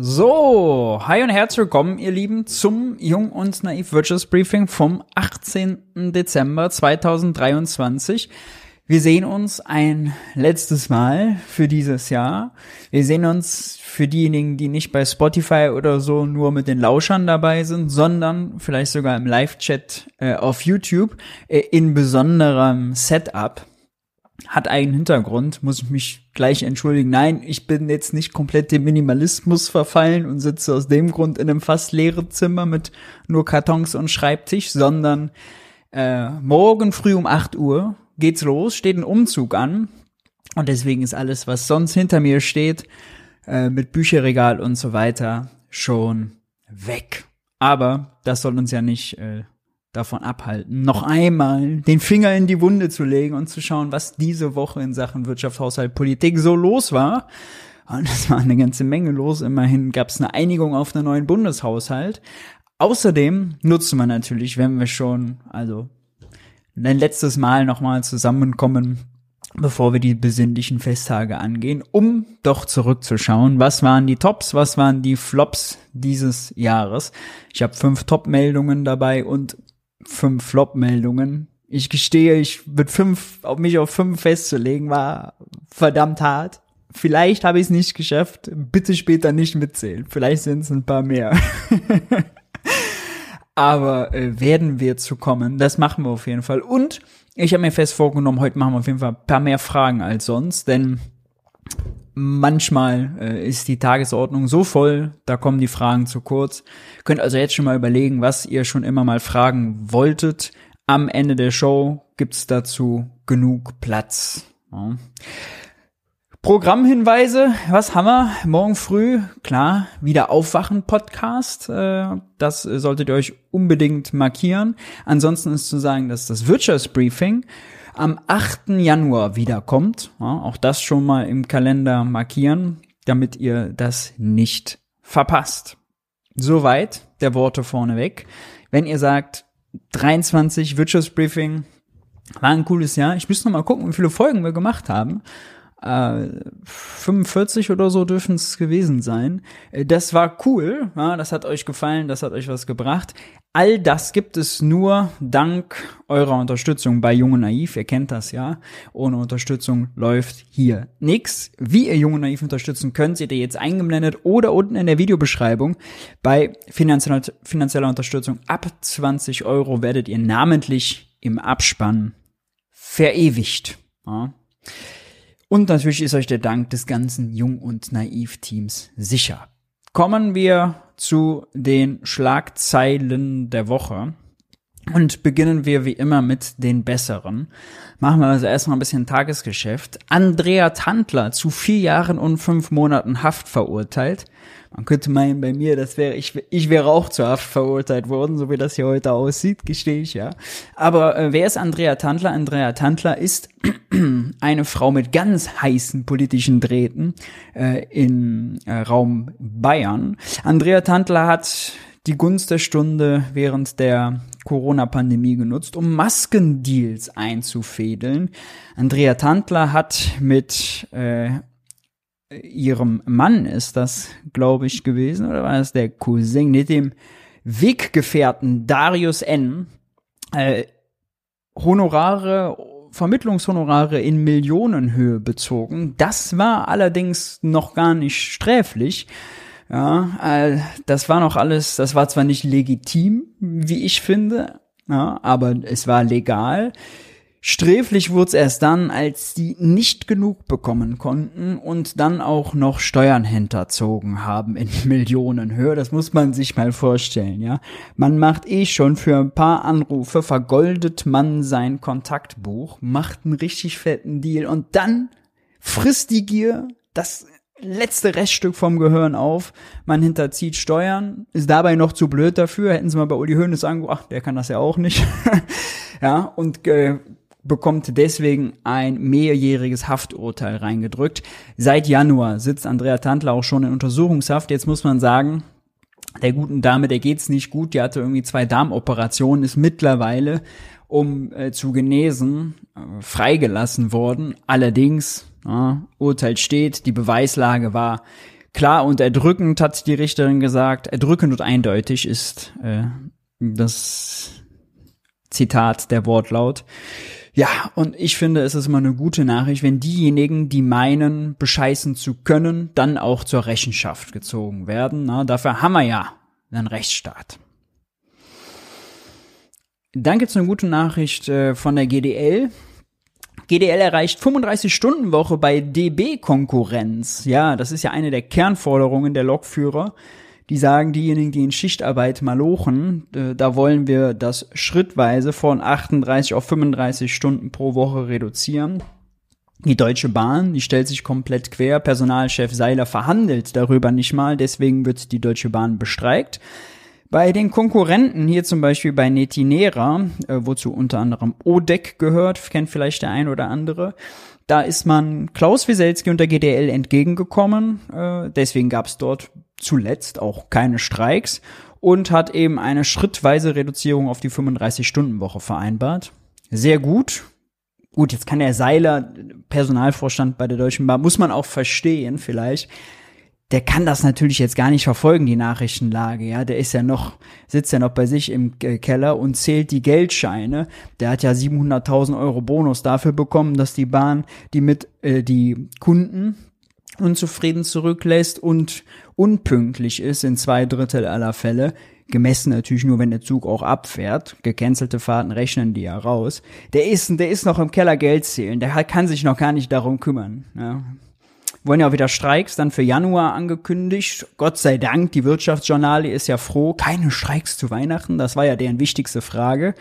So, hi und herzlich willkommen, ihr Lieben, zum Jung und Naiv Wirtschaftsbriefing vom 18. Dezember 2023. Wir sehen uns ein letztes Mal für dieses Jahr. Wir sehen uns für diejenigen, die nicht bei Spotify oder so nur mit den Lauschern dabei sind, sondern vielleicht sogar im Live-Chat äh, auf YouTube äh, in besonderem Setup hat einen Hintergrund, muss ich mich gleich entschuldigen. Nein, ich bin jetzt nicht komplett dem Minimalismus verfallen und sitze aus dem Grund in einem fast leeren Zimmer mit nur Kartons und Schreibtisch, sondern äh, morgen früh um 8 Uhr geht's los, steht ein Umzug an und deswegen ist alles, was sonst hinter mir steht, äh, mit Bücherregal und so weiter, schon weg. Aber das soll uns ja nicht äh, davon abhalten, noch einmal den Finger in die Wunde zu legen und zu schauen, was diese Woche in Sachen Wirtschaft, Haushalt, Politik so los war. Und es war eine ganze Menge los. Immerhin gab es eine Einigung auf einen neuen Bundeshaushalt. Außerdem nutzen wir natürlich, wenn wir schon, also ein letztes Mal nochmal zusammenkommen, bevor wir die besinnlichen Festtage angehen, um doch zurückzuschauen, was waren die Tops, was waren die Flops dieses Jahres. Ich habe fünf Top-Meldungen dabei und fünf Flop-Meldungen. Ich gestehe, ich mit fünf, auf mich auf fünf festzulegen, war verdammt hart. Vielleicht habe ich es nicht geschafft. Bitte später nicht mitzählen. Vielleicht sind es ein paar mehr. Aber äh, werden wir zu kommen. Das machen wir auf jeden Fall. Und ich habe mir fest vorgenommen, heute machen wir auf jeden Fall ein paar mehr Fragen als sonst, denn manchmal äh, ist die Tagesordnung so voll, da kommen die Fragen zu kurz. Könnt also jetzt schon mal überlegen, was ihr schon immer mal fragen wolltet. Am Ende der Show gibt's dazu genug Platz. Ja. Programmhinweise, was haben wir? Morgen früh, klar, wieder Aufwachen Podcast. Äh, das solltet ihr euch unbedingt markieren. Ansonsten ist zu sagen, dass das Wirtschaftsbriefing am 8. Januar wiederkommt. Ja, auch das schon mal im Kalender markieren, damit ihr das nicht verpasst. Soweit der Worte vorneweg. Wenn ihr sagt, 23 Wirtschaftsbriefing war ein cooles Jahr. Ich müsste noch mal gucken, wie viele Folgen wir gemacht haben äh, 45 oder so dürfen es gewesen sein. Äh, das war cool, ja, das hat euch gefallen, das hat euch was gebracht. All das gibt es nur dank eurer Unterstützung bei Junge Naiv. Ihr kennt das ja. Ohne Unterstützung läuft hier nix. Wie ihr Junge Naiv unterstützen könnt, seht ihr jetzt eingeblendet oder unten in der Videobeschreibung. Bei finanzieller, finanzieller Unterstützung ab 20 Euro werdet ihr namentlich im Abspann verewigt. Ja. Und natürlich ist euch der Dank des ganzen Jung- und Naiv-Teams sicher. Kommen wir zu den Schlagzeilen der Woche. Und beginnen wir wie immer mit den besseren. Machen wir also erstmal ein bisschen Tagesgeschäft. Andrea Tandler zu vier Jahren und fünf Monaten Haft verurteilt. Man könnte meinen, bei mir, das wäre, ich, ich wäre auch zur Haft verurteilt worden, so wie das hier heute aussieht, gestehe ich ja. Aber äh, wer ist Andrea Tandler? Andrea Tandler ist eine Frau mit ganz heißen politischen Drähten äh, im äh, Raum Bayern. Andrea Tandler hat die Gunst der Stunde während der Corona-Pandemie genutzt, um Maskendeals einzufädeln. Andrea Tandler hat mit äh, ihrem Mann ist das, glaube ich, gewesen, oder war das der Cousin, mit dem Weggefährten Darius N. Äh, Honorare, Vermittlungshonorare in Millionenhöhe bezogen. Das war allerdings noch gar nicht sträflich. Ja, äh, das war noch alles, das war zwar nicht legitim, wie ich finde, ja, aber es war legal. Sträflich wurde es erst dann, als die nicht genug bekommen konnten und dann auch noch Steuern hinterzogen haben in Millionenhöhe. Das muss man sich mal vorstellen, ja. Man macht eh schon für ein paar Anrufe, vergoldet man sein Kontaktbuch, macht einen richtig fetten Deal und dann frisst die Gier das letzte Reststück vom Gehirn auf. Man hinterzieht Steuern, ist dabei noch zu blöd dafür. Hätten sie mal bei Uli Hoeneß sagen, ach, der kann das ja auch nicht. ja, und äh, bekommt deswegen ein mehrjähriges Hafturteil reingedrückt. Seit Januar sitzt Andrea Tandler auch schon in Untersuchungshaft. Jetzt muss man sagen, der guten Dame, der geht's nicht gut. Die hatte irgendwie zwei Darmoperationen, ist mittlerweile, um äh, zu genesen, äh, freigelassen worden. Allerdings, ja, Urteil steht, die Beweislage war klar und erdrückend, hat die Richterin gesagt. Erdrückend und eindeutig ist äh, das Zitat, der Wortlaut. Ja, und ich finde, es ist immer eine gute Nachricht, wenn diejenigen, die meinen, bescheißen zu können, dann auch zur Rechenschaft gezogen werden. Na, dafür haben wir ja einen Rechtsstaat. Dann gibt's eine gute Nachricht äh, von der GDL. GDL erreicht 35-Stunden-Woche bei DB-Konkurrenz. Ja, das ist ja eine der Kernforderungen der Lokführer. Die sagen, diejenigen, die in Schichtarbeit malochen, äh, da wollen wir das schrittweise von 38 auf 35 Stunden pro Woche reduzieren. Die Deutsche Bahn, die stellt sich komplett quer. Personalchef Seiler verhandelt darüber nicht mal, deswegen wird die Deutsche Bahn bestreikt. Bei den Konkurrenten, hier zum Beispiel bei Netinera, äh, wozu unter anderem Odek gehört, kennt vielleicht der ein oder andere, da ist man Klaus Wieselski und der GDL entgegengekommen. Äh, deswegen gab es dort zuletzt auch keine Streiks und hat eben eine schrittweise Reduzierung auf die 35-Stunden-Woche vereinbart. Sehr gut. Gut, jetzt kann der Seiler, Personalvorstand bei der Deutschen Bahn, muss man auch verstehen vielleicht der kann das natürlich jetzt gar nicht verfolgen, die Nachrichtenlage, ja. Der ist ja noch, sitzt ja noch bei sich im Keller und zählt die Geldscheine. Der hat ja 700.000 Euro Bonus dafür bekommen, dass die Bahn die mit, äh, die Kunden unzufrieden zurücklässt und unpünktlich ist in zwei Drittel aller Fälle. Gemessen natürlich nur, wenn der Zug auch abfährt. Gecancelte Fahrten rechnen die ja raus. Der ist, der ist noch im Keller Geld zählen. Der kann sich noch gar nicht darum kümmern. Ja wurden ja auch wieder Streiks dann für Januar angekündigt. Gott sei Dank, die Wirtschaftsjournale ist ja froh. Keine Streiks zu Weihnachten, das war ja deren wichtigste Frage.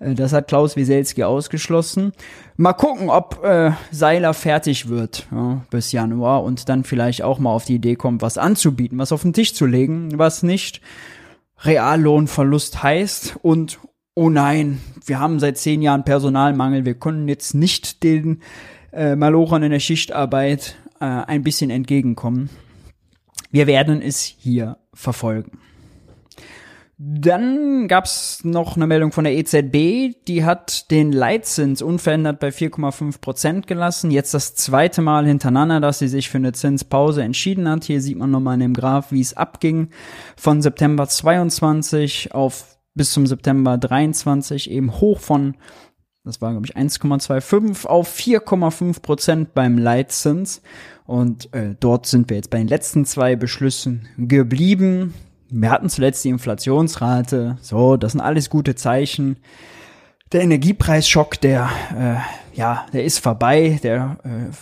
Äh, das hat Klaus Wieselski ausgeschlossen. Mal gucken, ob äh, Seiler fertig wird ja, bis Januar und dann vielleicht auch mal auf die Idee kommt, was anzubieten, was auf den Tisch zu legen, was nicht Reallohnverlust heißt und oh nein, wir haben seit zehn Jahren Personalmangel, wir können jetzt nicht den äh, Malochern in der Schichtarbeit äh, ein bisschen entgegenkommen. Wir werden es hier verfolgen. Dann gab's noch eine Meldung von der EZB, die hat den Leitzins unverändert bei 4,5 Prozent gelassen. Jetzt das zweite Mal hintereinander, dass sie sich für eine Zinspause entschieden hat. Hier sieht man nochmal in dem Graph, wie es abging. Von September 22 auf bis zum September 23 eben hoch von das war, glaube ich, 1,25 auf 4,5 Prozent beim Leitzins. Und äh, dort sind wir jetzt bei den letzten zwei Beschlüssen geblieben. Wir hatten zuletzt die Inflationsrate. So, das sind alles gute Zeichen. Der Energiepreisschock, der, äh, ja, der ist vorbei. Der äh,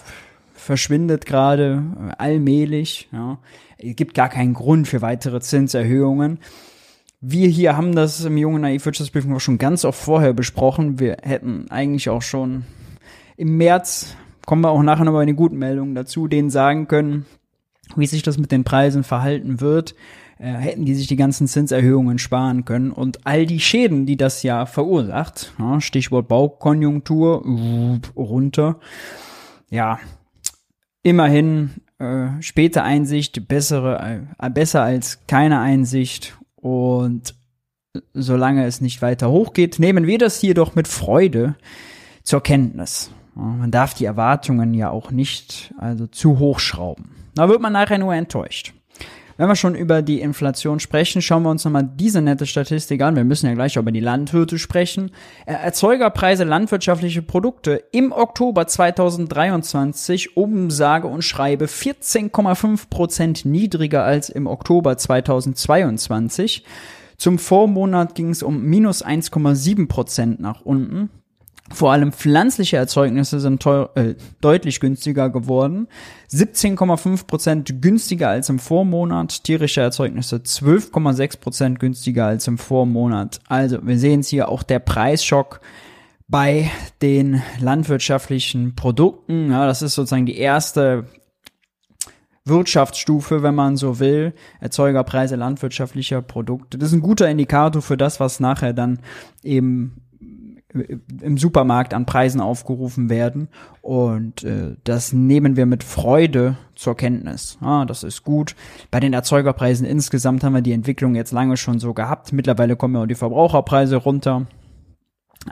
verschwindet gerade äh, allmählich. Ja. Es gibt gar keinen Grund für weitere Zinserhöhungen. Wir hier haben das im jungen Naiv Wirtschaftsbriefing auch schon ganz oft vorher besprochen. Wir hätten eigentlich auch schon im März, kommen wir auch nachher noch bei den guten Meldungen dazu, denen sagen können, wie sich das mit den Preisen verhalten wird, äh, hätten die sich die ganzen Zinserhöhungen sparen können. Und all die Schäden, die das ja verursacht, ja, Stichwort Baukonjunktur, runter, ja, immerhin äh, späte Einsicht, bessere, äh, besser als keine Einsicht und solange es nicht weiter hochgeht, nehmen wir das hier doch mit Freude zur Kenntnis. Man darf die Erwartungen ja auch nicht also zu hoch schrauben. Da wird man nachher nur enttäuscht. Wenn wir schon über die Inflation sprechen, schauen wir uns nochmal diese nette Statistik an. Wir müssen ja gleich über die Landwirte sprechen. Äh, Erzeugerpreise landwirtschaftliche Produkte im Oktober 2023 um sage und schreibe 14,5 Prozent niedriger als im Oktober 2022. Zum Vormonat ging es um minus 1,7 Prozent nach unten. Vor allem pflanzliche Erzeugnisse sind teuer, äh, deutlich günstiger geworden. 17,5 Prozent günstiger als im Vormonat. Tierische Erzeugnisse 12,6 Prozent günstiger als im Vormonat. Also wir sehen es hier auch der Preisschock bei den landwirtschaftlichen Produkten. Ja, das ist sozusagen die erste Wirtschaftsstufe, wenn man so will, Erzeugerpreise landwirtschaftlicher Produkte. Das ist ein guter Indikator für das, was nachher dann eben im Supermarkt an Preisen aufgerufen werden. Und äh, das nehmen wir mit Freude zur Kenntnis. Ah, das ist gut. Bei den Erzeugerpreisen insgesamt haben wir die Entwicklung jetzt lange schon so gehabt. Mittlerweile kommen ja auch die Verbraucherpreise runter.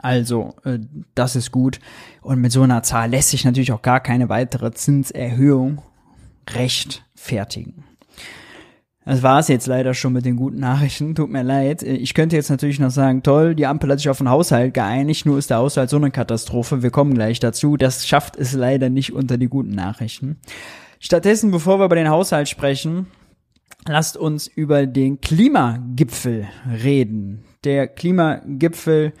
Also, äh, das ist gut. Und mit so einer Zahl lässt sich natürlich auch gar keine weitere Zinserhöhung rechtfertigen. Das war es jetzt leider schon mit den guten Nachrichten. Tut mir leid. Ich könnte jetzt natürlich noch sagen, toll, die Ampel hat sich auf den Haushalt geeinigt, nur ist der Haushalt so eine Katastrophe. Wir kommen gleich dazu. Das schafft es leider nicht unter die guten Nachrichten. Stattdessen, bevor wir über den Haushalt sprechen, lasst uns über den Klimagipfel reden. Der Klimagipfel,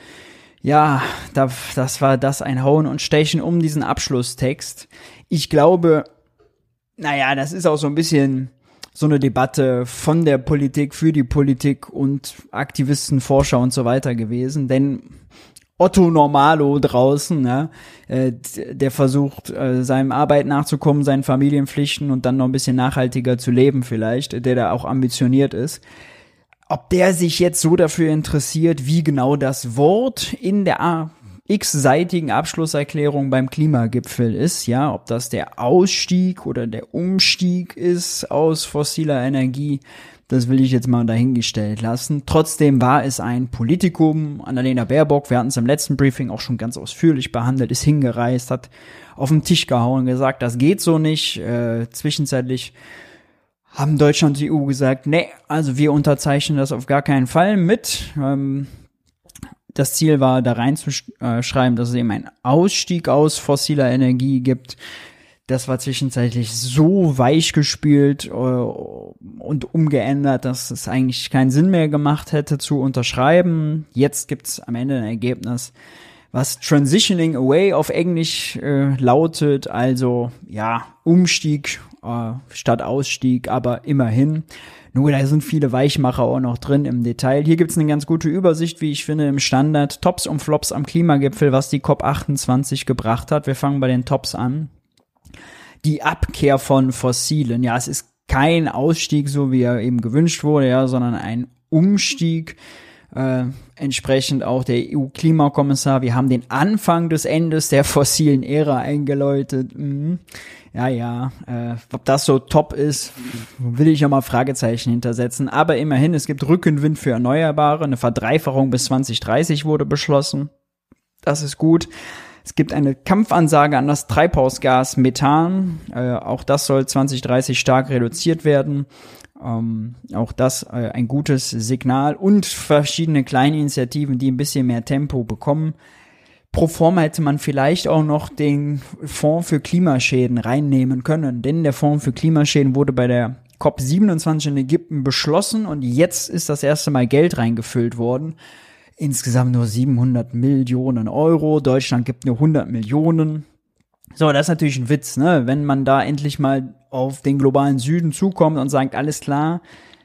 ja, das war das ein Hauen und Stechen um diesen Abschlusstext. Ich glaube, naja, das ist auch so ein bisschen so eine Debatte von der Politik für die Politik und Aktivisten, Forscher und so weiter gewesen. Denn Otto Normalo draußen, ne, äh, der versucht, äh, seinem Arbeit nachzukommen, seinen Familienpflichten und dann noch ein bisschen nachhaltiger zu leben vielleicht, der da auch ambitioniert ist. Ob der sich jetzt so dafür interessiert, wie genau das Wort in der x-seitigen Abschlusserklärung beim Klimagipfel ist, ja, ob das der Ausstieg oder der Umstieg ist aus fossiler Energie, das will ich jetzt mal dahingestellt lassen. Trotzdem war es ein Politikum. Annalena Baerbock, wir hatten es im letzten Briefing auch schon ganz ausführlich behandelt, ist hingereist, hat auf den Tisch gehauen, gesagt, das geht so nicht. Äh, zwischenzeitlich haben Deutschland und die EU gesagt, nee, also wir unterzeichnen das auf gar keinen Fall mit. Ähm, das Ziel war, da reinzuschreiben, dass es eben einen Ausstieg aus fossiler Energie gibt. Das war zwischenzeitlich so weich gespült äh, und umgeändert, dass es eigentlich keinen Sinn mehr gemacht hätte zu unterschreiben. Jetzt gibt's am Ende ein Ergebnis, was Transitioning Away auf Englisch äh, lautet, also ja, Umstieg äh, statt Ausstieg, aber immerhin. Nur da sind viele Weichmacher auch noch drin im Detail. Hier gibt's eine ganz gute Übersicht, wie ich finde, im Standard. Tops und Flops am Klimagipfel, was die COP28 gebracht hat. Wir fangen bei den Tops an. Die Abkehr von Fossilen. Ja, es ist kein Ausstieg, so wie er eben gewünscht wurde, ja, sondern ein Umstieg. Äh, entsprechend auch der EU-Klimakommissar. Wir haben den Anfang des Endes der fossilen Ära eingeläutet. Mhm ja, ja, äh, ob das so top ist, will ich ja mal Fragezeichen hintersetzen. Aber immerhin, es gibt Rückenwind für Erneuerbare. Eine Verdreifachung bis 2030 wurde beschlossen. Das ist gut. Es gibt eine Kampfansage an das Treibhausgas Methan. Äh, auch das soll 2030 stark reduziert werden. Ähm, auch das äh, ein gutes Signal und verschiedene kleine Initiativen, die ein bisschen mehr Tempo bekommen. Pro forma hätte man vielleicht auch noch den Fonds für Klimaschäden reinnehmen können, denn der Fonds für Klimaschäden wurde bei der COP27 in Ägypten beschlossen und jetzt ist das erste Mal Geld reingefüllt worden. Insgesamt nur 700 Millionen Euro. Deutschland gibt nur 100 Millionen. So, das ist natürlich ein Witz, ne? Wenn man da endlich mal auf den globalen Süden zukommt und sagt, alles klar,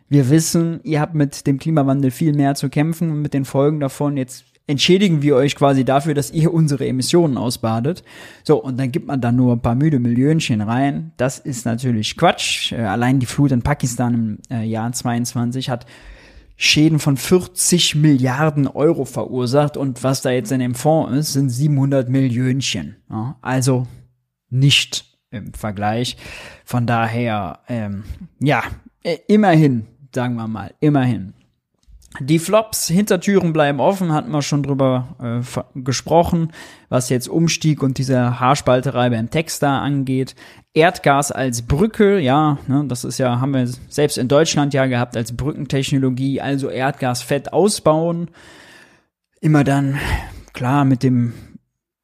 wir wissen, ihr habt mit dem Klimawandel viel mehr zu kämpfen und mit den Folgen davon. Jetzt entschädigen wir euch quasi dafür, dass ihr unsere Emissionen ausbadet. So, und dann gibt man da nur ein paar müde Millionchen rein. Das ist natürlich Quatsch. Äh, allein die Flut in Pakistan im äh, Jahr 22 hat Schäden von 40 Milliarden Euro verursacht und was da jetzt in dem Fonds ist, sind 700 Millionchen. Ja, also nicht im Vergleich. Von daher, ähm, ja, äh, immerhin, sagen wir mal, immerhin. Die Flops, Hintertüren bleiben offen, hatten wir schon drüber äh, gesprochen, was jetzt Umstieg und diese Haarspalterei beim Text da angeht. Erdgas als Brücke, ja, ne, das ist ja, haben wir selbst in Deutschland ja gehabt als Brückentechnologie, also Erdgas fett ausbauen. Immer dann, klar, mit dem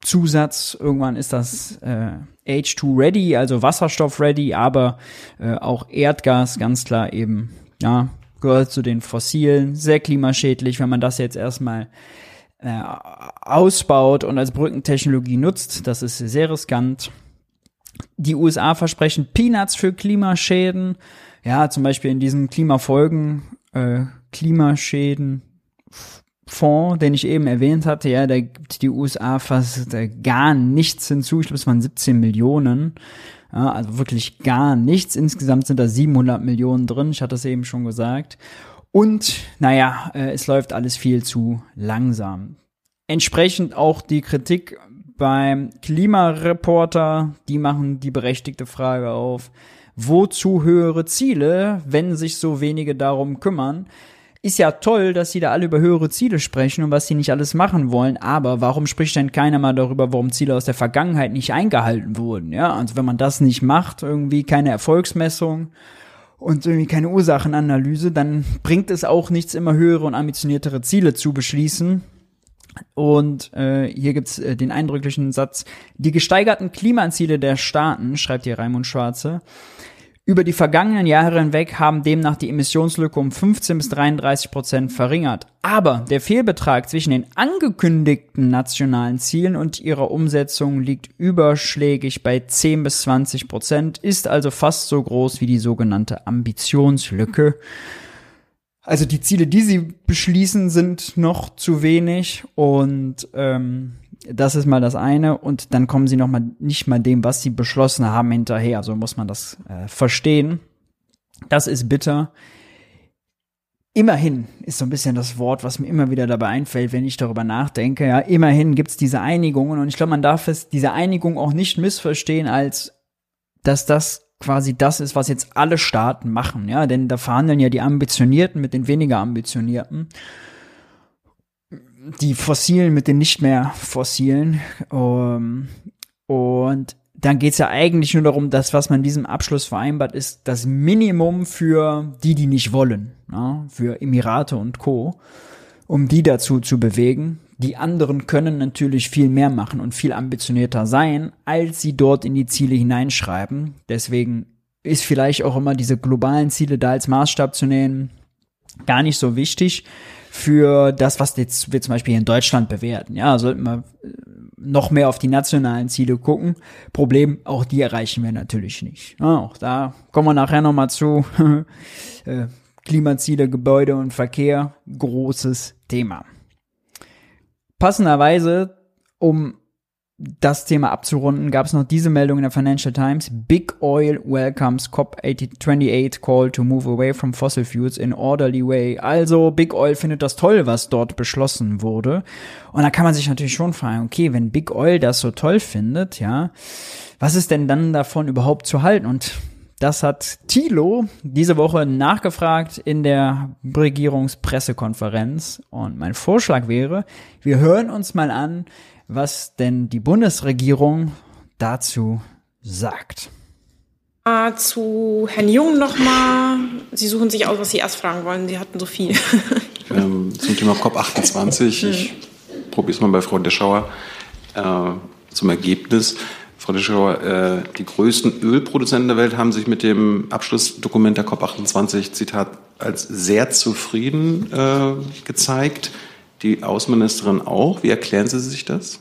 Zusatz, irgendwann ist das äh, H2 ready, also Wasserstoff ready, aber äh, auch Erdgas ganz klar eben, ja, gehört zu den fossilen, sehr klimaschädlich, wenn man das jetzt erstmal äh, ausbaut und als Brückentechnologie nutzt. Das ist sehr riskant. Die USA versprechen Peanuts für Klimaschäden. Ja, zum Beispiel in diesem Klimafolgen, äh, Klimaschäden Fonds, den ich eben erwähnt hatte, ja, da gibt die USA fast äh, gar nichts hinzu. Ich glaube, es waren 17 Millionen. Ja, also wirklich gar nichts. Insgesamt sind da 700 Millionen drin. Ich hatte es eben schon gesagt. Und naja, äh, es läuft alles viel zu langsam. Entsprechend auch die Kritik beim Klimareporter, die machen die berechtigte Frage auf, wozu höhere Ziele, wenn sich so wenige darum kümmern? Ist ja toll, dass sie da alle über höhere Ziele sprechen und was sie nicht alles machen wollen, aber warum spricht denn keiner mal darüber, warum Ziele aus der Vergangenheit nicht eingehalten wurden? Ja, also wenn man das nicht macht, irgendwie keine Erfolgsmessung und irgendwie keine Ursachenanalyse, dann bringt es auch nichts, immer höhere und ambitioniertere Ziele zu beschließen. Und äh, hier gibt's äh, den eindrücklichen Satz, die gesteigerten Klimaziele der Staaten, schreibt hier Raimund Schwarze, über die vergangenen Jahre hinweg haben demnach die Emissionslücke um 15 bis 33 Prozent verringert. Aber der Fehlbetrag zwischen den angekündigten nationalen Zielen und ihrer Umsetzung liegt überschlägig bei 10 bis 20 Prozent, ist also fast so groß wie die sogenannte Ambitionslücke. Also die Ziele, die sie beschließen, sind noch zu wenig und ähm, das ist mal das eine und dann kommen sie noch mal nicht mal dem, was sie beschlossen haben, hinterher. So muss man das äh, verstehen. Das ist bitter. Immerhin ist so ein bisschen das Wort, was mir immer wieder dabei einfällt, wenn ich darüber nachdenke. Ja, immerhin gibt's diese Einigungen und ich glaube, man darf es diese Einigung auch nicht missverstehen, als dass das quasi das ist, was jetzt alle Staaten machen. Ja, denn da verhandeln ja die Ambitionierten mit den weniger Ambitionierten die Fossilen mit den nicht mehr Fossilen. Um, und dann geht's ja eigentlich nur darum, dass was man in diesem Abschluss vereinbart, ist das Minimum für die, die nicht wollen, ja, für Emirate und Co., um die dazu zu bewegen. Die anderen können natürlich viel mehr machen und viel ambitionierter sein, als sie dort in die Ziele hineinschreiben. Deswegen ist vielleicht auch immer diese globalen Ziele da als Maßstab zu nehmen gar nicht so wichtig für das, was jetzt wir zum Beispiel in Deutschland bewerten. Ja, sollten wir äh, noch mehr auf die nationalen Ziele gucken. Problem, auch die erreichen wir natürlich nicht. Ja, auch da kommen wir nachher nochmal zu. Äh, Klimaziele, Gebäude und Verkehr, großes Thema. Passenderweise, um das Thema abzurunden, gab es noch diese Meldung in der Financial Times. Big Oil welcomes COP28 call to move away from fossil fuels in orderly way. Also Big Oil findet das toll, was dort beschlossen wurde. Und da kann man sich natürlich schon fragen, okay, wenn Big Oil das so toll findet, ja, was ist denn dann davon überhaupt zu halten? Und das hat Thilo diese Woche nachgefragt in der Regierungspressekonferenz. Und mein Vorschlag wäre, wir hören uns mal an, was denn die Bundesregierung dazu sagt. Zu Herrn Jung nochmal. Sie suchen sich aus, was Sie erst fragen wollen. Sie hatten so viel. Ähm, zum Thema COP28. Ich probiere es mal bei Frau Deschauer äh, zum Ergebnis. Frau Deschauer, äh, die größten Ölproduzenten der Welt haben sich mit dem Abschlussdokument der COP28, Zitat, als sehr zufrieden äh, gezeigt die Außenministerin auch. Wie erklären Sie sich das?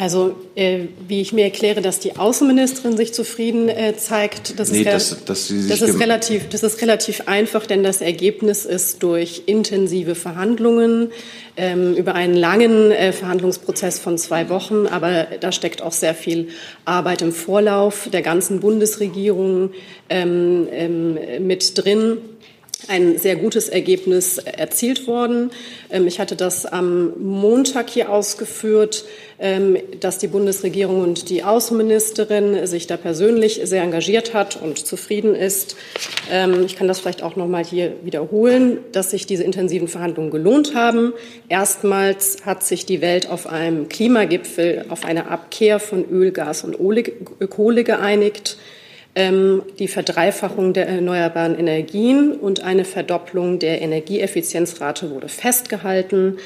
Also, äh, wie ich mir erkläre, dass die Außenministerin sich zufrieden äh, zeigt, das, nee, ist, das, dass das, ist relativ, das ist relativ einfach, denn das Ergebnis ist durch intensive Verhandlungen ähm, über einen langen äh, Verhandlungsprozess von zwei Wochen, aber da steckt auch sehr viel Arbeit im Vorlauf der ganzen Bundesregierung ähm, ähm, mit drin ein sehr gutes Ergebnis erzielt worden. Ähm, ich hatte das am Montag hier ausgeführt, ähm, dass die Bundesregierung und die Außenministerin sich da persönlich sehr engagiert hat und zufrieden ist. Ähm, ich kann das vielleicht auch noch mal hier wiederholen, dass sich diese intensiven Verhandlungen gelohnt haben. Erstmals hat sich die Welt auf einem Klimagipfel auf eine Abkehr von Öl, Gas und Kohle geeinigt die Verdreifachung der erneuerbaren Energien und eine Verdopplung der Energieeffizienzrate wurde festgehalten.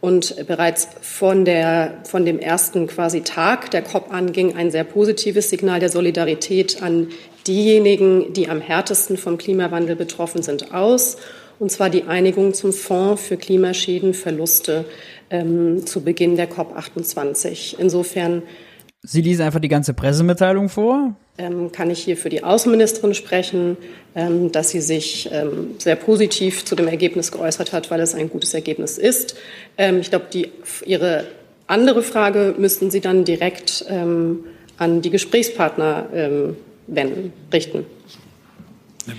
Und bereits von, der, von dem ersten quasi Tag der COP an ging ein sehr positives Signal der Solidarität an diejenigen, die am härtesten vom Klimawandel betroffen sind, aus. Und zwar die Einigung zum Fonds für Klimaschäden, Verluste ähm, zu Beginn der COP 28. Insofern Sie lesen einfach die ganze Pressemitteilung vor? Ähm, kann ich hier für die Außenministerin sprechen, ähm, dass sie sich ähm, sehr positiv zu dem Ergebnis geäußert hat, weil es ein gutes Ergebnis ist. Ich glaube, Ihre andere Frage müssten Sie dann direkt an die Gesprächspartner wenden, richten.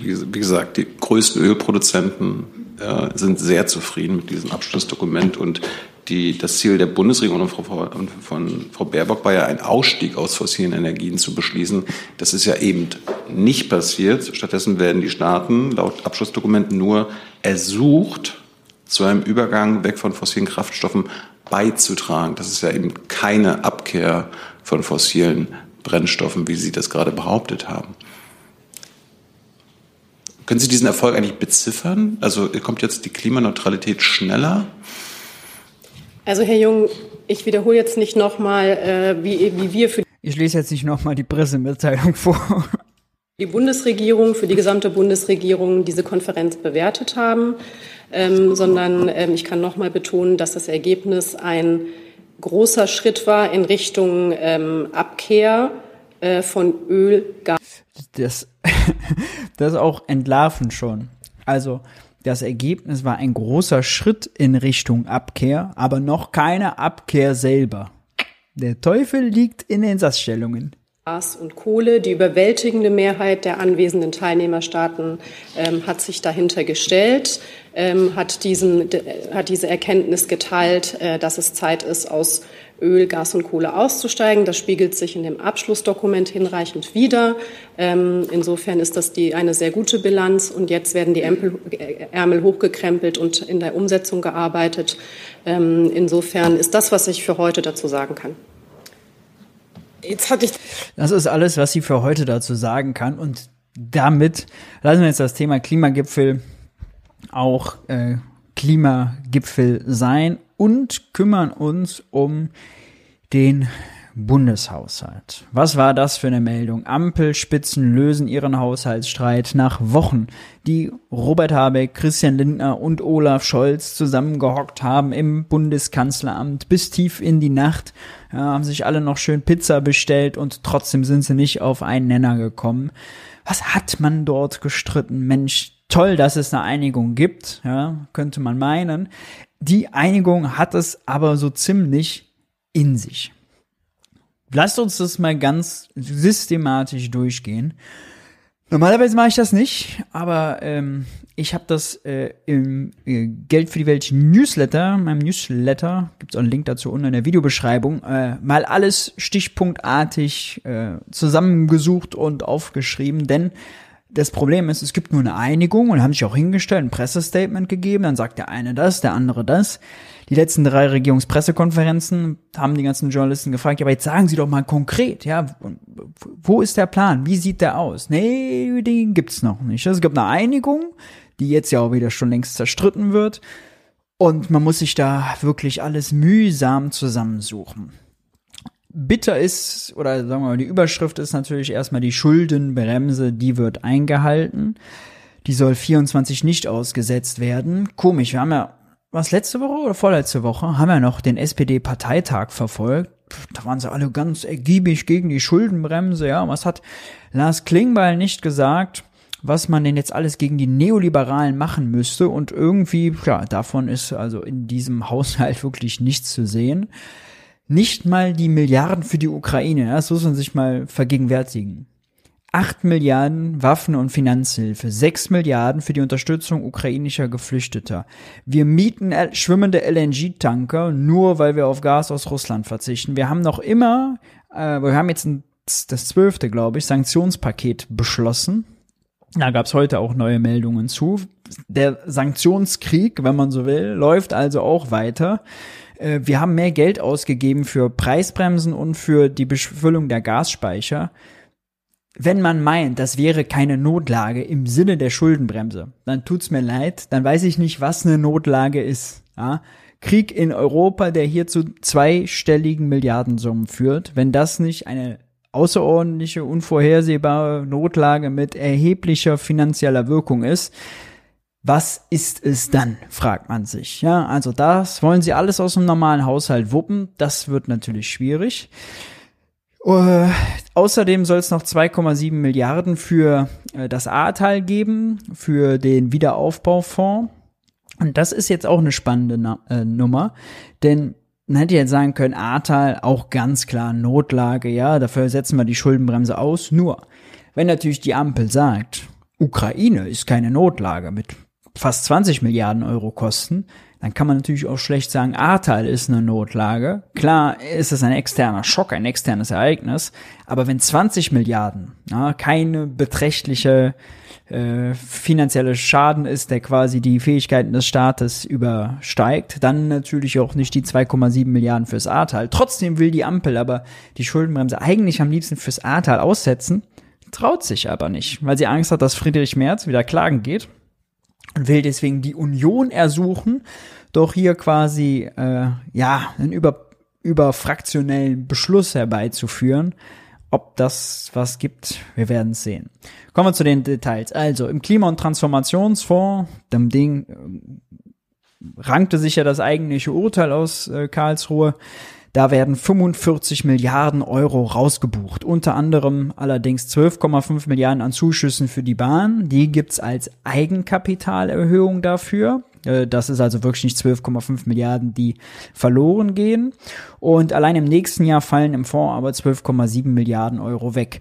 Wie gesagt, die größten Ölproduzenten äh, sind sehr zufrieden mit diesem Abschlussdokument und die, das Ziel der Bundesregierung und von, von Frau Baerbock war ja, einen Ausstieg aus fossilen Energien zu beschließen. Das ist ja eben nicht passiert. Stattdessen werden die Staaten laut Abschlussdokumenten nur ersucht, zu einem Übergang weg von fossilen Kraftstoffen beizutragen. Das ist ja eben keine Abkehr von fossilen Brennstoffen, wie Sie das gerade behauptet haben. Können Sie diesen Erfolg eigentlich beziffern? Also kommt jetzt die Klimaneutralität schneller? Also Herr Jung, ich wiederhole jetzt nicht nochmal, äh, wie, wie wir für ich lese jetzt nicht nochmal die Pressemitteilung vor. Die Bundesregierung, für die gesamte Bundesregierung diese Konferenz bewertet haben, ähm, sondern ähm, ich kann nochmal betonen, dass das Ergebnis ein großer Schritt war in Richtung ähm, Abkehr äh, von Öl, Gas. Das, das auch entlarven schon. Also das Ergebnis war ein großer Schritt in Richtung Abkehr, aber noch keine Abkehr selber. Der Teufel liegt in den Satzstellungen. Gas und Kohle. Die überwältigende Mehrheit der anwesenden Teilnehmerstaaten ähm, hat sich dahinter gestellt, ähm, hat, diesen, hat diese Erkenntnis geteilt, äh, dass es Zeit ist, aus Öl, Gas und Kohle auszusteigen. Das spiegelt sich in dem Abschlussdokument hinreichend wider. Ähm, insofern ist das die, eine sehr gute Bilanz. Und jetzt werden die Ämpel, äh, Ärmel hochgekrempelt und in der Umsetzung gearbeitet. Ähm, insofern ist das, was ich für heute dazu sagen kann. Jetzt hatte ich. Das ist alles, was sie für heute dazu sagen kann. Und damit lassen wir jetzt das Thema Klimagipfel auch äh, Klimagipfel sein und kümmern uns um den Bundeshaushalt. Was war das für eine Meldung? Ampelspitzen lösen ihren Haushaltsstreit nach Wochen, die Robert Habeck, Christian Lindner und Olaf Scholz zusammengehockt haben im Bundeskanzleramt bis tief in die Nacht, ja, haben sich alle noch schön Pizza bestellt und trotzdem sind sie nicht auf einen Nenner gekommen. Was hat man dort gestritten? Mensch, toll, dass es eine Einigung gibt, ja, könnte man meinen. Die Einigung hat es aber so ziemlich in sich. Lasst uns das mal ganz systematisch durchgehen. Normalerweise mache ich das nicht, aber ähm, ich habe das äh, im äh, Geld für die Welt Newsletter, meinem Newsletter, gibt es auch einen Link dazu unten in der Videobeschreibung, äh, mal alles stichpunktartig äh, zusammengesucht und aufgeschrieben, denn das Problem ist, es gibt nur eine Einigung und haben sich auch hingestellt, ein Pressestatement gegeben, dann sagt der eine das, der andere das. Die letzten drei Regierungspressekonferenzen haben die ganzen Journalisten gefragt, ja, aber jetzt sagen Sie doch mal konkret, ja, wo ist der Plan? Wie sieht der aus? Nee, den gibt's noch nicht. Es gibt eine Einigung, die jetzt ja auch wieder schon längst zerstritten wird. Und man muss sich da wirklich alles mühsam zusammensuchen. Bitter ist, oder sagen wir mal, die Überschrift ist natürlich erstmal die Schuldenbremse, die wird eingehalten. Die soll 24 nicht ausgesetzt werden. Komisch, wir haben ja, was letzte Woche oder vorletzte Woche, haben wir noch den SPD-Parteitag verfolgt. Da waren sie alle ganz ergiebig gegen die Schuldenbremse, ja. Was hat Lars Klingbeil nicht gesagt? was man denn jetzt alles gegen die Neoliberalen machen müsste und irgendwie, ja, davon ist also in diesem Haushalt wirklich nichts zu sehen nicht mal die Milliarden für die Ukraine, das muss man sich mal vergegenwärtigen. 8 Milliarden Waffen- und Finanzhilfe, 6 Milliarden für die Unterstützung ukrainischer Geflüchteter. Wir mieten schwimmende LNG-Tanker, nur weil wir auf Gas aus Russland verzichten. Wir haben noch immer, äh, wir haben jetzt ein, das zwölfte, glaube ich, Sanktionspaket beschlossen. Da gab es heute auch neue Meldungen zu. Der Sanktionskrieg, wenn man so will, läuft also auch weiter. Äh, wir haben mehr Geld ausgegeben für Preisbremsen und für die Befüllung der Gasspeicher. Wenn man meint, das wäre keine Notlage im Sinne der Schuldenbremse, dann tut's mir leid, dann weiß ich nicht, was eine Notlage ist. Ja? Krieg in Europa, der hier zu zweistelligen Milliardensummen führt, wenn das nicht eine außerordentliche, unvorhersehbare Notlage mit erheblicher finanzieller Wirkung ist, was ist es dann, fragt man sich. Ja, also das wollen sie alles aus dem normalen Haushalt wuppen. Das wird natürlich schwierig. Uh, außerdem soll es noch 2,7 Milliarden für äh, das Ahrtal geben, für den Wiederaufbaufonds. Und das ist jetzt auch eine spannende Na äh, Nummer, denn man hätte jetzt sagen können, Ahrtal auch ganz klar Notlage, ja, dafür setzen wir die Schuldenbremse aus. Nur, wenn natürlich die Ampel sagt, Ukraine ist keine Notlage mit fast 20 Milliarden Euro kosten, dann kann man natürlich auch schlecht sagen, Ahrtal ist eine Notlage. Klar ist es ein externer Schock, ein externes Ereignis, aber wenn 20 Milliarden ja, keine beträchtliche äh, finanzielle Schaden ist, der quasi die Fähigkeiten des Staates übersteigt, dann natürlich auch nicht die 2,7 Milliarden fürs Ahrtal. Trotzdem will die Ampel aber die Schuldenbremse eigentlich am liebsten fürs Ahrtal aussetzen, traut sich aber nicht, weil sie Angst hat, dass Friedrich Merz wieder klagen geht und will deswegen die Union ersuchen, doch hier quasi äh, ja einen über überfraktionellen Beschluss herbeizuführen. Ob das was gibt, wir werden sehen. Kommen wir zu den Details. Also im Klima- und Transformationsfonds, dem Ding äh, rankte sich ja das eigentliche Urteil aus äh, Karlsruhe. Da werden 45 Milliarden Euro rausgebucht. Unter anderem allerdings 12,5 Milliarden an Zuschüssen für die Bahn. Die gibt's als Eigenkapitalerhöhung dafür. Äh, das ist also wirklich nicht 12,5 Milliarden, die verloren gehen. Und allein im nächsten Jahr fallen im Fonds aber 12,7 Milliarden Euro weg.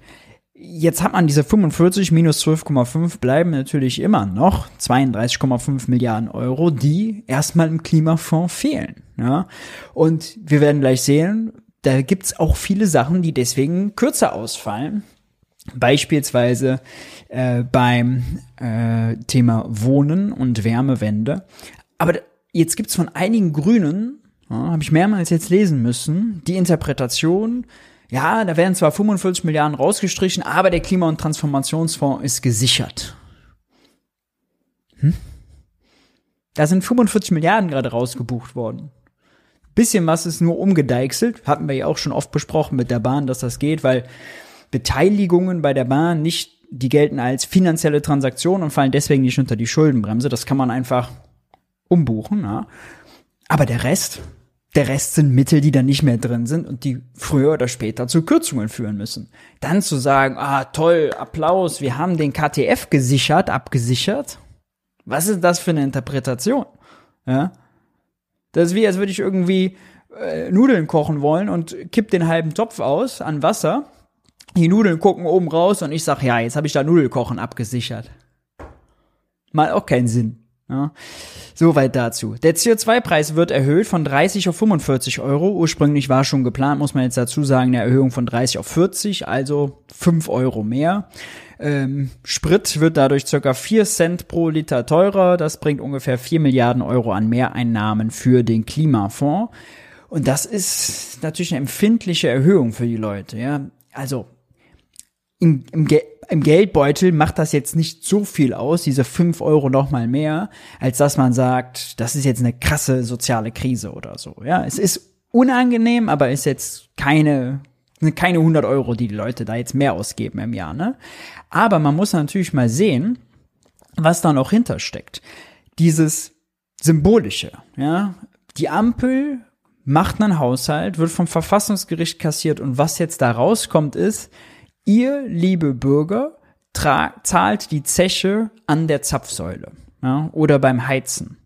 Jetzt hat man diese 45 minus 12,5 bleiben natürlich immer noch 32,5 Milliarden Euro, die erstmal im Klimafonds fehlen. Ja? Und wir werden gleich sehen, da gibt's auch viele Sachen, die deswegen kürzer ausfallen. Beispielsweise äh, beim äh, Thema Wohnen und Wärmewende. Aber jetzt gibt's von einigen Grünen, ja, habe ich mehrmals jetzt lesen müssen, die Interpretation, ja, da werden zwar 45 Milliarden rausgestrichen, aber der Klima- und Transformationsfonds ist gesichert. Hm? Da sind 45 Milliarden gerade rausgebucht worden. Bisschen was ist nur umgedeichselt. Hatten wir ja auch schon oft besprochen mit der Bahn, dass das geht, weil Beteiligungen bei der Bahn nicht, die gelten als finanzielle Transaktionen und fallen deswegen nicht unter die Schuldenbremse. Das kann man einfach umbuchen. Ja. Aber der Rest, der Rest sind Mittel, die da nicht mehr drin sind und die früher oder später zu Kürzungen führen müssen. Dann zu sagen, ah toll, Applaus, wir haben den KTF gesichert, abgesichert. Was ist das für eine Interpretation? Ja? Das ist wie, als würde ich irgendwie äh, Nudeln kochen wollen und kipp den halben Topf aus an Wasser. Die Nudeln gucken oben raus und ich sag, ja, jetzt habe ich da Nudelkochen abgesichert. Mal auch keinen Sinn. Ja. Soweit dazu. Der CO2-Preis wird erhöht von 30 auf 45 Euro. Ursprünglich war schon geplant, muss man jetzt dazu sagen, eine Erhöhung von 30 auf 40, also 5 Euro mehr. Ähm, Sprit wird dadurch circa 4 Cent pro Liter teurer. Das bringt ungefähr 4 Milliarden Euro an Mehreinnahmen für den Klimafonds. Und das ist natürlich eine empfindliche Erhöhung für die Leute. Ja, also im, im, im Geldbeutel macht das jetzt nicht so viel aus, diese fünf Euro nochmal mehr, als dass man sagt, das ist jetzt eine krasse soziale Krise oder so. Ja, es ist unangenehm, aber ist jetzt keine, keine 100 Euro, die die Leute da jetzt mehr ausgeben im Jahr, ne? Aber man muss natürlich mal sehen, was da noch hintersteckt. Dieses Symbolische, ja. Die Ampel macht einen Haushalt, wird vom Verfassungsgericht kassiert und was jetzt da rauskommt ist, Ihr, liebe Bürger, zahlt die Zeche an der Zapfsäule ja, oder beim Heizen.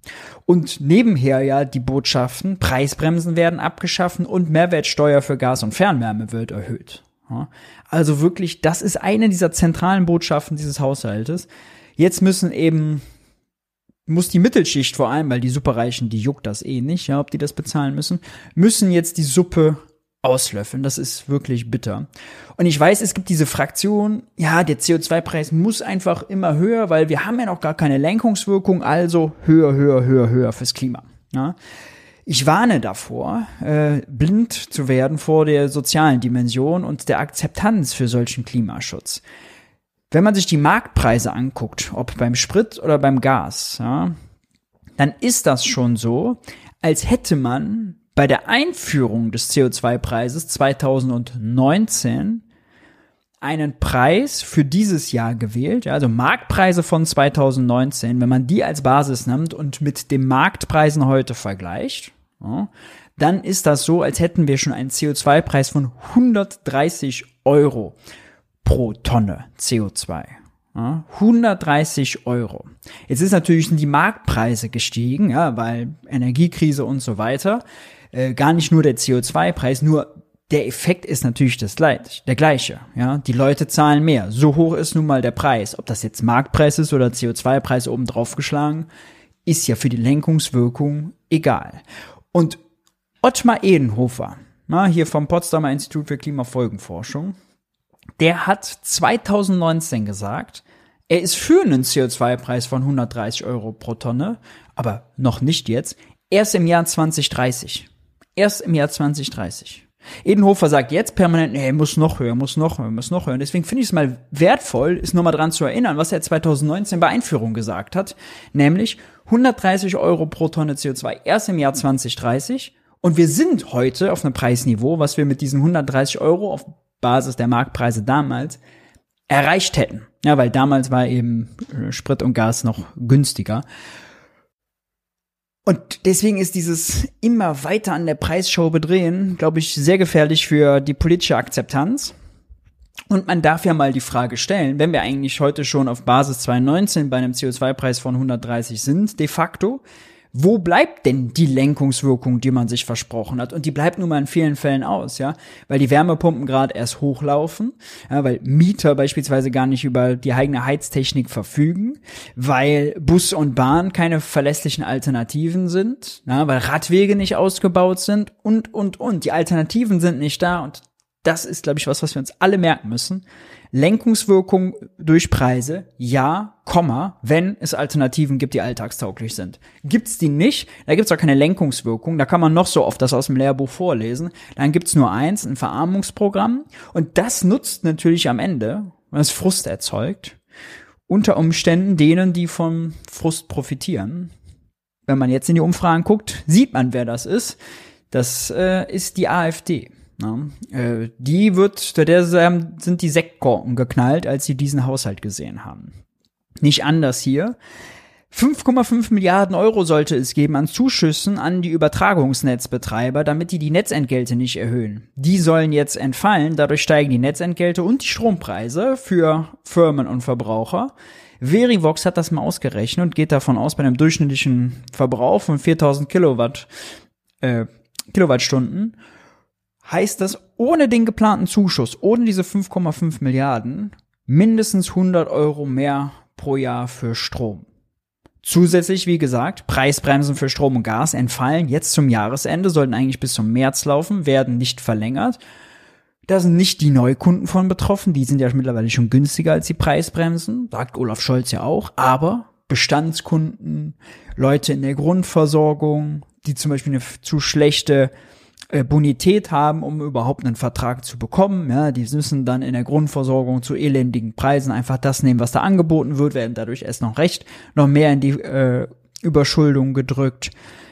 Und nebenher ja die Botschaften, Preisbremsen werden abgeschaffen und Mehrwertsteuer für Gas und Fernwärme wird erhöht. Ja. Also wirklich, das ist eine dieser zentralen Botschaften dieses Haushaltes. Jetzt müssen eben muss die Mittelschicht vor allem, weil die Superreichen, die juckt das eh nicht, ja, ob die das bezahlen müssen, müssen jetzt die Suppe auslöffeln. Das ist wirklich bitter. Und ich weiß, es gibt diese Fraktion, ja, der CO2-Preis muss einfach immer höher, weil wir haben ja noch gar keine Lenkungswirkung, also höher, höher, höher, höher fürs Klima. Ja. Ich warne davor, äh, blind zu werden vor der sozialen Dimension und der Akzeptanz für solchen Klimaschutz. Wenn man sich die Marktpreise anguckt, ob beim Sprit oder beim Gas, ja, dann ist das schon so, als hätte man bei der Einführung des CO2-Preises 2019 einen Preis für dieses Jahr gewählt, ja, also Marktpreise von 2019, wenn man die als Basis nimmt und mit den Marktpreisen heute vergleicht, ja, dann ist das so, als hätten wir schon einen CO2-Preis von 130 Euro pro Tonne CO2. Ja, 130 Euro. Jetzt ist natürlich die Marktpreise gestiegen, ja, weil Energiekrise und so weiter. Äh, gar nicht nur der CO2-Preis, nur der Effekt ist natürlich das gleich, der gleiche. Ja, die Leute zahlen mehr. So hoch ist nun mal der Preis. Ob das jetzt Marktpreis ist oder CO2-Preis oben drauf geschlagen, ist ja für die Lenkungswirkung egal. Und Ottmar Edenhofer, na, hier vom Potsdamer Institut für Klimafolgenforschung, der hat 2019 gesagt, er ist für einen CO2-Preis von 130 Euro pro Tonne, aber noch nicht jetzt, erst im Jahr 2030. Erst im Jahr 2030. Edenhofer sagt jetzt permanent, nee, muss noch höher, muss noch höher, muss noch höher. Und deswegen finde ich es mal wertvoll, ist nochmal dran zu erinnern, was er 2019 bei Einführung gesagt hat, nämlich 130 Euro pro Tonne CO2 erst im Jahr 2030. Und wir sind heute auf einem Preisniveau, was wir mit diesen 130 Euro auf Basis der Marktpreise damals erreicht hätten. Ja, weil damals war eben äh, Sprit und Gas noch günstiger. Und deswegen ist dieses immer weiter an der Preisshow bedrehen, glaube ich, sehr gefährlich für die politische Akzeptanz. Und man darf ja mal die Frage stellen, wenn wir eigentlich heute schon auf Basis 2019 bei einem CO2-Preis von 130 sind, de facto, wo bleibt denn die Lenkungswirkung, die man sich versprochen hat? Und die bleibt nun mal in vielen Fällen aus, ja, weil die Wärmepumpen gerade erst hochlaufen, ja, weil Mieter beispielsweise gar nicht über die eigene Heiztechnik verfügen, weil Bus und Bahn keine verlässlichen Alternativen sind, ja, weil Radwege nicht ausgebaut sind und, und, und. Die Alternativen sind nicht da und das ist, glaube ich, was, was wir uns alle merken müssen. Lenkungswirkung durch Preise, ja, Komma, wenn es Alternativen gibt, die alltagstauglich sind. Gibt's die nicht, da gibt's auch keine Lenkungswirkung, da kann man noch so oft das aus dem Lehrbuch vorlesen. Dann gibt's nur eins, ein Verarmungsprogramm und das nutzt natürlich am Ende, wenn es Frust erzeugt, unter Umständen denen, die vom Frust profitieren. Wenn man jetzt in die Umfragen guckt, sieht man, wer das ist. Das äh, ist die AfD. Ne? Äh, die wird, der sind die Sektkorken geknallt, als sie diesen Haushalt gesehen haben. Nicht anders hier. 5,5 Milliarden Euro sollte es geben an Zuschüssen an die Übertragungsnetzbetreiber, damit die die Netzentgelte nicht erhöhen. Die sollen jetzt entfallen, dadurch steigen die Netzentgelte und die Strompreise für Firmen und Verbraucher. Verivox hat das mal ausgerechnet und geht davon aus, bei einem durchschnittlichen Verbrauch von 4000 Kilowatt, äh, Kilowattstunden heißt das ohne den geplanten Zuschuss, ohne diese 5,5 Milliarden, mindestens 100 Euro mehr pro Jahr für Strom. Zusätzlich, wie gesagt, Preisbremsen für Strom und Gas entfallen jetzt zum Jahresende, sollten eigentlich bis zum März laufen, werden nicht verlängert. Da sind nicht die Neukunden von betroffen, die sind ja mittlerweile schon günstiger als die Preisbremsen, sagt Olaf Scholz ja auch, aber Bestandskunden, Leute in der Grundversorgung, die zum Beispiel eine zu schlechte Bonität haben, um überhaupt einen Vertrag zu bekommen. Ja, die müssen dann in der Grundversorgung zu elendigen Preisen einfach das nehmen, was da angeboten wird, werden dadurch erst noch recht noch mehr in die äh, Überschuldung gedrückt.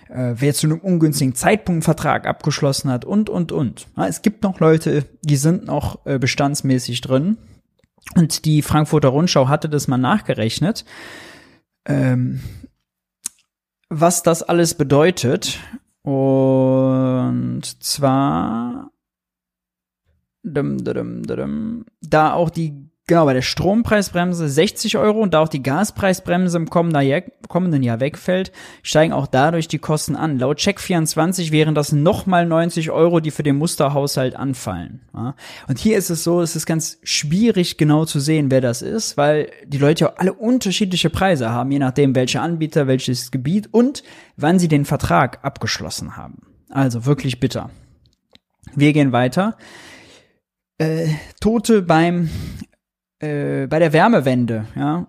Äh, wer zu einem ungünstigen Zeitpunkt einen Vertrag abgeschlossen hat und und und. Ja, es gibt noch Leute, die sind noch äh, bestandsmäßig drin. Und die Frankfurter Rundschau hatte das mal nachgerechnet. Ähm, was das alles bedeutet, und zwar da auch die, genau, bei der Strompreisbremse 60 Euro und da auch die Gaspreisbremse im kommenden Jahr wegfällt, steigen auch dadurch die Kosten an. Laut Check24 wären das nochmal 90 Euro, die für den Musterhaushalt anfallen. Und hier ist es so, es ist ganz schwierig genau zu sehen, wer das ist, weil die Leute ja alle unterschiedliche Preise haben, je nachdem, welche Anbieter, welches Gebiet und wann sie den Vertrag abgeschlossen haben. Also wirklich bitter. Wir gehen weiter. Äh, Tote beim äh, bei der Wärmewende, ja.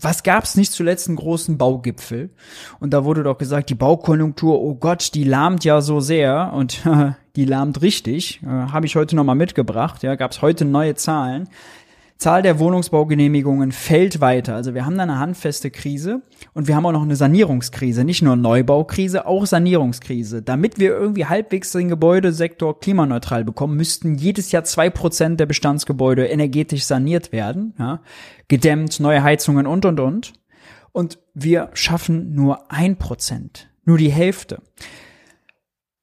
Was gab's nicht zuletzt einen großen Baugipfel? Und da wurde doch gesagt, die Baukonjunktur, oh Gott, die lahmt ja so sehr und die lahmt richtig. Äh, Habe ich heute nochmal mitgebracht. Ja, gab's heute neue Zahlen. Zahl der Wohnungsbaugenehmigungen fällt weiter. Also wir haben da eine handfeste Krise und wir haben auch noch eine Sanierungskrise. Nicht nur Neubaukrise, auch Sanierungskrise. Damit wir irgendwie halbwegs den Gebäudesektor klimaneutral bekommen, müssten jedes Jahr zwei Prozent der Bestandsgebäude energetisch saniert werden. Ja? Gedämmt, neue Heizungen und, und, und. Und wir schaffen nur ein Prozent. Nur die Hälfte.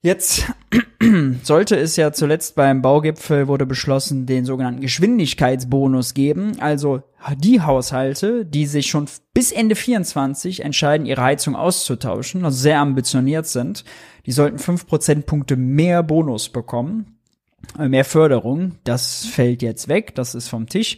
Jetzt sollte es ja zuletzt beim Baugipfel wurde beschlossen, den sogenannten Geschwindigkeitsbonus geben. Also die Haushalte, die sich schon bis Ende 24 entscheiden, ihre Heizung auszutauschen, also sehr ambitioniert sind, die sollten fünf Prozentpunkte mehr Bonus bekommen. Äh, mehr Förderung, das fällt jetzt weg, das ist vom Tisch.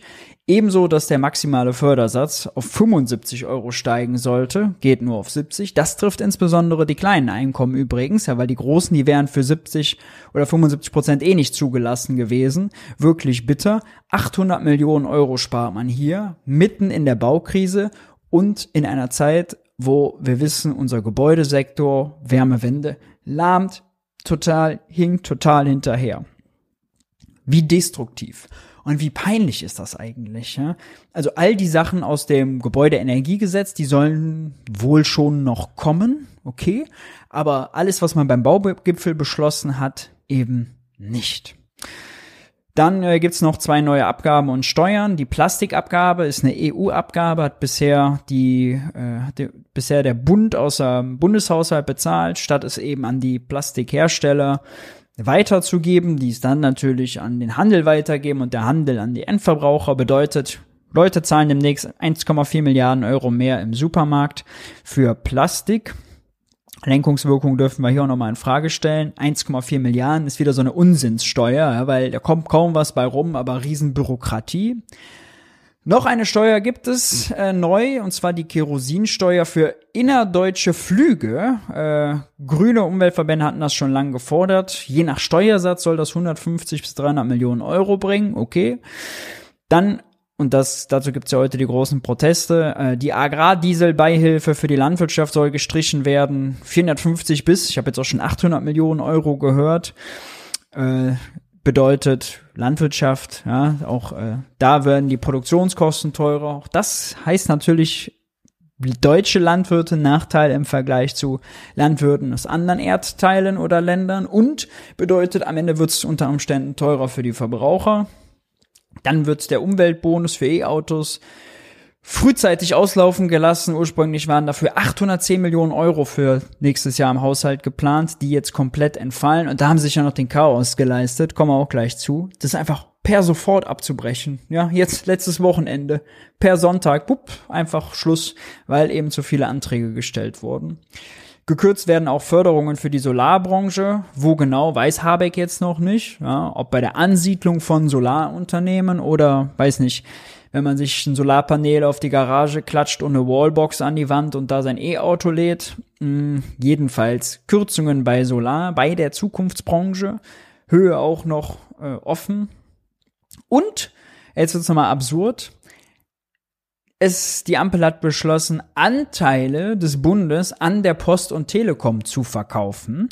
Ebenso, dass der maximale Fördersatz auf 75 Euro steigen sollte, geht nur auf 70. Das trifft insbesondere die kleinen Einkommen übrigens, ja, weil die großen, die wären für 70 oder 75 Prozent eh nicht zugelassen gewesen. Wirklich bitter. 800 Millionen Euro spart man hier, mitten in der Baukrise und in einer Zeit, wo wir wissen, unser Gebäudesektor, Wärmewende, lahmt total, hinkt total hinterher. Wie destruktiv. Und wie peinlich ist das eigentlich? Ja? Also all die Sachen aus dem Gebäudeenergiegesetz, die sollen wohl schon noch kommen, okay. Aber alles, was man beim Baugipfel beschlossen hat, eben nicht. Dann äh, gibt's noch zwei neue Abgaben und Steuern. Die Plastikabgabe ist eine EU-Abgabe, hat bisher die, äh, hat bisher der Bund aus dem Bundeshaushalt bezahlt, statt es eben an die Plastikhersteller weiterzugeben, die es dann natürlich an den Handel weitergeben und der Handel an die Endverbraucher bedeutet, Leute zahlen demnächst 1,4 Milliarden Euro mehr im Supermarkt für Plastik. Lenkungswirkung dürfen wir hier auch nochmal in Frage stellen. 1,4 Milliarden ist wieder so eine Unsinnssteuer, weil da kommt kaum was bei rum, aber Riesenbürokratie. Noch eine Steuer gibt es äh, neu, und zwar die Kerosinsteuer für innerdeutsche Flüge. Äh, grüne Umweltverbände hatten das schon lange gefordert. Je nach Steuersatz soll das 150 bis 300 Millionen Euro bringen. Okay. Dann und das, dazu gibt's ja heute die großen Proteste. Äh, die Agrardieselbeihilfe für die Landwirtschaft soll gestrichen werden. 450 bis, ich habe jetzt auch schon 800 Millionen Euro gehört. Äh, bedeutet Landwirtschaft, ja, auch äh, da werden die Produktionskosten teurer. Auch das heißt natürlich deutsche Landwirte Nachteil im Vergleich zu Landwirten aus anderen Erdteilen oder Ländern und bedeutet am Ende wird es unter Umständen teurer für die Verbraucher. Dann wird der Umweltbonus für E-Autos frühzeitig auslaufen gelassen. Ursprünglich waren dafür 810 Millionen Euro für nächstes Jahr im Haushalt geplant, die jetzt komplett entfallen. Und da haben sie sich ja noch den Chaos geleistet. Kommen wir auch gleich zu. Das ist einfach per sofort abzubrechen. Ja, jetzt letztes Wochenende, per Sonntag, bupp, einfach Schluss, weil eben zu viele Anträge gestellt wurden. Gekürzt werden auch Förderungen für die Solarbranche. Wo genau, weiß Habeck jetzt noch nicht. Ja, ob bei der Ansiedlung von Solarunternehmen oder, weiß nicht, wenn man sich ein Solarpanel auf die Garage klatscht und eine Wallbox an die Wand und da sein E-Auto lädt. Hm, jedenfalls Kürzungen bei Solar, bei der Zukunftsbranche. Höhe auch noch äh, offen. Und, jetzt wird's nochmal absurd, es, die Ampel hat beschlossen, Anteile des Bundes an der Post und Telekom zu verkaufen.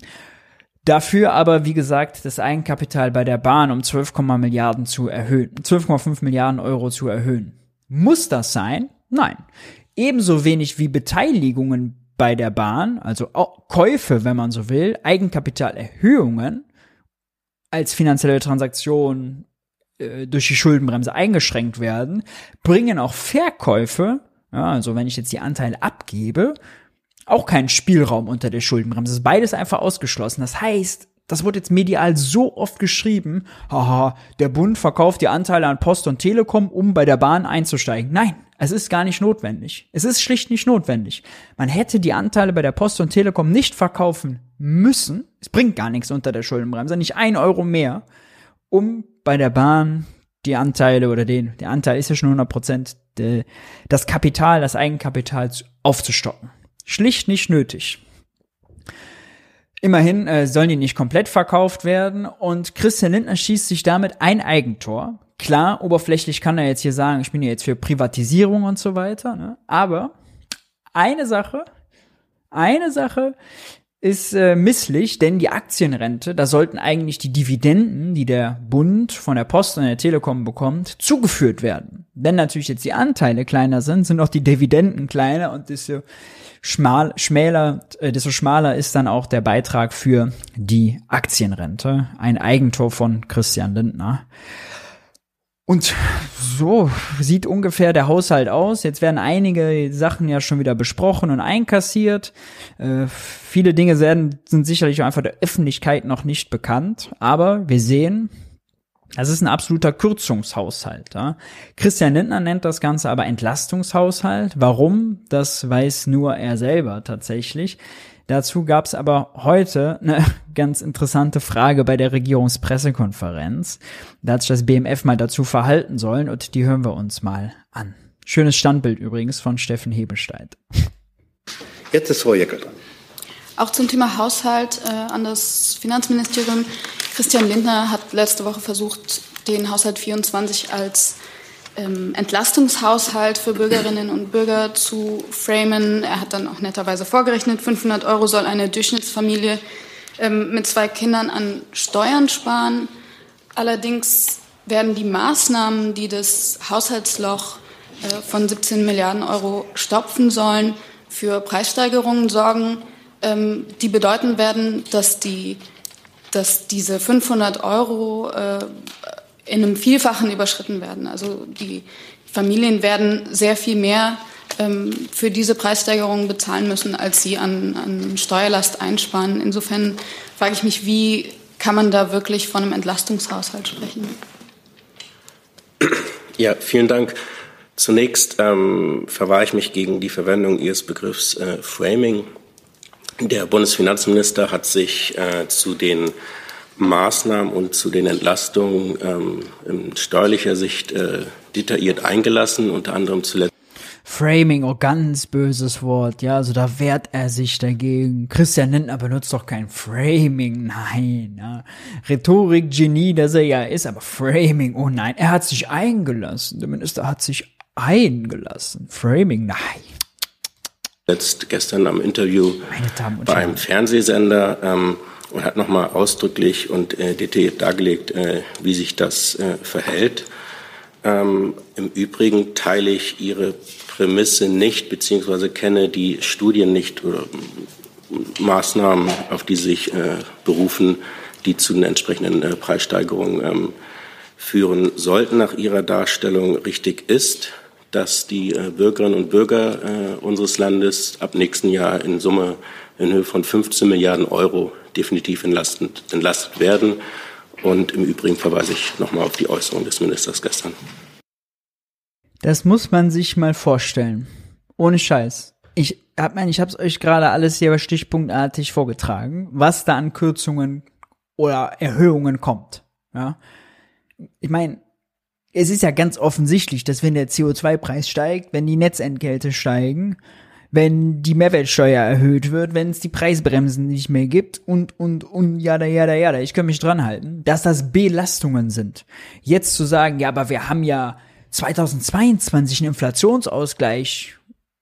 Dafür aber, wie gesagt, das Eigenkapital bei der Bahn um 12, Milliarden zu erhöhen, 12,5 Milliarden Euro zu erhöhen. Muss das sein? Nein. Ebenso wenig wie Beteiligungen bei der Bahn, also Käufe, wenn man so will, Eigenkapitalerhöhungen als finanzielle Transaktion äh, durch die Schuldenbremse eingeschränkt werden, bringen auch Verkäufe, ja, also wenn ich jetzt die Anteile abgebe, auch keinen Spielraum unter der Schuldenbremse. Das ist beides einfach ausgeschlossen. Das heißt, das wurde jetzt medial so oft geschrieben, haha, der Bund verkauft die Anteile an Post und Telekom, um bei der Bahn einzusteigen. Nein, es ist gar nicht notwendig. Es ist schlicht nicht notwendig. Man hätte die Anteile bei der Post und Telekom nicht verkaufen müssen. Es bringt gar nichts unter der Schuldenbremse, nicht ein Euro mehr, um bei der Bahn die Anteile oder den, der Anteil ist ja schon 100 Prozent, das Kapital, das Eigenkapital aufzustocken. Schlicht nicht nötig. Immerhin äh, sollen die nicht komplett verkauft werden und Christian Lindner schießt sich damit ein Eigentor. Klar, oberflächlich kann er jetzt hier sagen, ich bin ja jetzt für Privatisierung und so weiter, ne? aber eine Sache, eine Sache ist äh, misslich, denn die Aktienrente, da sollten eigentlich die Dividenden, die der Bund von der Post und der Telekom bekommt, zugeführt werden. Wenn natürlich jetzt die Anteile kleiner sind, sind auch die Dividenden kleiner und desto schmal, schmäler, äh, desto schmaler ist dann auch der Beitrag für die Aktienrente. Ein Eigentor von Christian Lindner. Und so sieht ungefähr der Haushalt aus. Jetzt werden einige Sachen ja schon wieder besprochen und einkassiert. Äh, viele Dinge werden, sind sicherlich einfach der Öffentlichkeit noch nicht bekannt. Aber wir sehen, das ist ein absoluter Kürzungshaushalt. Ja? Christian Lindner nennt das Ganze aber Entlastungshaushalt. Warum? Das weiß nur er selber tatsächlich. Dazu gab es aber heute eine ganz interessante Frage bei der Regierungspressekonferenz. Da hat sich das BMF mal dazu verhalten sollen und die hören wir uns mal an. Schönes Standbild übrigens von Steffen Hebelstein. Jetzt ist Frau Jäckel dran. Auch zum Thema Haushalt äh, an das Finanzministerium. Christian Lindner hat letzte Woche versucht, den Haushalt 24 als Entlastungshaushalt für Bürgerinnen und Bürger zu framen. Er hat dann auch netterweise vorgerechnet, 500 Euro soll eine Durchschnittsfamilie ähm, mit zwei Kindern an Steuern sparen. Allerdings werden die Maßnahmen, die das Haushaltsloch äh, von 17 Milliarden Euro stopfen sollen, für Preissteigerungen sorgen, ähm, die bedeuten werden, dass, die, dass diese 500 Euro äh, in einem Vielfachen überschritten werden. Also die Familien werden sehr viel mehr ähm, für diese Preissteigerungen bezahlen müssen, als sie an, an Steuerlast einsparen. Insofern frage ich mich, wie kann man da wirklich von einem Entlastungshaushalt sprechen? Ja, vielen Dank. Zunächst ähm, verwahre ich mich gegen die Verwendung Ihres Begriffs äh, Framing. Der Bundesfinanzminister hat sich äh, zu den Maßnahmen und zu den Entlastungen ähm, in steuerlicher Sicht äh, detailliert eingelassen, unter anderem zuletzt. Framing, oh ganz böses Wort, ja, also da wehrt er sich dagegen. Christian Lindner benutzt doch kein Framing, nein, ja. Rhetorik-Genie, dass er ja ist, aber Framing, oh nein, er hat sich eingelassen, der Minister hat sich eingelassen. Framing, nein. Letzt gestern am Interview beim Fernsehsender ähm, und hat nochmal ausdrücklich und äh, detailliert dargelegt, äh, wie sich das äh, verhält. Ähm, Im Übrigen teile ich Ihre Prämisse nicht, beziehungsweise kenne die Studien nicht oder Maßnahmen, auf die sich äh, berufen, die zu den entsprechenden äh, Preissteigerungen ähm, führen sollten. Nach Ihrer Darstellung richtig ist, dass die äh, Bürgerinnen und Bürger unseres Landes ab nächsten Jahr in Summe in Höhe von 15 Milliarden Euro definitiv entlastet, entlastet werden. Und im Übrigen verweise ich nochmal auf die Äußerung des Ministers gestern. Das muss man sich mal vorstellen. Ohne Scheiß. Ich hab, mein, ich hab's euch gerade alles hier stichpunktartig vorgetragen, was da an Kürzungen oder Erhöhungen kommt. Ja. Ich meine, es ist ja ganz offensichtlich, dass wenn der CO2-Preis steigt, wenn die Netzentgelte steigen, wenn die Mehrwertsteuer erhöht wird, wenn es die Preisbremsen nicht mehr gibt und, und, und, jada, jada, jada, ich kann mich dran halten, dass das Belastungen sind. Jetzt zu sagen, ja, aber wir haben ja 2022 einen Inflationsausgleich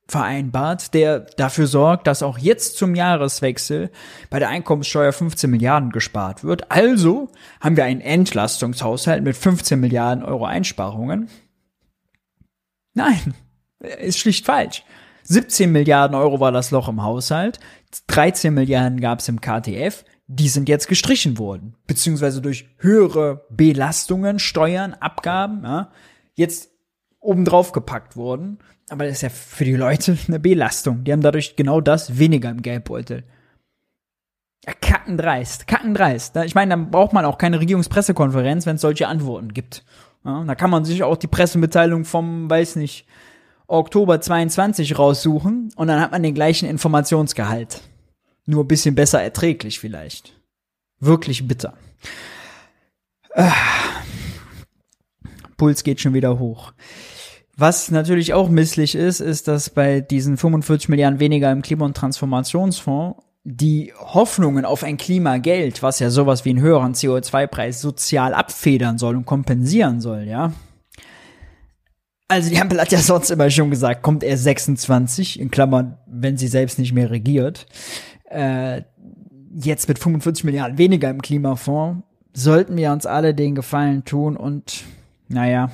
vereinbart, der dafür sorgt, dass auch jetzt zum Jahreswechsel bei der Einkommenssteuer 15 Milliarden gespart wird. Also haben wir einen Entlastungshaushalt mit 15 Milliarden Euro Einsparungen. Nein, ist schlicht falsch. 17 Milliarden Euro war das Loch im Haushalt, 13 Milliarden gab es im KTF, die sind jetzt gestrichen worden, beziehungsweise durch höhere Belastungen, Steuern, Abgaben, ja, jetzt obendrauf gepackt worden. Aber das ist ja für die Leute eine Belastung. Die haben dadurch genau das weniger im Geldbeutel. Ja, kackendreist, kackendreist. Ich meine, dann braucht man auch keine Regierungspressekonferenz, wenn es solche Antworten gibt. Ja, da kann man sich auch die Pressemitteilung vom, weiß nicht, Oktober 22 raussuchen und dann hat man den gleichen Informationsgehalt. Nur ein bisschen besser erträglich vielleicht. Wirklich bitter. Ah. Puls geht schon wieder hoch. Was natürlich auch misslich ist, ist, dass bei diesen 45 Milliarden weniger im Klima- und Transformationsfonds die Hoffnungen auf ein Klimageld, was ja sowas wie einen höheren CO2-Preis sozial abfedern soll und kompensieren soll, ja. Also die Ampel hat ja sonst immer schon gesagt, kommt er 26, in Klammern, wenn sie selbst nicht mehr regiert. Äh, jetzt mit 45 Milliarden weniger im Klimafonds sollten wir uns alle den Gefallen tun und naja,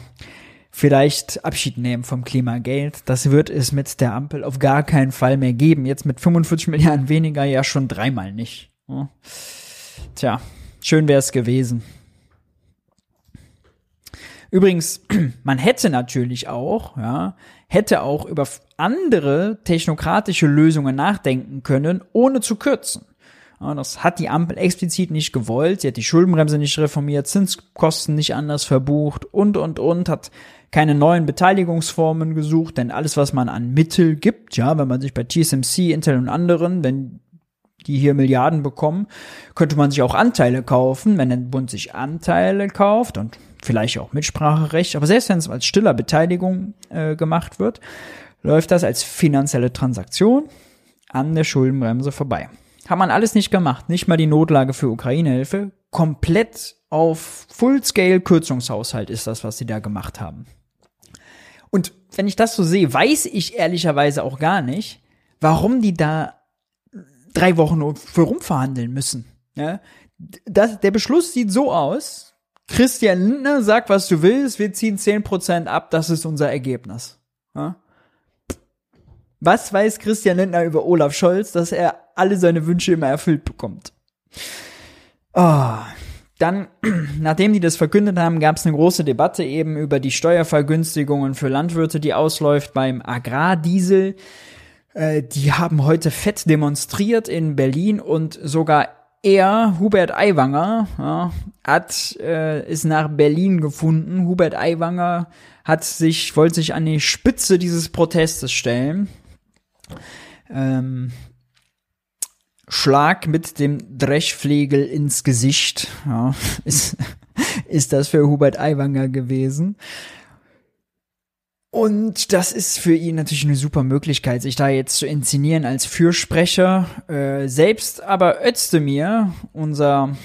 vielleicht Abschied nehmen vom Klimageld. Das wird es mit der Ampel auf gar keinen Fall mehr geben. Jetzt mit 45 Milliarden weniger ja schon dreimal nicht. Tja, schön wäre es gewesen. Übrigens, man hätte natürlich auch, ja, hätte auch über andere technokratische Lösungen nachdenken können, ohne zu kürzen. Ja, das hat die Ampel explizit nicht gewollt. Sie hat die Schuldenbremse nicht reformiert, Zinskosten nicht anders verbucht und, und, und, hat keine neuen Beteiligungsformen gesucht, denn alles, was man an Mittel gibt, ja, wenn man sich bei TSMC, Intel und anderen, wenn die hier Milliarden bekommen, könnte man sich auch Anteile kaufen, wenn der Bund sich Anteile kauft und vielleicht auch Mitspracherecht, aber selbst wenn es als stiller Beteiligung äh, gemacht wird, läuft das als finanzielle Transaktion an der Schuldenbremse vorbei. Hat man alles nicht gemacht. Nicht mal die Notlage für Ukraine-Hilfe. Komplett auf Full-Scale-Kürzungshaushalt ist das, was sie da gemacht haben. Und wenn ich das so sehe, weiß ich ehrlicherweise auch gar nicht, warum die da drei Wochen für rumverhandeln müssen. Ja? Das, der Beschluss sieht so aus, Christian Lindner, sag was du willst, wir ziehen 10% ab, das ist unser Ergebnis. Ja? Was weiß Christian Lindner über Olaf Scholz, dass er alle seine Wünsche immer erfüllt bekommt? Oh. Dann, nachdem die das verkündet haben, gab es eine große Debatte eben über die Steuervergünstigungen für Landwirte, die ausläuft beim Agrardiesel. Äh, die haben heute fett demonstriert in Berlin und sogar er, Hubert Aiwanger, ja, hat, äh, ist nach Berlin gefunden. Hubert Aiwanger hat sich, wollte sich an die Spitze dieses Protestes stellen. Ähm, Schlag mit dem Dreschflegel ins Gesicht, ja, ist, ist das für Hubert Aiwanger gewesen. Und das ist für ihn natürlich eine super Möglichkeit, sich da jetzt zu inszenieren als Fürsprecher. Äh, selbst aber Özdemir, unser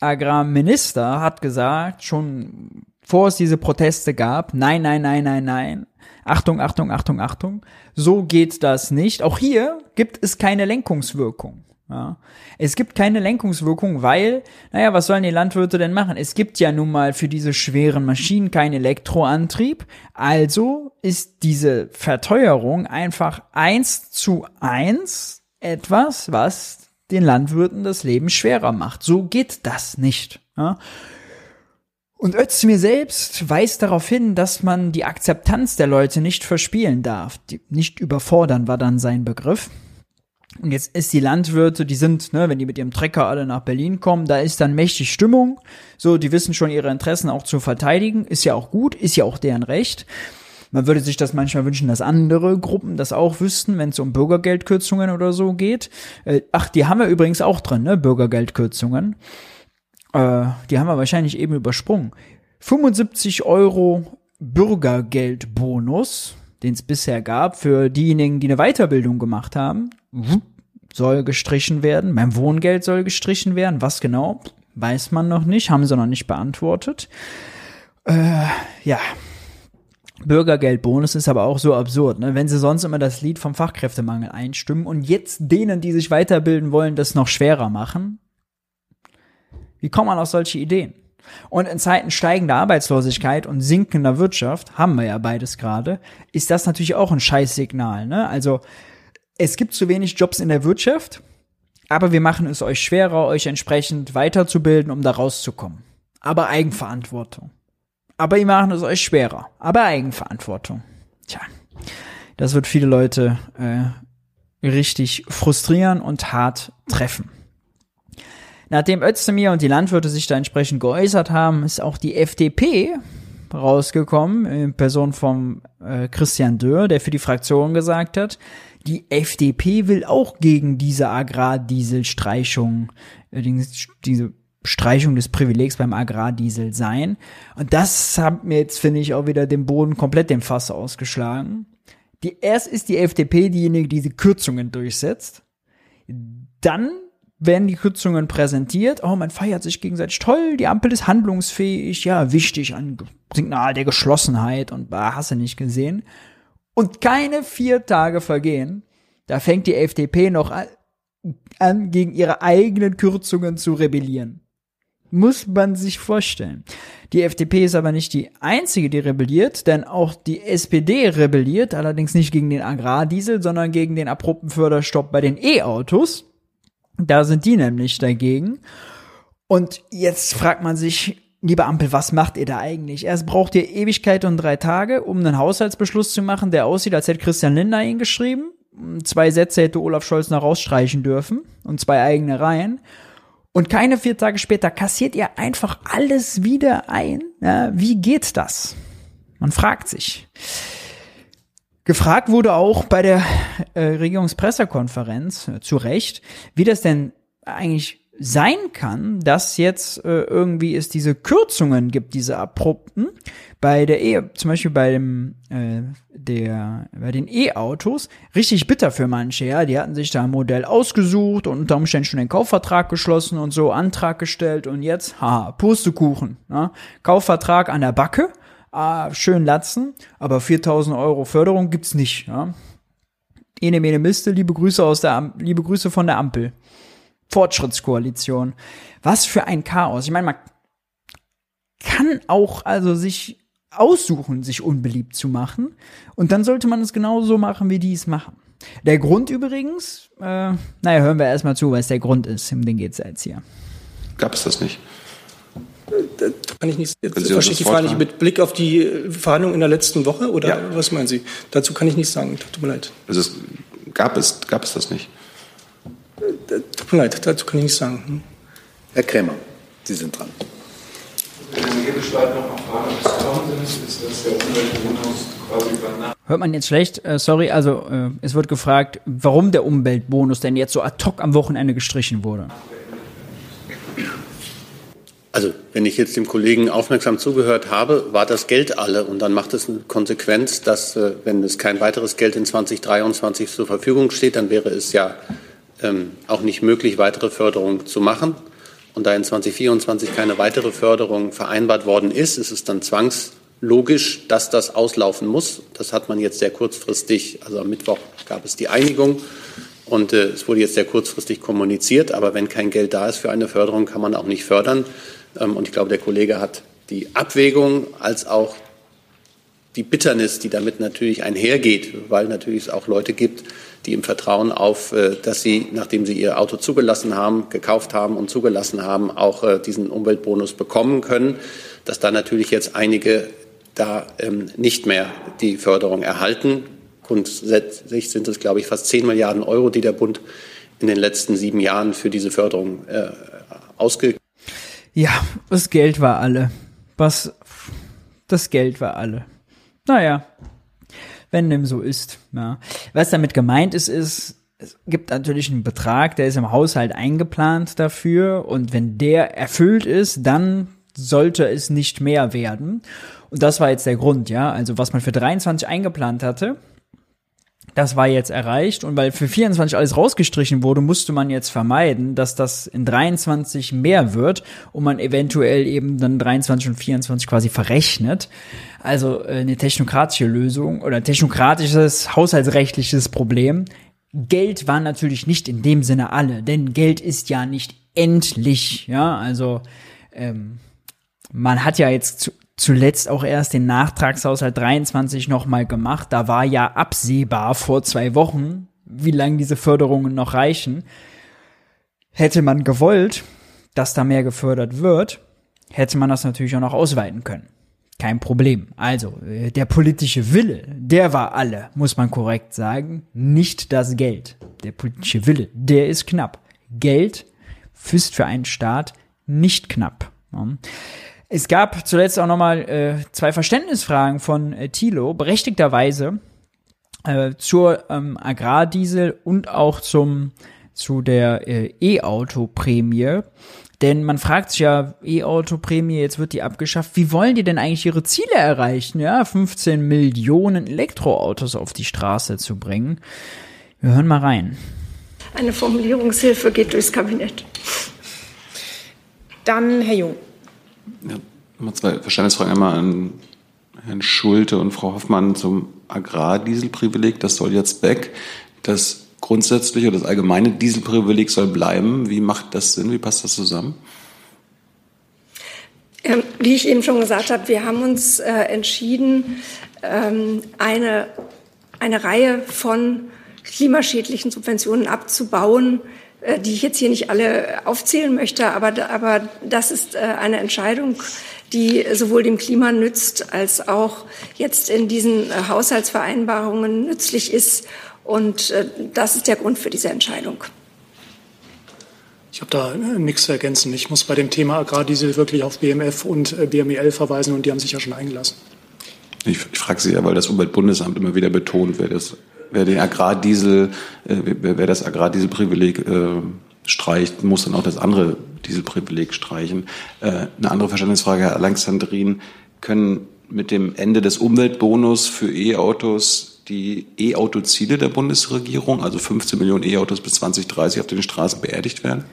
Agrarminister, hat gesagt, schon vor es diese Proteste gab, nein, nein, nein, nein, nein. Achtung, Achtung, Achtung, Achtung. So geht das nicht. Auch hier gibt es keine Lenkungswirkung. Ja. Es gibt keine Lenkungswirkung, weil, naja, was sollen die Landwirte denn machen? Es gibt ja nun mal für diese schweren Maschinen keinen Elektroantrieb. Also ist diese Verteuerung einfach eins zu eins etwas, was den Landwirten das Leben schwerer macht. So geht das nicht. Ja. Und Özdemir selbst weist darauf hin, dass man die Akzeptanz der Leute nicht verspielen darf. Die, nicht überfordern war dann sein Begriff. Und jetzt ist die Landwirte, die sind, ne, wenn die mit ihrem Trecker alle nach Berlin kommen, da ist dann mächtig Stimmung. So, die wissen schon ihre Interessen auch zu verteidigen. Ist ja auch gut, ist ja auch deren Recht. Man würde sich das manchmal wünschen, dass andere Gruppen das auch wüssten, wenn es um Bürgergeldkürzungen oder so geht. Äh, ach, die haben wir übrigens auch drin, ne? Bürgergeldkürzungen. Äh, die haben wir wahrscheinlich eben übersprungen. 75 Euro Bürgergeldbonus, den es bisher gab, für diejenigen, die eine Weiterbildung gemacht haben soll gestrichen werden. Beim Wohngeld soll gestrichen werden. Was genau, weiß man noch nicht, haben sie noch nicht beantwortet. Äh, ja. Bürgergeldbonus ist aber auch so absurd, ne? wenn sie sonst immer das Lied vom Fachkräftemangel einstimmen und jetzt denen, die sich weiterbilden wollen, das noch schwerer machen. Wie kommt man auf solche Ideen? Und in Zeiten steigender Arbeitslosigkeit und sinkender Wirtschaft, haben wir ja beides gerade, ist das natürlich auch ein Scheißsignal. Ne? Also es gibt zu wenig Jobs in der Wirtschaft, aber wir machen es euch schwerer, euch entsprechend weiterzubilden, um da rauszukommen. Aber Eigenverantwortung. Aber wir machen es euch schwerer. Aber Eigenverantwortung. Tja, das wird viele Leute äh, richtig frustrieren und hart treffen. Nachdem Özdemir und die Landwirte sich da entsprechend geäußert haben, ist auch die FDP rausgekommen, in Person von äh, Christian Dörr, der für die Fraktion gesagt hat, die FDP will auch gegen diese Agrardieselstreichung, äh, diese Streichung des Privilegs beim Agrardiesel sein. Und das hat mir jetzt, finde ich, auch wieder den Boden komplett dem Fass ausgeschlagen. Die, erst ist die FDP diejenige, die diese Kürzungen durchsetzt. Dann werden die Kürzungen präsentiert. Oh, man feiert sich gegenseitig toll. Die Ampel ist handlungsfähig. Ja, wichtig. Ein Signal der Geschlossenheit und bah, hast du nicht gesehen. Und keine vier Tage vergehen, da fängt die FDP noch an, gegen ihre eigenen Kürzungen zu rebellieren. Muss man sich vorstellen. Die FDP ist aber nicht die einzige, die rebelliert, denn auch die SPD rebelliert, allerdings nicht gegen den Agrardiesel, sondern gegen den abrupten Förderstopp bei den E-Autos. Da sind die nämlich dagegen. Und jetzt fragt man sich, Liebe Ampel, was macht ihr da eigentlich? Erst braucht ihr Ewigkeit und drei Tage, um einen Haushaltsbeschluss zu machen, der aussieht, als hätte Christian Lindner ihn geschrieben. Zwei Sätze hätte Olaf Scholz noch rausstreichen dürfen und zwei eigene Reihen. Und keine vier Tage später kassiert ihr einfach alles wieder ein. Ja, wie geht das? Man fragt sich. Gefragt wurde auch bei der äh, Regierungspressekonferenz, äh, zu Recht, wie das denn eigentlich sein kann, dass jetzt äh, irgendwie es diese Kürzungen gibt, diese abrupten, bei der E, zum Beispiel bei dem, äh, der, bei den E-Autos, richtig bitter für manche, ja. Die hatten sich da ein Modell ausgesucht und unter Umständen schon den Kaufvertrag geschlossen und so, Antrag gestellt und jetzt, ha, Pustekuchen, ja. Kaufvertrag an der Backe, ah, schön latzen, aber 4000 Euro Förderung gibt's nicht, ja. Ene, mene, Miste, liebe Grüße aus der, liebe Grüße von der Ampel. Fortschrittskoalition. Was für ein Chaos. Ich meine, kann auch also sich aussuchen, sich unbeliebt zu machen. Und dann sollte man es genauso machen, wie die es machen. Der Grund übrigens, äh, naja, hören wir erstmal zu, was der Grund ist. Um den geht es jetzt hier. Gab es das nicht? Da kann ich nicht, jetzt verstehe ich die Frage nicht mit Blick auf die Verhandlungen in der letzten Woche oder ja. was meinen Sie? Dazu kann ich nichts sagen, tut mir leid. Also es, gab, es, gab es das nicht? Tut mir leid, dazu kann ich nichts sagen. Hm? Herr Krämer, Sie sind dran. Hört man jetzt schlecht? Äh, sorry, also äh, es wird gefragt, warum der Umweltbonus denn jetzt so ad hoc am Wochenende gestrichen wurde. Also, wenn ich jetzt dem Kollegen aufmerksam zugehört habe, war das Geld alle. Und dann macht es eine Konsequenz, dass, äh, wenn es kein weiteres Geld in 2023 zur Verfügung steht, dann wäre es ja ähm, auch nicht möglich, weitere Förderung zu machen. Und da in 2024 keine weitere Förderung vereinbart worden ist, ist es dann zwangslogisch, dass das auslaufen muss. Das hat man jetzt sehr kurzfristig, also am Mittwoch gab es die Einigung. Und äh, es wurde jetzt sehr kurzfristig kommuniziert. Aber wenn kein Geld da ist für eine Förderung, kann man auch nicht fördern. Ähm, und ich glaube, der Kollege hat die Abwägung als auch die Bitternis, die damit natürlich einhergeht, weil natürlich es auch Leute gibt, die im Vertrauen auf, äh, dass sie, nachdem sie ihr Auto zugelassen haben, gekauft haben und zugelassen haben, auch äh, diesen Umweltbonus bekommen können, dass da natürlich jetzt einige da ähm, nicht mehr die Förderung erhalten. Grundsätzlich sind es, glaube ich, fast 10 Milliarden Euro, die der Bund in den letzten sieben Jahren für diese Förderung äh, ausgegeben ja, das Geld war alle. Was, das Geld war alle. Naja, wenn dem so ist. Ja. Was damit gemeint ist, ist, es gibt natürlich einen Betrag, der ist im Haushalt eingeplant dafür und wenn der erfüllt ist, dann sollte es nicht mehr werden. Und das war jetzt der Grund, ja. Also was man für 23 eingeplant hatte, das war jetzt erreicht und weil für 24 alles rausgestrichen wurde, musste man jetzt vermeiden, dass das in 23 mehr wird und man eventuell eben dann 23 und 24 quasi verrechnet. Also äh, eine technokratische Lösung oder technokratisches haushaltsrechtliches Problem. Geld war natürlich nicht in dem Sinne alle, denn Geld ist ja nicht endlich, ja, also ähm, man hat ja jetzt zu, zuletzt auch erst den Nachtragshaushalt 23 nochmal gemacht. Da war ja absehbar vor zwei Wochen, wie lange diese Förderungen noch reichen. Hätte man gewollt, dass da mehr gefördert wird, hätte man das natürlich auch noch ausweiten können. Kein Problem. Also, äh, der politische Wille, der war alle, muss man korrekt sagen, nicht das Geld. Der politische Wille, der ist knapp. Geld ist für einen Staat nicht knapp. Es gab zuletzt auch nochmal äh, zwei Verständnisfragen von äh, Thilo, berechtigterweise äh, zur ähm, Agrardiesel und auch zum zu der äh, E-Auto-Prämie. Denn man fragt sich ja, E-Auto-Prämie, jetzt wird die abgeschafft. Wie wollen die denn eigentlich ihre Ziele erreichen? Ja, 15 Millionen Elektroautos auf die Straße zu bringen. Wir hören mal rein. Eine Formulierungshilfe geht durchs Kabinett. Dann Herr Jung. Ja, nochmal zwei Verständnisfragen. Einmal an Herrn Schulte und Frau Hoffmann zum Agrardieselprivileg. Das soll jetzt weg. Das grundsätzliche oder das allgemeine Dieselprivileg soll bleiben. Wie macht das Sinn? Wie passt das zusammen? Ähm, wie ich eben schon gesagt habe, wir haben uns äh, entschieden, ähm, eine, eine Reihe von klimaschädlichen Subventionen abzubauen, die ich jetzt hier nicht alle aufzählen möchte, aber, aber das ist äh, eine Entscheidung, die sowohl dem Klima nützt, als auch jetzt in diesen äh, Haushaltsvereinbarungen nützlich ist. Und das ist der Grund für diese Entscheidung. Ich habe da nichts zu ergänzen. Ich muss bei dem Thema Agrardiesel wirklich auf BMF und BMEL verweisen und die haben sich ja schon eingelassen. Ich, ich frage Sie ja, weil das Umweltbundesamt immer wieder betont, wer das wer den Agrardiesel, äh, wer, wer das Agrardieselprivileg äh, streicht, muss dann auch das andere Dieselprivileg streichen. Äh, eine andere Verständnisfrage, Herr Alexandrin, können mit dem Ende des Umweltbonus für E-Autos die E-Auto-Ziele der Bundesregierung, also 15 Millionen E-Autos bis 2030 auf den Straßen beerdigt werden?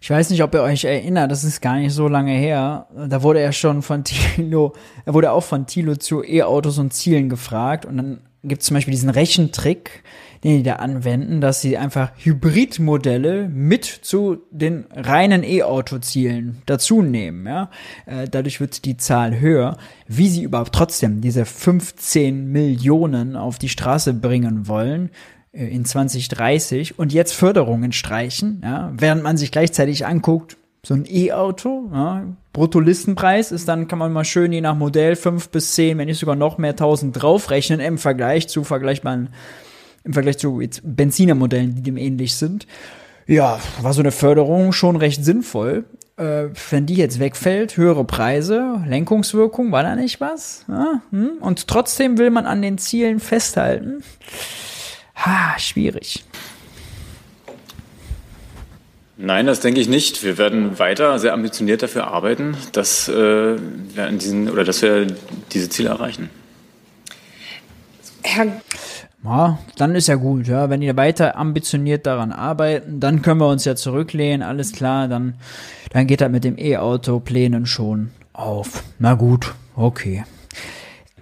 Ich weiß nicht, ob ihr euch erinnert, das ist gar nicht so lange her. Da wurde er schon von Thilo, er wurde auch von Thilo zu E-Autos und Zielen gefragt und dann gibt es zum Beispiel diesen Rechentrick, den die da anwenden, dass sie einfach Hybridmodelle mit zu den reinen E-Auto-Zielen dazu nehmen. Ja? Äh, dadurch wird die Zahl höher. Wie sie überhaupt trotzdem diese 15 Millionen auf die Straße bringen wollen, äh, in 2030 und jetzt Förderungen streichen, ja, während man sich gleichzeitig anguckt, so ein E-Auto, ja, Bruttolistenpreis ist dann, kann man mal schön je nach Modell fünf bis zehn, wenn nicht sogar noch mehr tausend draufrechnen im Vergleich zu vergleichbaren, im Vergleich zu jetzt Benzinermodellen, die dem ähnlich sind. Ja, war so eine Förderung schon recht sinnvoll. Äh, wenn die jetzt wegfällt, höhere Preise, Lenkungswirkung, war da nicht was? Ja, hm? Und trotzdem will man an den Zielen festhalten. Ha, schwierig. Nein, das denke ich nicht. Wir werden weiter sehr ambitioniert dafür arbeiten, dass äh, wir in diesen oder dass wir diese Ziele erreichen. Herr ja, dann ist ja gut, ja. Wenn ihr weiter ambitioniert daran arbeiten, dann können wir uns ja zurücklehnen, alles klar, dann, dann geht das mit dem E-Auto-Plänen schon auf. Na gut, okay.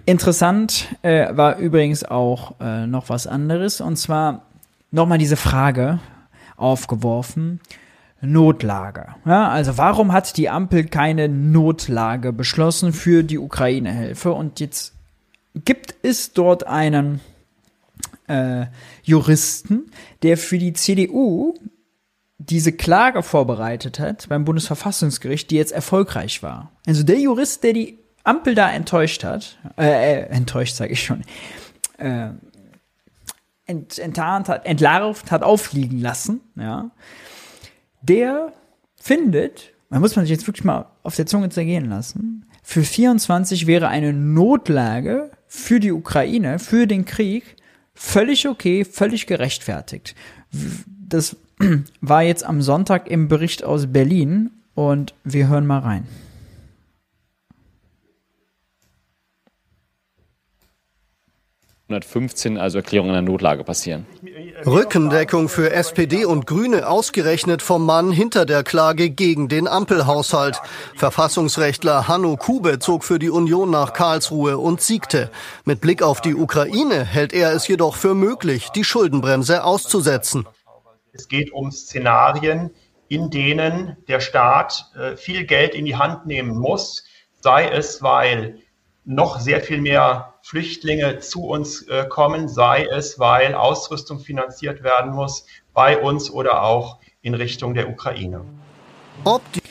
Interessant äh, war übrigens auch äh, noch was anderes, und zwar nochmal diese Frage aufgeworfen. Notlage. Ja, also warum hat die Ampel keine Notlage beschlossen für die Ukraine-Hilfe? Und jetzt gibt es dort einen äh, Juristen, der für die CDU diese Klage vorbereitet hat beim Bundesverfassungsgericht, die jetzt erfolgreich war. Also der Jurist, der die Ampel da enttäuscht hat, äh, äh enttäuscht sage ich schon, äh, ent, enttarnt hat, entlarvt hat, aufliegen lassen, ja, der findet, man muss man sich jetzt wirklich mal auf der Zunge zergehen lassen, für 24 wäre eine Notlage für die Ukraine, für den Krieg, völlig okay, völlig gerechtfertigt. Das war jetzt am Sonntag im Bericht aus Berlin und wir hören mal rein. 115 also Erklärungen einer Notlage passieren. Rückendeckung für SPD und Grüne ausgerechnet vom Mann hinter der Klage gegen den Ampelhaushalt. Verfassungsrechtler Hanno Kube zog für die Union nach Karlsruhe und siegte. Mit Blick auf die Ukraine hält er es jedoch für möglich, die Schuldenbremse auszusetzen. Es geht um Szenarien, in denen der Staat äh, viel Geld in die Hand nehmen muss, sei es, weil noch sehr viel mehr Flüchtlinge zu uns äh, kommen, sei es, weil Ausrüstung finanziert werden muss bei uns oder auch in Richtung der Ukraine. Ob die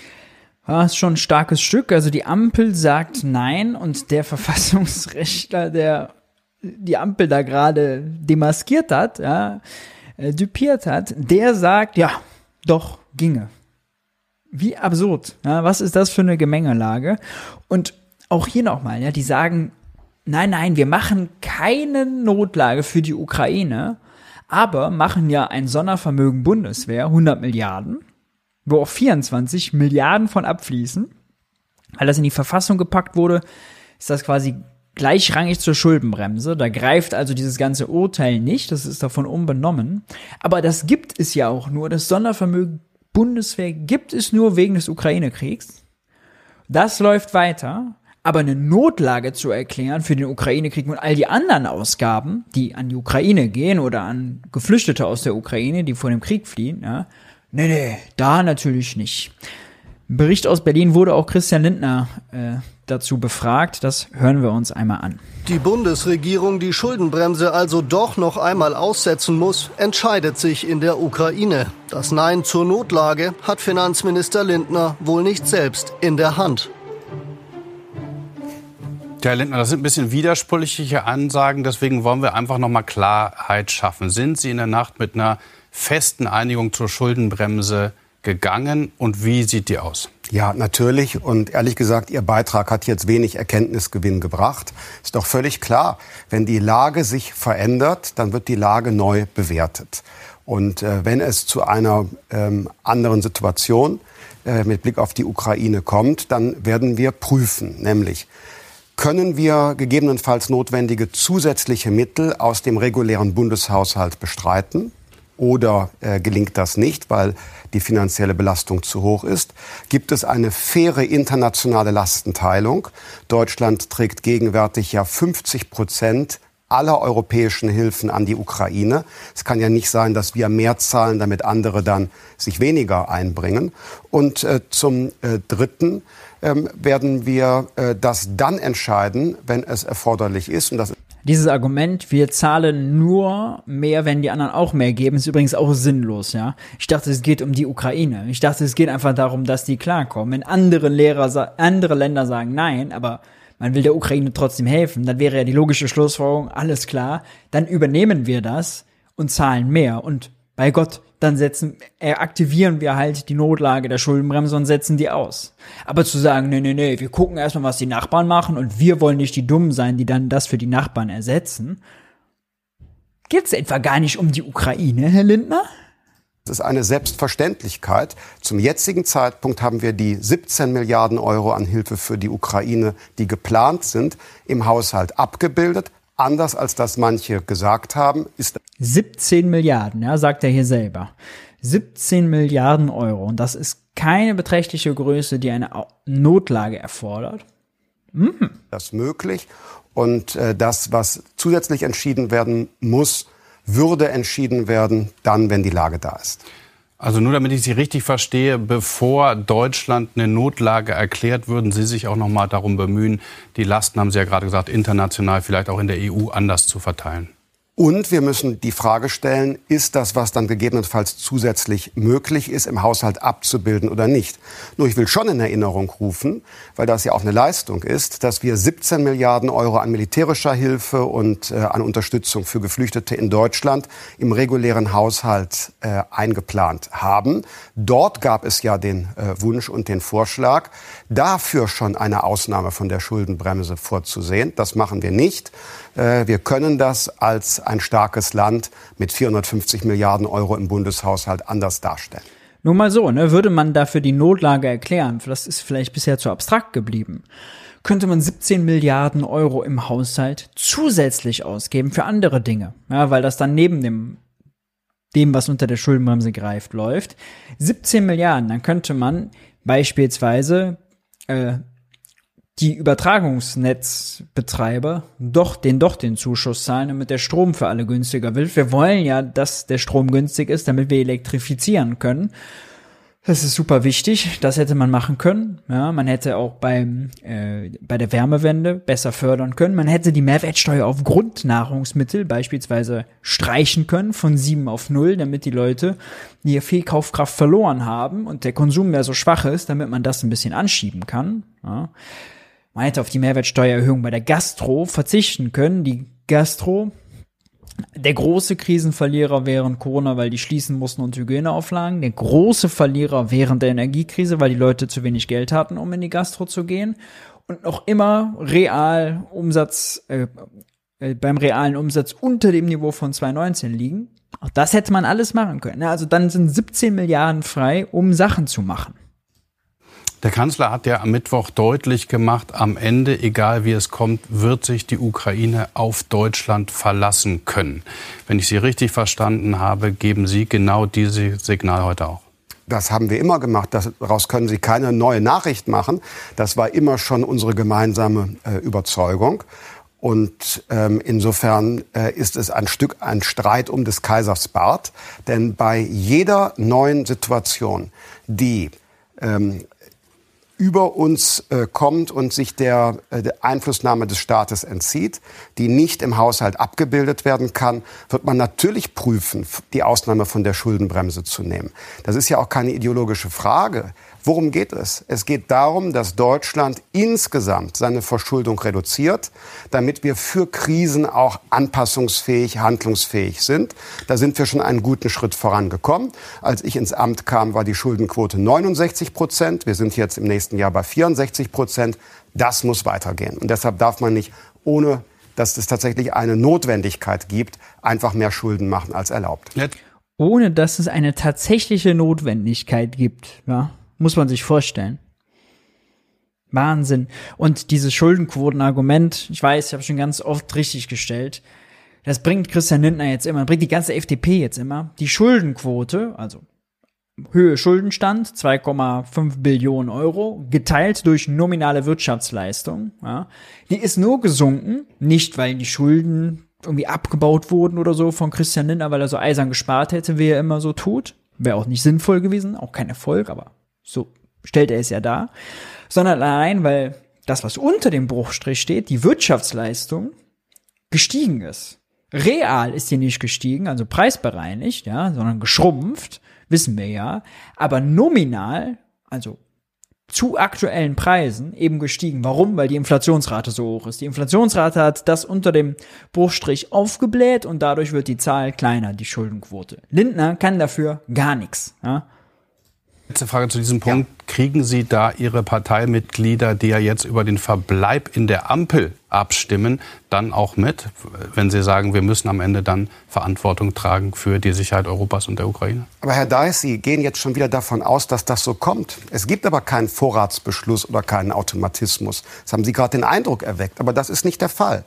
das ist schon ein starkes Stück. Also die Ampel sagt nein und der Verfassungsrechtler, der die Ampel da gerade demaskiert hat, ja, äh, dupiert hat, der sagt, ja, doch, ginge. Wie absurd. Ja, was ist das für eine Gemengelage? Und auch hier nochmal, ja, die sagen, nein, nein, wir machen keine Notlage für die Ukraine, aber machen ja ein Sondervermögen Bundeswehr, 100 Milliarden, wo auch 24 Milliarden von abfließen. Weil das in die Verfassung gepackt wurde, ist das quasi gleichrangig zur Schuldenbremse. Da greift also dieses ganze Urteil nicht, das ist davon unbenommen. Aber das gibt es ja auch nur, das Sondervermögen Bundeswehr gibt es nur wegen des Ukraine-Kriegs. Das läuft weiter. Aber eine Notlage zu erklären für den Ukraine-Krieg und all die anderen Ausgaben, die an die Ukraine gehen oder an Geflüchtete aus der Ukraine, die vor dem Krieg fliehen, ja, nee, nee, da natürlich nicht. Im Bericht aus Berlin wurde auch Christian Lindner äh, dazu befragt. Das hören wir uns einmal an. Die Bundesregierung die Schuldenbremse also doch noch einmal aussetzen muss, entscheidet sich in der Ukraine. Das Nein zur Notlage hat Finanzminister Lindner wohl nicht selbst in der Hand. Herr Lindner, das sind ein bisschen widersprüchliche Ansagen. Deswegen wollen wir einfach noch mal Klarheit schaffen. Sind Sie in der Nacht mit einer festen Einigung zur Schuldenbremse gegangen und wie sieht die aus? Ja, natürlich. Und ehrlich gesagt, Ihr Beitrag hat jetzt wenig Erkenntnisgewinn gebracht. Ist doch völlig klar, wenn die Lage sich verändert, dann wird die Lage neu bewertet. Und äh, wenn es zu einer ähm, anderen Situation äh, mit Blick auf die Ukraine kommt, dann werden wir prüfen, nämlich können wir gegebenenfalls notwendige zusätzliche Mittel aus dem regulären Bundeshaushalt bestreiten? Oder äh, gelingt das nicht, weil die finanzielle Belastung zu hoch ist? Gibt es eine faire internationale Lastenteilung? Deutschland trägt gegenwärtig ja 50 Prozent aller europäischen Hilfen an die Ukraine. Es kann ja nicht sein, dass wir mehr zahlen, damit andere dann sich weniger einbringen. Und äh, zum äh, Dritten ähm, werden wir äh, das dann entscheiden, wenn es erforderlich ist. Und das dieses Argument, wir zahlen nur mehr, wenn die anderen auch mehr geben, ist übrigens auch sinnlos, ja. Ich dachte, es geht um die Ukraine. Ich dachte, es geht einfach darum, dass die klarkommen. Wenn andere Lehrer, andere Länder sagen nein, aber man will der Ukraine trotzdem helfen, dann wäre ja die logische Schlussfolgerung, alles klar, dann übernehmen wir das und zahlen mehr. Und bei Gott, dann setzen, äh, aktivieren wir halt die Notlage der Schuldenbremse und setzen die aus. Aber zu sagen, nee, nee, nee, wir gucken erstmal, was die Nachbarn machen und wir wollen nicht die Dummen sein, die dann das für die Nachbarn ersetzen. Geht es etwa gar nicht um die Ukraine, Herr Lindner? Das ist eine Selbstverständlichkeit. Zum jetzigen Zeitpunkt haben wir die 17 Milliarden Euro an Hilfe für die Ukraine, die geplant sind, im Haushalt abgebildet. Anders als das manche gesagt haben, ist 17 Milliarden, ja, sagt er hier selber. 17 Milliarden Euro. Und das ist keine beträchtliche Größe, die eine Notlage erfordert. Mhm. Das möglich. Und äh, das, was zusätzlich entschieden werden muss, würde entschieden werden, dann, wenn die Lage da ist. Also nur damit ich Sie richtig verstehe, bevor Deutschland eine Notlage erklärt, würden Sie sich auch noch mal darum bemühen, die Lasten, haben Sie ja gerade gesagt, international vielleicht auch in der EU anders zu verteilen. Und wir müssen die Frage stellen, ist das, was dann gegebenenfalls zusätzlich möglich ist, im Haushalt abzubilden oder nicht? Nur ich will schon in Erinnerung rufen, weil das ja auch eine Leistung ist, dass wir 17 Milliarden Euro an militärischer Hilfe und äh, an Unterstützung für Geflüchtete in Deutschland im regulären Haushalt äh, eingeplant haben. Dort gab es ja den äh, Wunsch und den Vorschlag, dafür schon eine Ausnahme von der Schuldenbremse vorzusehen. Das machen wir nicht. Äh, wir können das als ein starkes Land mit 450 Milliarden Euro im Bundeshaushalt anders darstellen. Nur mal so, ne, würde man dafür die Notlage erklären, das ist vielleicht bisher zu abstrakt geblieben, könnte man 17 Milliarden Euro im Haushalt zusätzlich ausgeben für andere Dinge, ja, weil das dann neben dem dem, was unter der Schuldenbremse greift, läuft. 17 Milliarden, dann könnte man beispielsweise äh, die Übertragungsnetzbetreiber doch den doch den Zuschuss zahlen, damit der Strom für alle günstiger wird. Wir wollen ja, dass der Strom günstig ist, damit wir elektrifizieren können. Das ist super wichtig. Das hätte man machen können. Ja, man hätte auch beim äh, bei der Wärmewende besser fördern können. Man hätte die Mehrwertsteuer auf Grundnahrungsmittel beispielsweise streichen können von sieben auf null, damit die Leute die viel Kaufkraft verloren haben und der Konsum mehr so schwach ist, damit man das ein bisschen anschieben kann. Ja. Man hätte auf die Mehrwertsteuererhöhung bei der Gastro verzichten können. Die Gastro, der große Krisenverlierer während Corona, weil die schließen mussten und Hygieneauflagen. Der große Verlierer während der Energiekrise, weil die Leute zu wenig Geld hatten, um in die Gastro zu gehen. Und noch immer real Umsatz, äh, äh beim realen Umsatz unter dem Niveau von 2019 liegen. Auch das hätte man alles machen können. Also dann sind 17 Milliarden frei, um Sachen zu machen. Der Kanzler hat ja am Mittwoch deutlich gemacht, am Ende, egal wie es kommt, wird sich die Ukraine auf Deutschland verlassen können. Wenn ich Sie richtig verstanden habe, geben Sie genau dieses Signal heute auch. Das haben wir immer gemacht. Daraus können Sie keine neue Nachricht machen. Das war immer schon unsere gemeinsame äh, Überzeugung. Und ähm, insofern äh, ist es ein Stück ein Streit um des Kaisers Bart. Denn bei jeder neuen Situation, die ähm, über uns äh, kommt und sich der, äh, der, Einflussnahme des Staates entzieht, die nicht im Haushalt abgebildet werden kann, wird man natürlich prüfen, die Ausnahme von der Schuldenbremse zu nehmen. Das ist ja auch keine ideologische Frage. Worum geht es? Es geht darum, dass Deutschland insgesamt seine Verschuldung reduziert, damit wir für Krisen auch anpassungsfähig, handlungsfähig sind. Da sind wir schon einen guten Schritt vorangekommen. Als ich ins Amt kam, war die Schuldenquote 69 Prozent. Wir sind jetzt im nächsten Jahr bei 64 Prozent. Das muss weitergehen. Und deshalb darf man nicht ohne dass es tatsächlich eine Notwendigkeit gibt, einfach mehr Schulden machen als erlaubt. Ohne dass es eine tatsächliche Notwendigkeit gibt, ja, muss man sich vorstellen. Wahnsinn. Und dieses Schuldenquotenargument, ich weiß, ich habe schon ganz oft richtig gestellt, das bringt Christian Lindner jetzt immer, bringt die ganze FDP jetzt immer. Die Schuldenquote, also Höhe Schuldenstand, 2,5 Billionen Euro, geteilt durch nominale Wirtschaftsleistung, ja, die ist nur gesunken, nicht weil die Schulden irgendwie abgebaut wurden oder so von Christian Lindner, weil er so eisern gespart hätte, wie er immer so tut. Wäre auch nicht sinnvoll gewesen, auch kein Erfolg, aber so stellt er es ja dar. Sondern allein, weil das, was unter dem Bruchstrich steht, die Wirtschaftsleistung, gestiegen ist. Real ist die nicht gestiegen, also preisbereinigt, ja, sondern geschrumpft, wissen wir ja. Aber nominal, also zu aktuellen Preisen eben gestiegen. Warum? Weil die Inflationsrate so hoch ist. Die Inflationsrate hat das unter dem Bruchstrich aufgebläht und dadurch wird die Zahl kleiner, die Schuldenquote. Lindner kann dafür gar nichts. Ja? Letzte Frage zu diesem Punkt. Ja. Kriegen Sie da Ihre Parteimitglieder, die ja jetzt über den Verbleib in der Ampel abstimmen, dann auch mit, wenn Sie sagen, wir müssen am Ende dann Verantwortung tragen für die Sicherheit Europas und der Ukraine? Aber Herr Deis, Sie gehen jetzt schon wieder davon aus, dass das so kommt. Es gibt aber keinen Vorratsbeschluss oder keinen Automatismus. Das haben Sie gerade den Eindruck erweckt. Aber das ist nicht der Fall.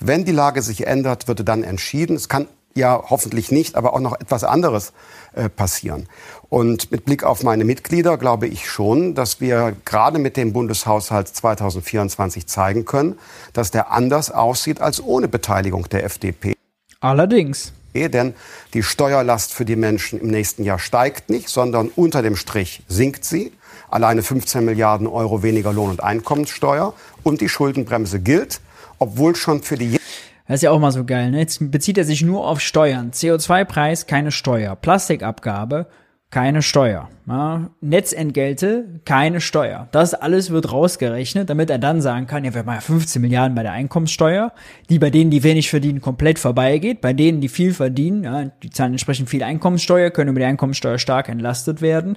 Wenn die Lage sich ändert, wird dann entschieden. Es kann ja hoffentlich nicht, aber auch noch etwas anderes äh, passieren. Und mit Blick auf meine Mitglieder glaube ich schon, dass wir gerade mit dem Bundeshaushalt 2024 zeigen können, dass der anders aussieht als ohne Beteiligung der FDP. Allerdings. Denn die Steuerlast für die Menschen im nächsten Jahr steigt nicht, sondern unter dem Strich sinkt sie. Alleine 15 Milliarden Euro weniger Lohn- und Einkommenssteuer. Und die Schuldenbremse gilt, obwohl schon für die das ist ja auch mal so geil, ne? Jetzt bezieht er sich nur auf Steuern. CO2-Preis, keine Steuer. Plastikabgabe, keine Steuer. Ja? Netzentgelte, keine Steuer. Das alles wird rausgerechnet, damit er dann sagen kann, ja, wir haben ja 15 Milliarden bei der Einkommenssteuer, die bei denen, die wenig verdienen, komplett vorbeigeht. Bei denen, die viel verdienen, ja, die zahlen entsprechend viel Einkommenssteuer, können über die Einkommenssteuer stark entlastet werden.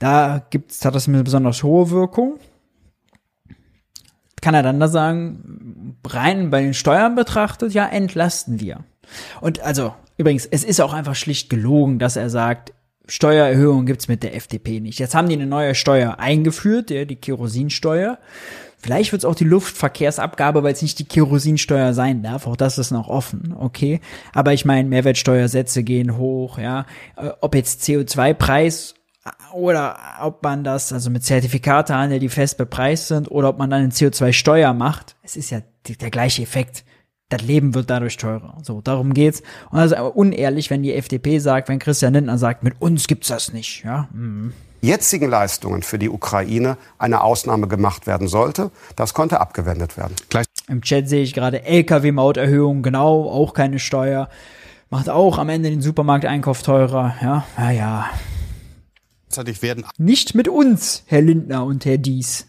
Da gibt's, hat das eine besonders hohe Wirkung kann er dann da sagen, rein bei den Steuern betrachtet, ja, entlasten wir. Und also, übrigens, es ist auch einfach schlicht gelogen, dass er sagt, Steuererhöhung gibt's mit der FDP nicht. Jetzt haben die eine neue Steuer eingeführt, ja, die Kerosinsteuer. Vielleicht wird's auch die Luftverkehrsabgabe, weil es nicht die Kerosinsteuer sein darf. Auch das ist noch offen, okay. Aber ich meine, Mehrwertsteuersätze gehen hoch, ja. Äh, ob jetzt CO2-Preis oder ob man das also mit Zertifikate handelt, die fest bepreist sind, oder ob man dann eine CO2-Steuer macht. Es ist ja der gleiche Effekt. Das Leben wird dadurch teurer. So, darum geht's. Und das ist aber unehrlich, wenn die FDP sagt, wenn Christian Lindner sagt, mit uns gibt's das nicht, ja. Mhm. jetzigen Leistungen für die Ukraine eine Ausnahme gemacht werden sollte. Das konnte abgewendet werden. Gleich. Im Chat sehe ich gerade Lkw-Mauterhöhung, genau, auch keine Steuer. Macht auch am Ende den Supermarkteinkauf teurer, ja. Naja, Gleichzeitig werden nicht mit uns, Herr Lindner und Herr Dies.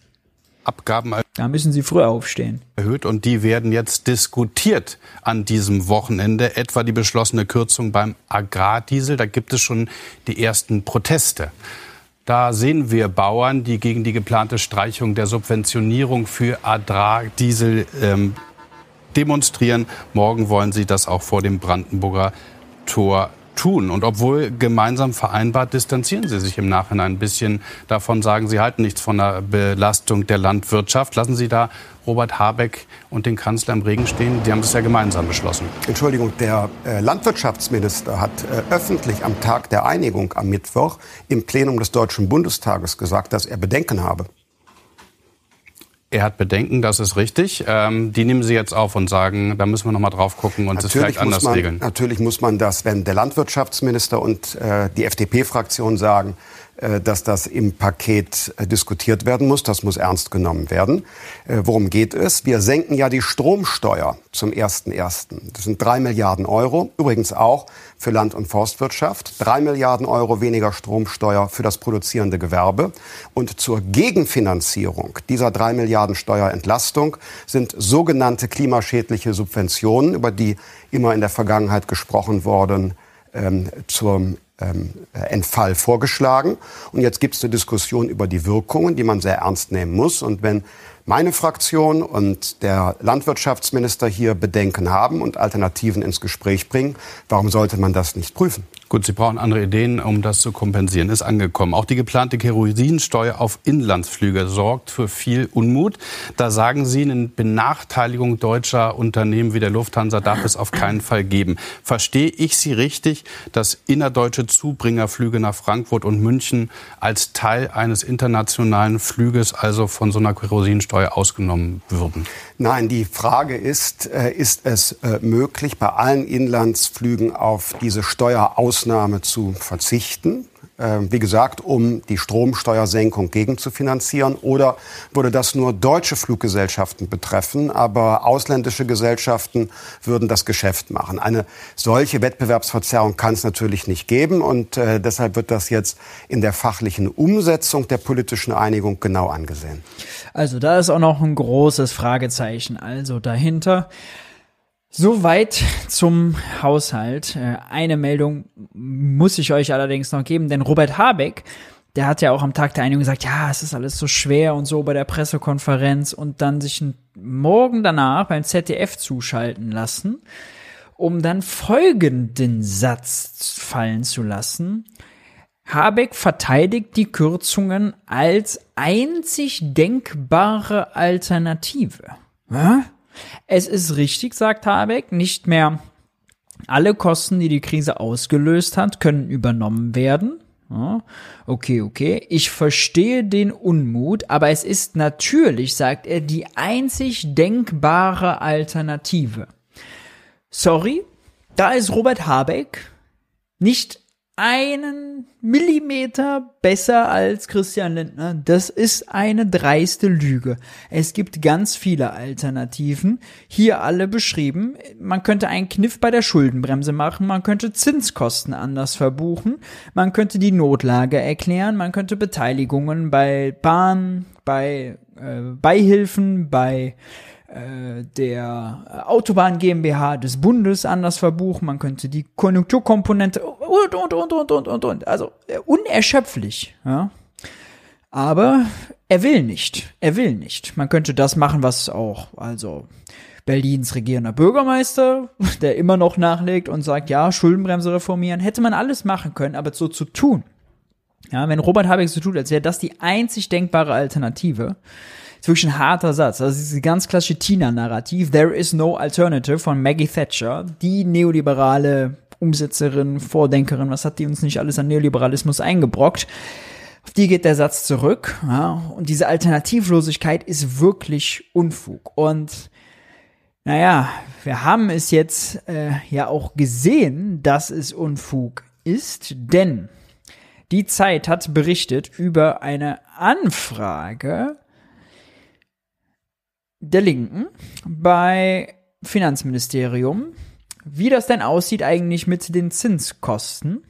Abgaben da müssen Sie früh aufstehen. Erhöht und die werden jetzt diskutiert an diesem Wochenende. Etwa die beschlossene Kürzung beim Agrardiesel. Da gibt es schon die ersten Proteste. Da sehen wir Bauern, die gegen die geplante Streichung der Subventionierung für Agrardiesel ähm, demonstrieren. Morgen wollen sie das auch vor dem Brandenburger Tor tun. Und obwohl gemeinsam vereinbart, distanzieren Sie sich im Nachhinein ein bisschen davon, sagen, Sie halten nichts von der Belastung der Landwirtschaft. Lassen Sie da Robert Habeck und den Kanzler im Regen stehen? Die haben das ja gemeinsam beschlossen. Entschuldigung, der äh, Landwirtschaftsminister hat äh, öffentlich am Tag der Einigung am Mittwoch im Plenum des Deutschen Bundestages gesagt, dass er Bedenken habe. Er hat Bedenken, das ist richtig. Ähm, die nehmen Sie jetzt auf und sagen, da müssen wir noch mal drauf gucken und es vielleicht anders man, regeln. Natürlich muss man das, wenn der Landwirtschaftsminister und äh, die FDP-Fraktion sagen, dass das im Paket äh, diskutiert werden muss. Das muss ernst genommen werden. Äh, worum geht es? Wir senken ja die Stromsteuer zum 1.1. Das sind drei Milliarden Euro. Übrigens auch für Land- und Forstwirtschaft. Drei Milliarden Euro weniger Stromsteuer für das produzierende Gewerbe. Und zur Gegenfinanzierung dieser drei Milliarden Steuerentlastung sind sogenannte klimaschädliche Subventionen, über die immer in der Vergangenheit gesprochen worden, ähm, zum ähm, Entfall vorgeschlagen. Und jetzt gibt es eine Diskussion über die Wirkungen, die man sehr ernst nehmen muss. Und wenn meine Fraktion und der Landwirtschaftsminister hier Bedenken haben und Alternativen ins Gespräch bringen, warum sollte man das nicht prüfen? Gut, Sie brauchen andere Ideen, um das zu kompensieren. Ist angekommen. Auch die geplante Kerosinsteuer auf Inlandsflüge sorgt für viel Unmut. Da sagen Sie, eine Benachteiligung deutscher Unternehmen wie der Lufthansa darf es auf keinen Fall geben. Verstehe ich Sie richtig, dass innerdeutsche Zubringerflüge nach Frankfurt und München als Teil eines internationalen Flüges, also von so einer Kerosinsteuer Steuer ausgenommen würden? Nein, die Frage ist, äh, ist es äh, möglich, bei allen Inlandsflügen auf diese Steuerausnahme zu verzichten? Ähm, wie gesagt, um die Stromsteuersenkung gegenzufinanzieren? Oder würde das nur deutsche Fluggesellschaften betreffen, aber ausländische Gesellschaften würden das Geschäft machen? Eine solche Wettbewerbsverzerrung kann es natürlich nicht geben und äh, deshalb wird das jetzt in der fachlichen Umsetzung der politischen Einigung genau angesehen. Also da ist auch noch ein großes Fragezeichen also dahinter. Soweit zum Haushalt. Äh, eine Meldung muss ich euch allerdings noch geben, denn Robert Habeck, der hat ja auch am Tag der Einigung gesagt, ja, es ist alles so schwer und so bei der Pressekonferenz und dann sich morgen danach beim ZDF zuschalten lassen, um dann folgenden Satz fallen zu lassen. Habeck verteidigt die Kürzungen als einzig denkbare Alternative. Ja? Es ist richtig, sagt Habeck, nicht mehr alle Kosten, die die Krise ausgelöst hat, können übernommen werden. Okay, okay. Ich verstehe den Unmut, aber es ist natürlich, sagt er, die einzig denkbare Alternative. Sorry, da ist Robert Habeck nicht einen Millimeter besser als Christian Lindner. Das ist eine dreiste Lüge. Es gibt ganz viele Alternativen, hier alle beschrieben. Man könnte einen Kniff bei der Schuldenbremse machen, man könnte Zinskosten anders verbuchen, man könnte die Notlage erklären, man könnte Beteiligungen bei Bahn, bei äh, Beihilfen, bei der Autobahn GmbH des Bundes anders verbuchen, man könnte die Konjunkturkomponente und, und, und, und, und, und, und. Also äh, unerschöpflich, ja. Aber er will nicht. Er will nicht. Man könnte das machen, was auch, also Berlins regierender Bürgermeister, der immer noch nachlegt und sagt, ja, Schuldenbremse reformieren, hätte man alles machen können, aber so zu tun. Ja, wenn Robert Habeck so tut, als wäre das die einzig denkbare Alternative, ein harter Satz. Also dieses ganz klassische Tina-Narrativ, There is no alternative von Maggie Thatcher, die neoliberale Umsetzerin, Vordenkerin, was hat die uns nicht alles an Neoliberalismus eingebrockt? Auf die geht der Satz zurück. Ja, und diese Alternativlosigkeit ist wirklich Unfug. Und naja, wir haben es jetzt äh, ja auch gesehen, dass es Unfug ist, denn die Zeit hat berichtet über eine Anfrage der Linken bei Finanzministerium, wie das denn aussieht eigentlich mit den Zinskosten.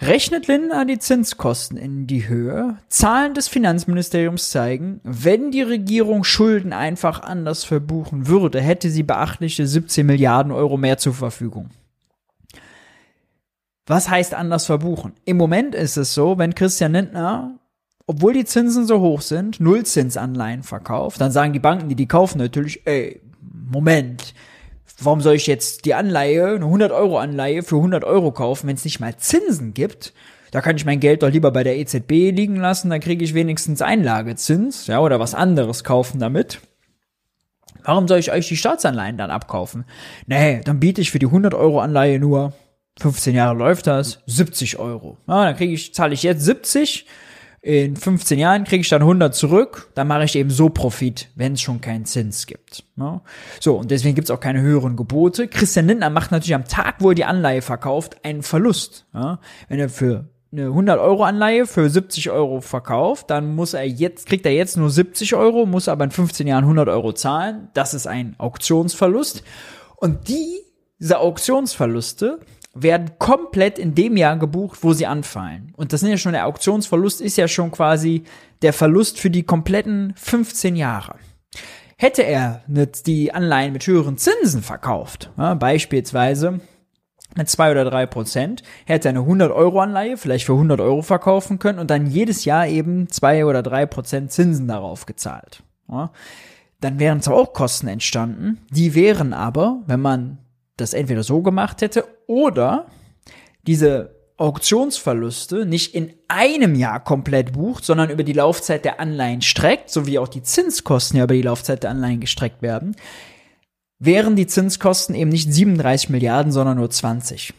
Rechnet Lindner die Zinskosten in die Höhe? Zahlen des Finanzministeriums zeigen, wenn die Regierung Schulden einfach anders verbuchen würde, hätte sie beachtliche 17 Milliarden Euro mehr zur Verfügung. Was heißt anders verbuchen? Im Moment ist es so, wenn Christian Lindner obwohl die Zinsen so hoch sind, Nullzinsanleihen verkauft, dann sagen die Banken, die die kaufen, natürlich, ey, Moment, warum soll ich jetzt die Anleihe, eine 100 Euro Anleihe für 100 Euro kaufen, wenn es nicht mal Zinsen gibt? Da kann ich mein Geld doch lieber bei der EZB liegen lassen, dann kriege ich wenigstens Einlagezins, ja, oder was anderes kaufen damit. Warum soll ich euch die Staatsanleihen dann abkaufen? Nee, dann biete ich für die 100 Euro Anleihe nur 15 Jahre läuft das, 70 Euro. Ja, dann kriege ich, zahle ich jetzt 70 in 15 Jahren kriege ich dann 100 zurück, dann mache ich eben so Profit, wenn es schon keinen Zins gibt. Ne? So, und deswegen gibt es auch keine höheren Gebote. Christian Lindner macht natürlich am Tag, wo er die Anleihe verkauft, einen Verlust. Ja? Wenn er für eine 100 Euro Anleihe für 70 Euro verkauft, dann muss er jetzt, kriegt er jetzt nur 70 Euro, muss aber in 15 Jahren 100 Euro zahlen. Das ist ein Auktionsverlust. Und die, diese Auktionsverluste werden komplett in dem Jahr gebucht, wo sie anfallen. Und das sind ja schon der Auktionsverlust, ist ja schon quasi der Verlust für die kompletten 15 Jahre. Hätte er die Anleihen mit höheren Zinsen verkauft, ja, beispielsweise mit zwei oder drei Prozent, hätte er eine 100 Euro Anleihe vielleicht für 100 Euro verkaufen können und dann jedes Jahr eben zwei oder drei Prozent Zinsen darauf gezahlt. Ja. Dann wären zwar auch Kosten entstanden, die wären aber, wenn man das entweder so gemacht hätte oder diese Auktionsverluste nicht in einem Jahr komplett bucht, sondern über die Laufzeit der Anleihen streckt, so wie auch die Zinskosten ja über die Laufzeit der Anleihen gestreckt werden, wären die Zinskosten eben nicht 37 Milliarden, sondern nur 20.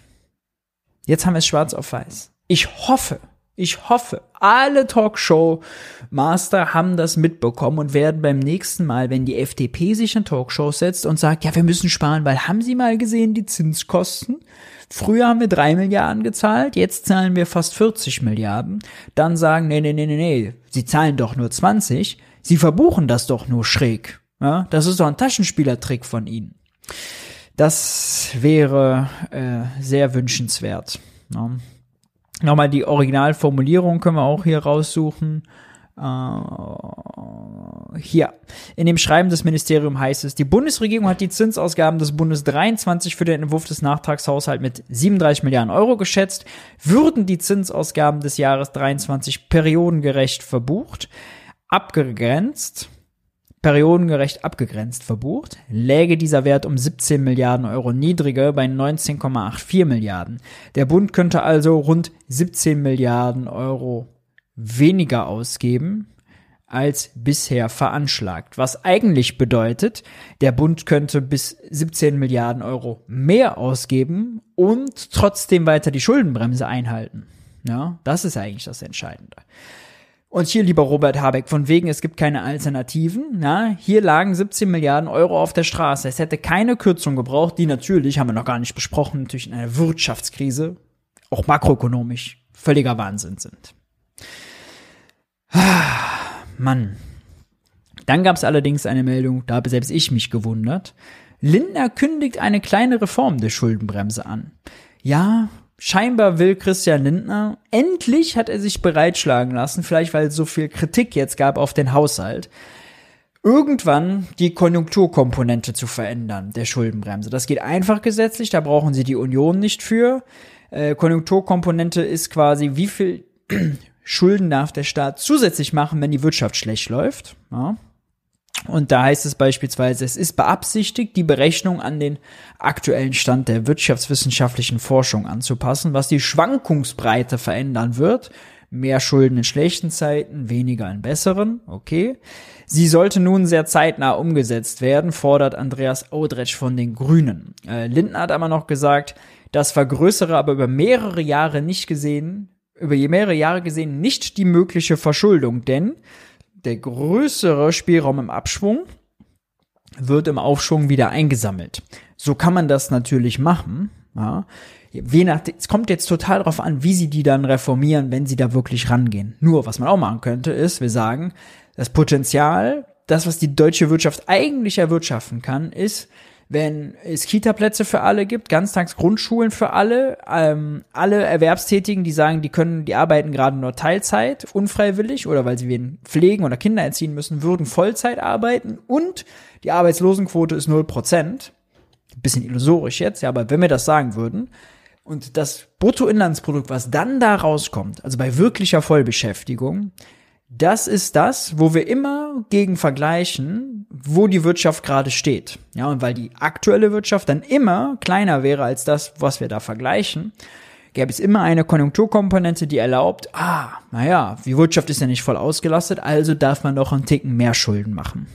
Jetzt haben wir es schwarz auf weiß. Ich hoffe, Ich hoffe, alle Talkshow-Master haben das mitbekommen und werden beim nächsten Mal, wenn die FDP sich in Talkshows setzt und sagt, ja, wir müssen sparen, weil haben Sie mal gesehen, die Zinskosten? Früher haben wir drei Milliarden gezahlt, jetzt zahlen wir fast 40 Milliarden. Dann sagen, nee, nee, nee, nee, nee, Sie zahlen doch nur 20. Sie verbuchen das doch nur schräg. Ja, das ist doch ein Taschenspielertrick von Ihnen. Das wäre äh, sehr wünschenswert. Ja. Nochmal die Originalformulierung können wir auch hier raussuchen. Uh, hier. In dem Schreiben des Ministeriums heißt es, die Bundesregierung hat die Zinsausgaben des Bundes 23 für den Entwurf des Nachtragshaushalts mit 37 Milliarden Euro geschätzt. Würden die Zinsausgaben des Jahres 23 periodengerecht verbucht, abgegrenzt, periodengerecht abgegrenzt verbucht, läge dieser Wert um 17 Milliarden Euro niedriger bei 19,84 Milliarden. Der Bund könnte also rund 17 Milliarden Euro weniger ausgeben als bisher veranschlagt. Was eigentlich bedeutet, der Bund könnte bis 17 Milliarden Euro mehr ausgeben und trotzdem weiter die Schuldenbremse einhalten. Ja, das ist eigentlich das Entscheidende. Und hier, lieber Robert Habeck, von wegen, es gibt keine Alternativen. Na, hier lagen 17 Milliarden Euro auf der Straße. Es hätte keine Kürzung gebraucht, die natürlich, haben wir noch gar nicht besprochen, natürlich in einer Wirtschaftskrise, auch makroökonomisch, völliger Wahnsinn sind. Mann. Dann gab es allerdings eine Meldung, da habe selbst ich mich gewundert. Lindner kündigt eine kleine Reform der Schuldenbremse an. Ja, scheinbar will Christian Lindner, endlich hat er sich bereitschlagen lassen, vielleicht weil es so viel Kritik jetzt gab auf den Haushalt, irgendwann die Konjunkturkomponente zu verändern, der Schuldenbremse. Das geht einfach gesetzlich, da brauchen sie die Union nicht für. Äh, Konjunkturkomponente ist quasi, wie viel Schulden darf der Staat zusätzlich machen, wenn die Wirtschaft schlecht läuft. Ja. Und da heißt es beispielsweise, es ist beabsichtigt, die Berechnung an den aktuellen Stand der wirtschaftswissenschaftlichen Forschung anzupassen, was die Schwankungsbreite verändern wird. Mehr Schulden in schlechten Zeiten, weniger in besseren, okay. Sie sollte nun sehr zeitnah umgesetzt werden, fordert Andreas Audretsch von den Grünen. Äh, Lindner hat aber noch gesagt, das vergrößere aber über mehrere Jahre nicht gesehen, über mehrere Jahre gesehen nicht die mögliche Verschuldung, denn der größere Spielraum im Abschwung wird im Aufschwung wieder eingesammelt. So kann man das natürlich machen. Ja. Je nach, es kommt jetzt total darauf an, wie sie die dann reformieren, wenn sie da wirklich rangehen. Nur, was man auch machen könnte, ist, wir sagen, das Potenzial, das, was die deutsche Wirtschaft eigentlich erwirtschaften kann, ist, wenn es Kita-Plätze für alle gibt, Ganztagsgrundschulen für alle, ähm, alle Erwerbstätigen, die sagen, die können, die arbeiten gerade nur Teilzeit, unfreiwillig oder weil sie wen pflegen oder Kinder erziehen müssen, würden Vollzeit arbeiten und die Arbeitslosenquote ist 0%. Bisschen illusorisch jetzt, ja, aber wenn wir das sagen würden, und das Bruttoinlandsprodukt, was dann da rauskommt, also bei wirklicher Vollbeschäftigung, das ist das, wo wir immer gegen vergleichen, wo die Wirtschaft gerade steht. Ja, und weil die aktuelle Wirtschaft dann immer kleiner wäre als das, was wir da vergleichen, gäbe es immer eine Konjunkturkomponente, die erlaubt, ah, naja, die Wirtschaft ist ja nicht voll ausgelastet, also darf man doch einen Ticken mehr Schulden machen.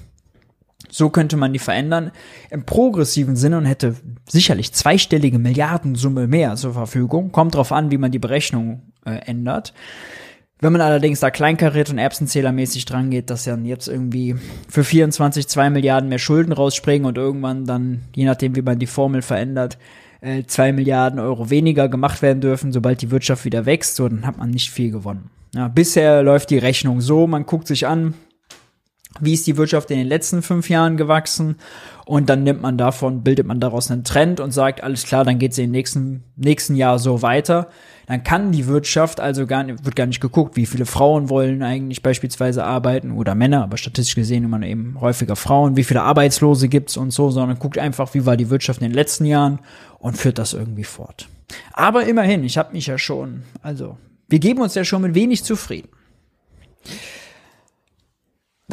So könnte man die verändern im progressiven Sinne und hätte sicherlich zweistellige Milliardensumme mehr zur Verfügung. Kommt drauf an, wie man die Berechnung äh, ändert. Wenn man allerdings da kleinkariert und Erbsenzählermäßig dran geht, dass dann jetzt irgendwie für 24 2 Milliarden mehr Schulden rausspringen und irgendwann dann, je nachdem wie man die Formel verändert, äh, 2 Milliarden Euro weniger gemacht werden dürfen, sobald die Wirtschaft wieder wächst, so, dann hat man nicht viel gewonnen. Ja, bisher läuft die Rechnung so, man guckt sich an, wie ist die Wirtschaft in den letzten fünf Jahren gewachsen und dann nimmt man davon, bildet man daraus einen Trend und sagt, alles klar, dann geht es im nächsten, nächsten Jahr so weiter dann kann die Wirtschaft also gar nicht, wird gar nicht geguckt, wie viele Frauen wollen eigentlich beispielsweise arbeiten oder Männer, aber statistisch gesehen immer eben häufiger Frauen, wie viele Arbeitslose gibt's und so, sondern guckt einfach, wie war die Wirtschaft in den letzten Jahren und führt das irgendwie fort. Aber immerhin, ich habe mich ja schon, also wir geben uns ja schon mit wenig zufrieden.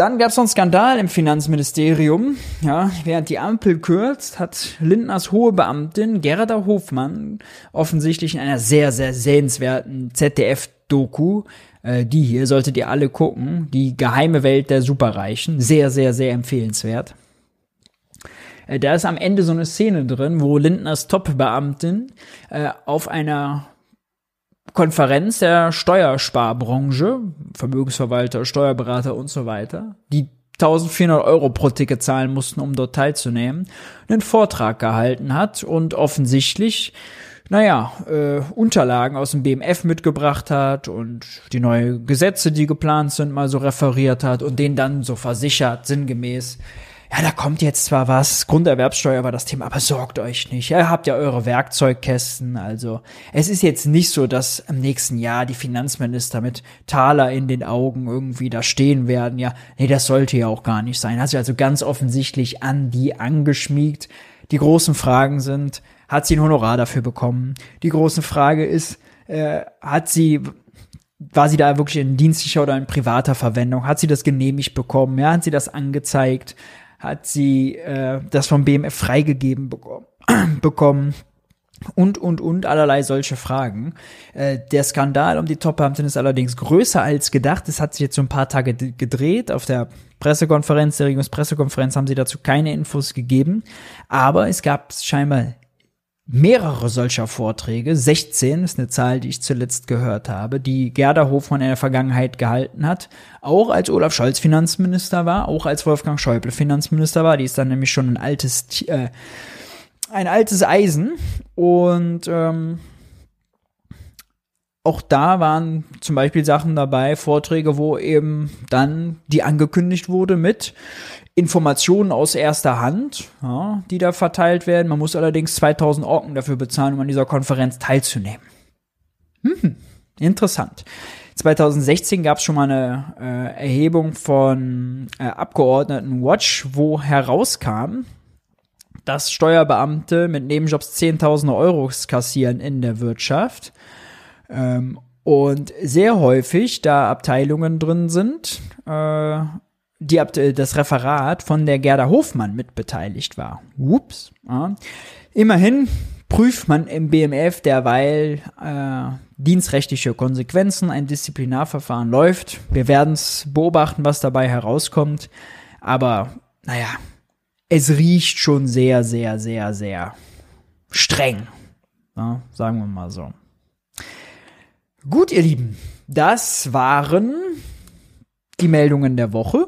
Dann gab es noch einen Skandal im Finanzministerium. Ja, während die Ampel kürzt, hat Lindners hohe Beamtin Gerda Hofmann offensichtlich in einer sehr, sehr sehenswerten ZDF-Doku, äh, die hier solltet ihr alle gucken, die geheime Welt der Superreichen, sehr, sehr, sehr empfehlenswert. Äh, da ist am Ende so eine Szene drin, wo Lindners Top-Beamtin äh, auf einer Konferenz der Steuersparbranche, Vermögensverwalter, Steuerberater und so weiter, die 1400 Euro pro Ticket zahlen mussten, um dort teilzunehmen, einen Vortrag gehalten hat und offensichtlich, naja, äh, Unterlagen aus dem BMF mitgebracht hat und die neue Gesetze, die geplant sind, mal so referiert hat und denen dann so versichert, sinngemäß, ja, da kommt jetzt zwar was, Grunderwerbsteuer war das Thema, aber sorgt euch nicht. Ihr habt ja eure Werkzeugkästen. Also es ist jetzt nicht so, dass im nächsten Jahr die Finanzminister mit Taler in den Augen irgendwie da stehen werden. Ja, nee, das sollte ja auch gar nicht sein. Hat sich also ganz offensichtlich an die angeschmiegt. Die großen Fragen sind, hat sie ein Honorar dafür bekommen? Die große Frage ist, äh, hat sie war sie da wirklich in dienstlicher oder in privater Verwendung? Hat sie das genehmigt bekommen? Ja, hat sie das angezeigt? Hat sie äh, das vom BMF freigegeben bekommen, bekommen und, und, und allerlei solche Fragen. Äh, der Skandal um die Top-Beamtin ist allerdings größer als gedacht. Es hat sich jetzt so ein paar Tage gedreht. Auf der Pressekonferenz, der Regierungspressekonferenz haben sie dazu keine Infos gegeben. Aber es gab scheinbar mehrere solcher Vorträge, 16 ist eine Zahl, die ich zuletzt gehört habe, die Gerda Hofmann in der Vergangenheit gehalten hat, auch als Olaf Scholz Finanzminister war, auch als Wolfgang Schäuble Finanzminister war, die ist dann nämlich schon ein altes, äh, ein altes Eisen. Und ähm, auch da waren zum Beispiel Sachen dabei, Vorträge, wo eben dann die angekündigt wurde mit Informationen aus erster Hand, ja, die da verteilt werden. Man muss allerdings 2000 Orken dafür bezahlen, um an dieser Konferenz teilzunehmen. Hm, interessant. 2016 gab es schon mal eine äh, Erhebung von äh, Abgeordneten Watch, wo herauskam, dass Steuerbeamte mit Nebenjobs 10.000 Euro kassieren in der Wirtschaft. Ähm, und sehr häufig da Abteilungen drin sind, äh, die äh, das Referat von der Gerda Hofmann mitbeteiligt war. Ups. Ja. Immerhin prüft man im BMF derweil äh, dienstrechtliche Konsequenzen. Ein Disziplinarverfahren läuft. Wir werden es beobachten, was dabei herauskommt. Aber naja, es riecht schon sehr, sehr, sehr, sehr streng. Ja, sagen wir mal so. Gut, ihr Lieben, das waren die Meldungen der Woche.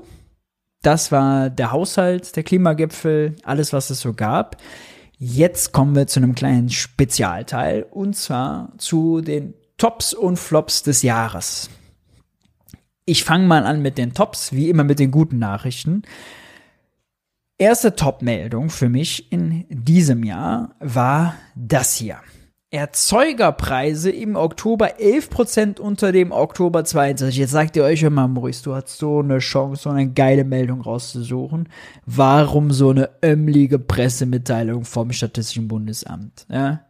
Das war der Haushalt, der Klimagipfel, alles, was es so gab. Jetzt kommen wir zu einem kleinen Spezialteil und zwar zu den Tops und Flops des Jahres. Ich fange mal an mit den Tops, wie immer mit den guten Nachrichten. Erste Top-Meldung für mich in diesem Jahr war das hier. Erzeugerpreise im Oktober 11% unter dem Oktober 22. Jetzt sagt ihr euch immer, Maurice, du hast so eine Chance, so eine geile Meldung rauszusuchen. Warum so eine ömmlige Pressemitteilung vom Statistischen Bundesamt? Ja?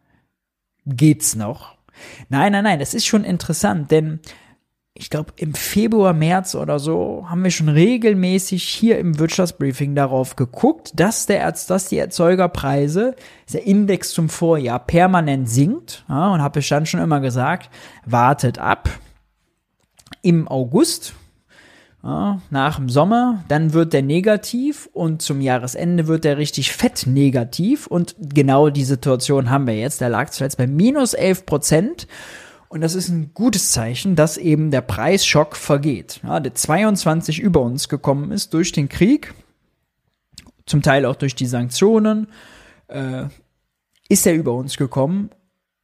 Geht's noch? Nein, nein, nein, das ist schon interessant, denn ich glaube, im Februar, März oder so haben wir schon regelmäßig hier im Wirtschaftsbriefing darauf geguckt, dass der dass die Erzeugerpreise, der Index zum Vorjahr permanent sinkt. Ja, und habe ich dann schon immer gesagt, wartet ab. Im August, ja, nach dem Sommer, dann wird der negativ und zum Jahresende wird der richtig fett negativ. Und genau die Situation haben wir jetzt. Der lag zuletzt bei minus 11 Prozent. Und das ist ein gutes Zeichen, dass eben der Preisschock vergeht. Ja, der 22 über uns gekommen ist durch den Krieg, zum Teil auch durch die Sanktionen, äh, ist er über uns gekommen,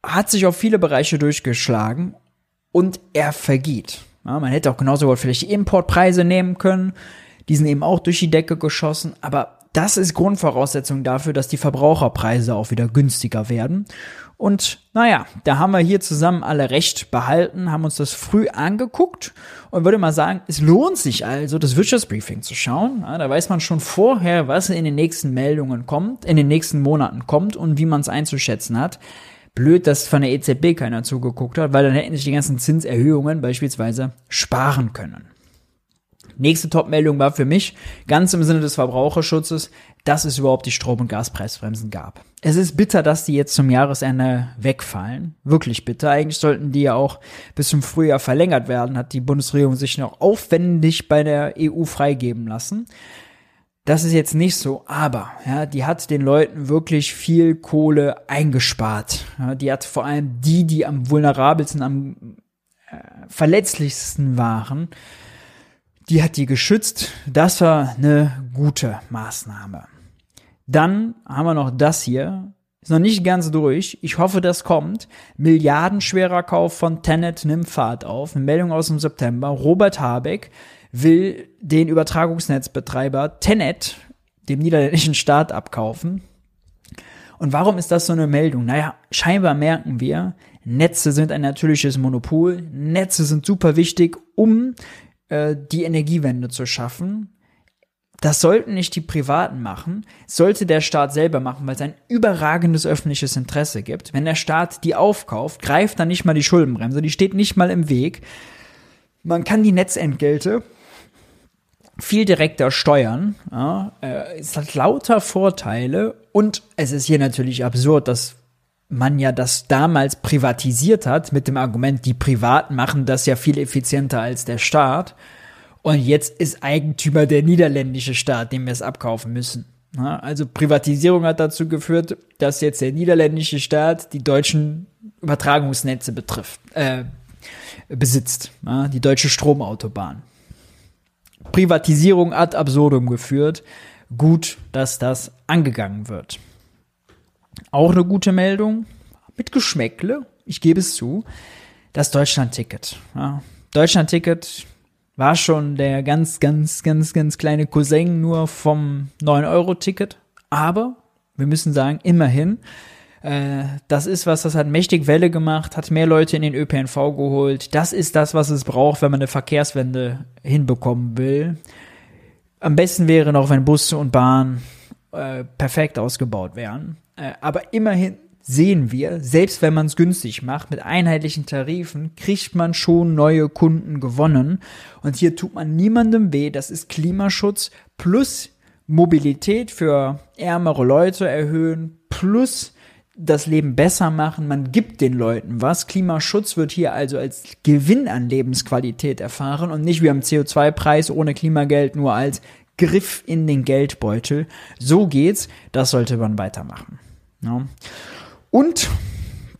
hat sich auf viele Bereiche durchgeschlagen und er vergeht. Ja, man hätte auch genauso gut vielleicht die Importpreise nehmen können. Die sind eben auch durch die Decke geschossen, aber das ist Grundvoraussetzung dafür, dass die Verbraucherpreise auch wieder günstiger werden. Und naja, da haben wir hier zusammen alle recht behalten, haben uns das früh angeguckt und würde mal sagen, es lohnt sich also, das Wirtschaftsbriefing zu schauen. Ja, da weiß man schon vorher, was in den nächsten Meldungen kommt, in den nächsten Monaten kommt und wie man es einzuschätzen hat. Blöd, dass von der EZB keiner zugeguckt hat, weil dann hätten sich die ganzen Zinserhöhungen beispielsweise sparen können. Nächste Top-Meldung war für mich, ganz im Sinne des Verbraucherschutzes, dass es überhaupt die Strom- und Gaspreisbremsen gab. Es ist bitter, dass die jetzt zum Jahresende wegfallen. Wirklich bitter. Eigentlich sollten die ja auch bis zum Frühjahr verlängert werden, hat die Bundesregierung sich noch aufwendig bei der EU freigeben lassen. Das ist jetzt nicht so, aber ja, die hat den Leuten wirklich viel Kohle eingespart. Ja, die hat vor allem die, die am vulnerabelsten, am äh, verletzlichsten waren, die hat die geschützt. Das war eine gute Maßnahme. Dann haben wir noch das hier. Ist noch nicht ganz durch. Ich hoffe, das kommt. Milliardenschwerer Kauf von Tenet nimmt Fahrt auf. Eine Meldung aus dem September. Robert Habeck will den Übertragungsnetzbetreiber Tenet dem niederländischen Staat abkaufen. Und warum ist das so eine Meldung? Naja, scheinbar merken wir, Netze sind ein natürliches Monopol. Netze sind super wichtig, um äh, die Energiewende zu schaffen. Das sollten nicht die Privaten machen, sollte der Staat selber machen, weil es ein überragendes öffentliches Interesse gibt. Wenn der Staat die aufkauft, greift dann nicht mal die Schuldenbremse, die steht nicht mal im Weg. Man kann die Netzentgelte viel direkter steuern. Ja, äh, es hat lauter Vorteile und es ist hier natürlich absurd, dass man ja das damals privatisiert hat mit dem Argument, die Privaten machen das ja viel effizienter als der Staat. Und jetzt ist Eigentümer der niederländische Staat, dem wir es abkaufen müssen. Also Privatisierung hat dazu geführt, dass jetzt der niederländische Staat die deutschen Übertragungsnetze betrifft, äh, besitzt, die deutsche Stromautobahn. Privatisierung ad absurdum geführt. Gut, dass das angegangen wird. Auch eine gute Meldung, mit Geschmäckle, ich gebe es zu, das Deutschland-Ticket. Ja, Deutschland-Ticket war schon der ganz, ganz, ganz, ganz kleine Cousin nur vom 9-Euro-Ticket. Aber wir müssen sagen, immerhin, äh, das ist was, das hat mächtig Welle gemacht, hat mehr Leute in den ÖPNV geholt. Das ist das, was es braucht, wenn man eine Verkehrswende hinbekommen will. Am besten wäre noch, wenn Busse und Bahn äh, perfekt ausgebaut wären. Äh, aber immerhin sehen wir, selbst wenn man es günstig macht, mit einheitlichen Tarifen, kriegt man schon neue Kunden gewonnen. Und hier tut man niemandem weh. Das ist Klimaschutz plus Mobilität für ärmere Leute erhöhen, plus das Leben besser machen, man gibt den Leuten was. Klimaschutz wird hier also als Gewinn an Lebensqualität erfahren und nicht wie am CO2-Preis ohne Klimageld nur als Griff in den Geldbeutel. So geht's, das sollte man weitermachen. Ja. Und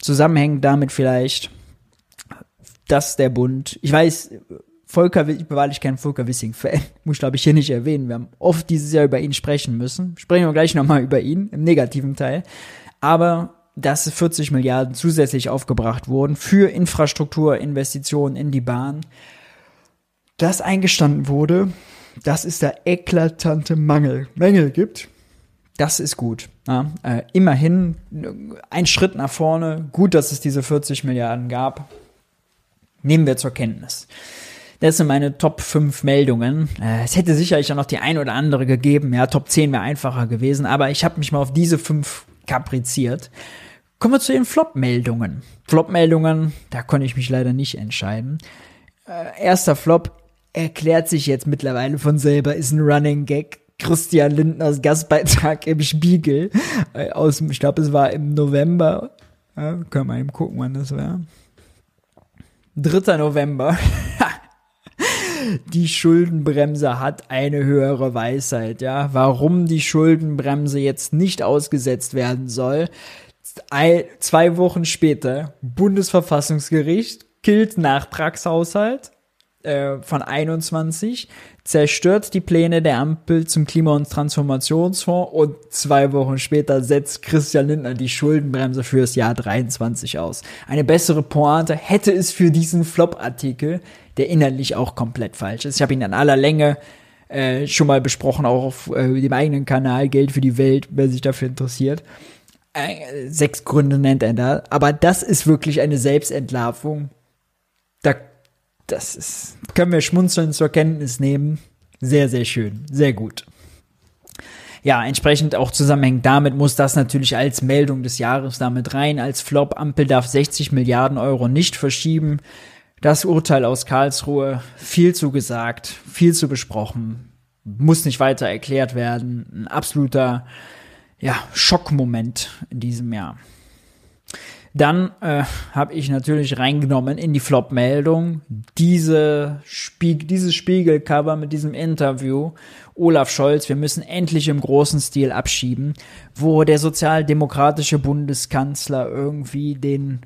zusammenhängend damit vielleicht, dass der Bund, ich weiß, Volker, ich bin wahrlich kein Volker Wissing-Fan, muss ich glaube ich hier nicht erwähnen. Wir haben oft dieses Jahr über ihn sprechen müssen. Sprechen wir gleich nochmal über ihn im negativen Teil. Aber dass 40 Milliarden zusätzlich aufgebracht wurden für Infrastrukturinvestitionen in die Bahn, das eingestanden wurde, dass es da eklatante Mangel, Mängel gibt. Das ist gut. Ja, äh, immerhin ein Schritt nach vorne. Gut, dass es diese 40 Milliarden gab. Nehmen wir zur Kenntnis. Das sind meine Top 5 Meldungen. Äh, es hätte sicherlich auch noch die ein oder andere gegeben. Ja, Top 10 wäre einfacher gewesen. Aber ich habe mich mal auf diese fünf kapriziert. Kommen wir zu den Flop-Meldungen. Flop-Meldungen, da konnte ich mich leider nicht entscheiden. Äh, erster Flop erklärt sich jetzt mittlerweile von selber, ist ein Running Gag. Christian Lindners Gastbeitrag im Spiegel äh, aus, ich glaube, es war im November. Ja, können wir eben gucken, wann das war. 3. November. die Schuldenbremse hat eine höhere Weisheit, ja. Warum die Schuldenbremse jetzt nicht ausgesetzt werden soll. zwei Wochen später, Bundesverfassungsgericht killt Nachtragshaushalt äh, von 21, zerstört die Pläne der Ampel zum Klima- und Transformationsfonds und zwei Wochen später setzt Christian Lindner die Schuldenbremse fürs Jahr 23 aus. Eine bessere Pointe hätte es für diesen Flop-Artikel, der inhaltlich auch komplett falsch ist. Ich habe ihn in aller Länge äh, schon mal besprochen, auch auf äh, dem eigenen Kanal Geld für die Welt, wer sich dafür interessiert. Äh, sechs Gründe nennt er da. Aber das ist wirklich eine Selbstentlarvung. Da das ist, können wir schmunzeln zur Kenntnis nehmen. Sehr, sehr schön. Sehr gut. Ja, entsprechend auch zusammenhängend damit muss das natürlich als Meldung des Jahres damit rein. Als Flop Ampel darf 60 Milliarden Euro nicht verschieben. Das Urteil aus Karlsruhe, viel zu gesagt, viel zu besprochen, muss nicht weiter erklärt werden. Ein absoluter, ja, Schockmoment in diesem Jahr. Dann äh, habe ich natürlich reingenommen in die Flop-Meldung diese Spieg dieses Spiegelcover mit diesem Interview. Olaf Scholz, wir müssen endlich im großen Stil abschieben, wo der sozialdemokratische Bundeskanzler irgendwie den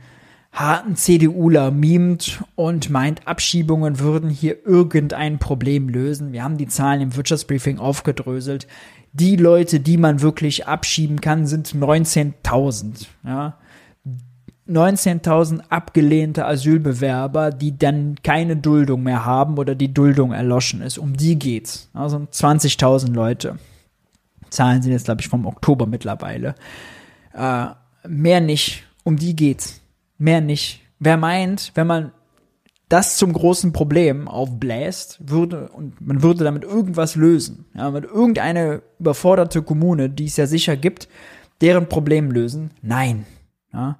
harten CDUler mimt und meint, Abschiebungen würden hier irgendein Problem lösen. Wir haben die Zahlen im Wirtschaftsbriefing aufgedröselt. Die Leute, die man wirklich abschieben kann, sind 19.000. Ja. 19.000 abgelehnte Asylbewerber, die dann keine Duldung mehr haben oder die Duldung erloschen ist. Um die geht's. Also 20.000 Leute. Zahlen sind jetzt, glaube ich, vom Oktober mittlerweile. Äh, mehr nicht. Um die geht's. Mehr nicht. Wer meint, wenn man das zum großen Problem aufbläst, würde und man würde damit irgendwas lösen. Ja, mit irgendeine überforderte Kommune, die es ja sicher gibt, deren Problem lösen. Nein. Ja,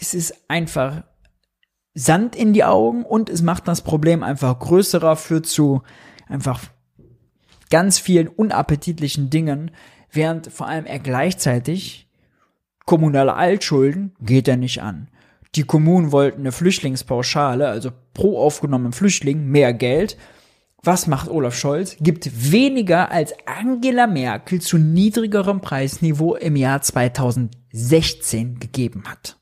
es ist einfach Sand in die Augen und es macht das Problem einfach größerer, führt zu einfach ganz vielen unappetitlichen Dingen, während vor allem er gleichzeitig kommunale Altschulden geht er nicht an. Die Kommunen wollten eine Flüchtlingspauschale, also pro aufgenommenen Flüchtling mehr Geld. Was macht Olaf Scholz? Gibt weniger als Angela Merkel zu niedrigerem Preisniveau im Jahr 2016 gegeben hat.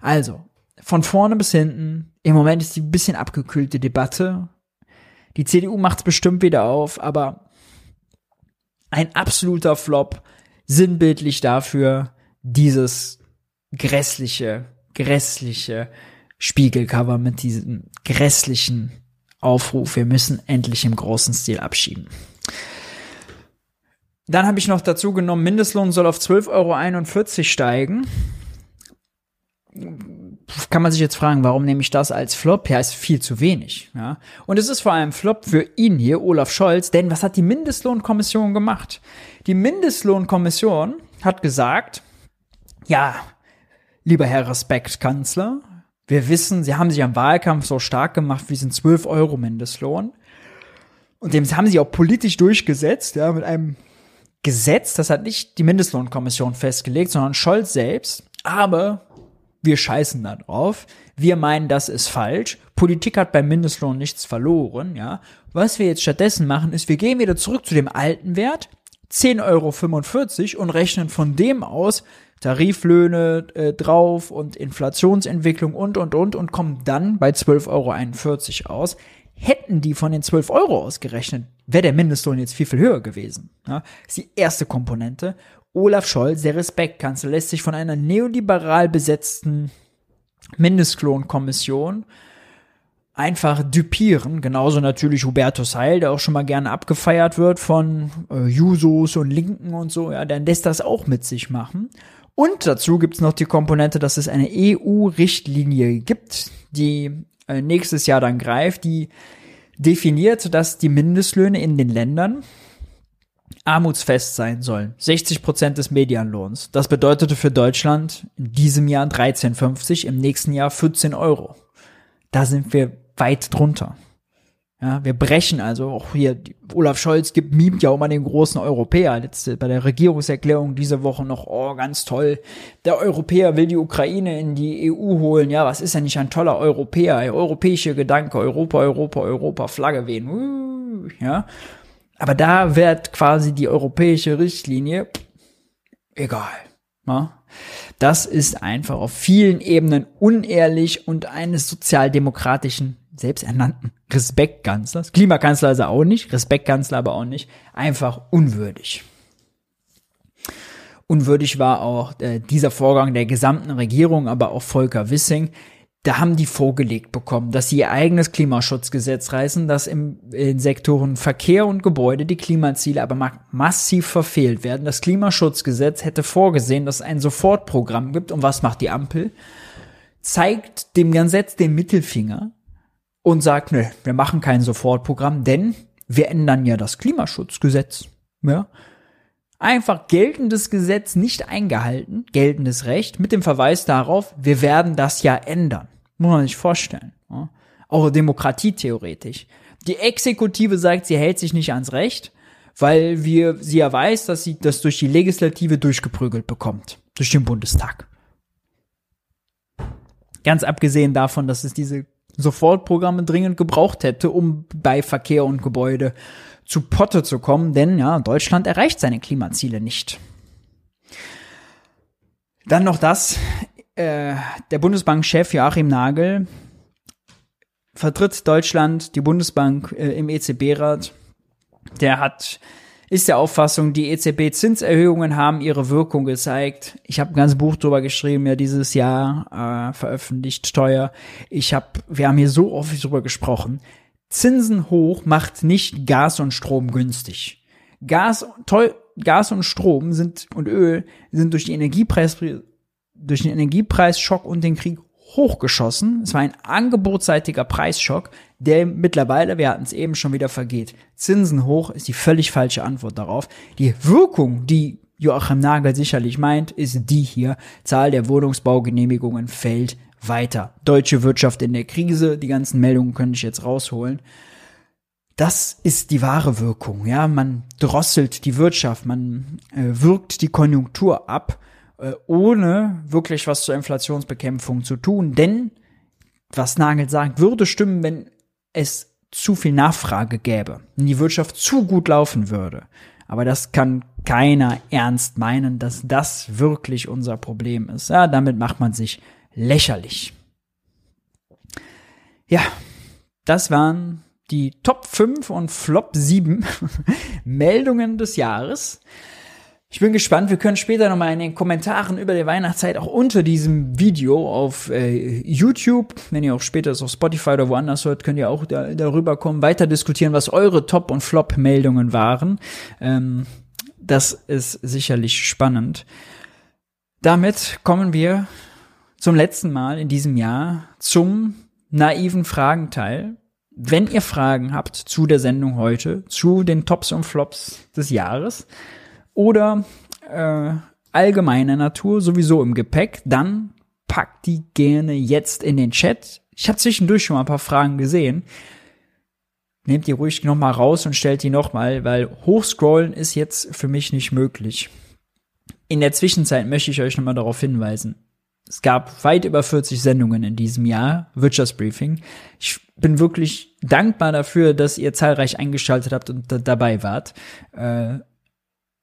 Also, von vorne bis hinten, im Moment ist die ein bisschen abgekühlte Debatte. Die CDU macht es bestimmt wieder auf, aber ein absoluter Flop, sinnbildlich dafür, dieses grässliche grässliche Spiegelcover mit diesem grässlichen Aufruf, wir müssen endlich im großen Stil abschieben. Dann habe ich noch dazu genommen, Mindestlohn soll auf 12,41 Euro steigen. Kann man sich jetzt fragen, warum nehme ich das als Flop? Ja, ist viel zu wenig. Ja. Und es ist vor allem Flop für ihn hier, Olaf Scholz, denn was hat die Mindestlohnkommission gemacht? Die Mindestlohnkommission hat gesagt, ja, lieber Herr Respektkanzler, wir wissen, Sie haben sich am Wahlkampf so stark gemacht wie sind 12 Euro Mindestlohn. Und dem haben Sie auch politisch durchgesetzt, ja, mit einem Gesetz, das hat nicht die Mindestlohnkommission festgelegt, sondern Scholz selbst. Aber wir scheißen da drauf. Wir meinen, das ist falsch. Politik hat beim Mindestlohn nichts verloren, ja. Was wir jetzt stattdessen machen, ist, wir gehen wieder zurück zu dem alten Wert, 10,45 Euro und rechnen von dem aus, Tariflöhne äh, drauf und Inflationsentwicklung und, und, und und kommen dann bei 12,41 Euro aus. Hätten die von den 12 Euro ausgerechnet, wäre der Mindestlohn jetzt viel, viel höher gewesen. Ja, ist die erste Komponente. Olaf Scholz, der Respektkanzler, lässt sich von einer neoliberal besetzten Mindestlohnkommission einfach düpieren. Genauso natürlich Hubertus Heil, der auch schon mal gerne abgefeiert wird von äh, Jusos und Linken und so. Ja, dann lässt das auch mit sich machen. Und dazu gibt's noch die Komponente, dass es eine EU-Richtlinie gibt, die äh, nächstes Jahr dann greift, die definiert, dass die Mindestlöhne in den Ländern armutsfest sein sollen. 60 Prozent des Medianlohns. Das bedeutete für Deutschland in diesem Jahr 13,50, im nächsten Jahr 14 Euro. Da sind wir weit drunter. Ja, wir brechen also auch hier, Olaf Scholz gibt, mimt ja auch mal den großen Europäer. Letzte, bei der Regierungserklärung diese Woche noch, oh, ganz toll. Der Europäer will die Ukraine in die EU holen. Ja, was ist denn nicht ein toller Europäer? Europäische Gedanke, Europa, Europa, Europa, Flagge wehen. Uh, ja. Aber da wird quasi die europäische Richtlinie egal. Ja. Das ist einfach auf vielen Ebenen unehrlich und eines sozialdemokratischen selbsternannten Respektkanzler, Klimakanzler ist er auch nicht, Respektkanzler aber auch nicht, einfach unwürdig. Unwürdig war auch äh, dieser Vorgang der gesamten Regierung, aber auch Volker Wissing. Da haben die vorgelegt bekommen, dass sie ihr eigenes Klimaschutzgesetz reißen, dass im, in Sektoren Verkehr und Gebäude die Klimaziele aber ma massiv verfehlt werden. Das Klimaschutzgesetz hätte vorgesehen, dass es ein Sofortprogramm gibt. Und was macht die Ampel? Zeigt dem Gesetz den Mittelfinger und sagt, nö, wir machen kein Sofortprogramm, denn wir ändern ja das Klimaschutzgesetz. Ja? Einfach geltendes Gesetz nicht eingehalten, geltendes Recht, mit dem Verweis darauf, wir werden das ja ändern. Muss man sich vorstellen. Ja? Auch demokratietheoretisch. Die Exekutive sagt, sie hält sich nicht ans Recht, weil wir, sie ja weiß, dass sie das durch die Legislative durchgeprügelt bekommt. Durch den Bundestag. Ganz abgesehen davon, dass es diese Sofortprogramme dringend gebraucht hätte, um bei Verkehr und Gebäude zu Potte zu kommen, denn ja, Deutschland erreicht seine Klimaziele nicht. Dann noch das, äh, der Bundesbankchef Joachim Nagel vertritt Deutschland, die Bundesbank äh, im EZB-Rat. Der hat ist der Auffassung, die EZB-Zinserhöhungen haben ihre Wirkung gezeigt. Ich habe ein ganzes Buch drüber geschrieben, ja dieses Jahr äh, veröffentlicht, teuer. Ich habe, wir haben hier so oft drüber gesprochen. Zinsen hoch macht nicht Gas und Strom günstig. Gas, toll, Gas und Strom sind und Öl sind durch die Energiepreis, durch den Energiepreisschock und den Krieg hochgeschossen. Es war ein angebotsseitiger Preisschock, der mittlerweile, wir hatten es eben schon wieder vergeht. Zinsen hoch ist die völlig falsche Antwort darauf. Die Wirkung, die Joachim Nagel sicherlich meint, ist die hier. Zahl der Wohnungsbaugenehmigungen fällt weiter. Deutsche Wirtschaft in der Krise, die ganzen Meldungen könnte ich jetzt rausholen. Das ist die wahre Wirkung, ja. Man drosselt die Wirtschaft, man äh, wirkt die Konjunktur ab äh, ohne wirklich was zur Inflationsbekämpfung zu tun. Denn, was Nagel sagt, würde stimmen, wenn es zu viel Nachfrage gäbe, wenn die Wirtschaft zu gut laufen würde. Aber das kann keiner ernst meinen, dass das wirklich unser Problem ist. Ja, damit macht man sich lächerlich. Ja, das waren die Top 5 und Flop 7 Meldungen des Jahres. Ich bin gespannt. Wir können später nochmal in den Kommentaren über die Weihnachtszeit auch unter diesem Video auf äh, YouTube, wenn ihr auch später es auf Spotify oder woanders hört, könnt ihr auch da, darüber kommen, weiter diskutieren, was eure Top- und Flop-Meldungen waren. Ähm, das ist sicherlich spannend. Damit kommen wir zum letzten Mal in diesem Jahr zum naiven Fragenteil. Wenn ihr Fragen habt zu der Sendung heute, zu den Tops und Flops des Jahres, oder äh, allgemeiner Natur sowieso im Gepäck, dann packt die gerne jetzt in den Chat. Ich habe zwischendurch schon mal ein paar Fragen gesehen. Nehmt die ruhig noch mal raus und stellt die noch mal, weil hochscrollen ist jetzt für mich nicht möglich. In der Zwischenzeit möchte ich euch noch mal darauf hinweisen. Es gab weit über 40 Sendungen in diesem Jahr, Wirtschaftsbriefing. Ich bin wirklich dankbar dafür, dass ihr zahlreich eingeschaltet habt und dabei wart. Äh,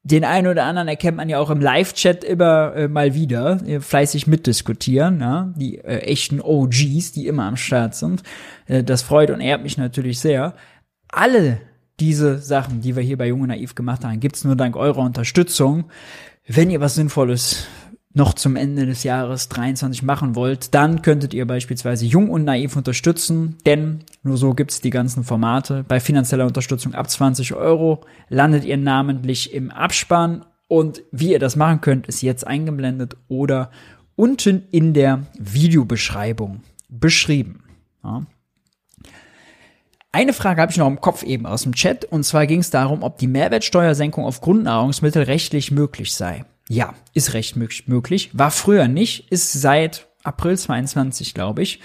den einen oder anderen erkennt man ja auch im Live-Chat immer äh, mal wieder, äh, fleißig mitdiskutieren, ja? die äh, echten OGs, die immer am Start sind. Äh, das freut und ehrt mich natürlich sehr. Alle diese Sachen, die wir hier bei Junge Naiv gemacht haben, gibt's nur dank eurer Unterstützung. Wenn ihr was Sinnvolles noch zum Ende des Jahres 23 machen wollt, dann könntet ihr beispielsweise Jung und Naiv unterstützen, denn nur so gibt's die ganzen Formate. Bei finanzieller Unterstützung ab 20 Euro landet ihr namentlich im Abspann und wie ihr das machen könnt, ist jetzt eingeblendet oder unten in der Videobeschreibung beschrieben. Ja. Eine Frage habe ich noch im Kopf eben aus dem Chat und zwar ging es darum, ob die Mehrwertsteuersenkung auf Grundnahrungsmittel rechtlich möglich sei. Ja, ist recht möglich. War früher nicht, ist seit April 22, glaube ich.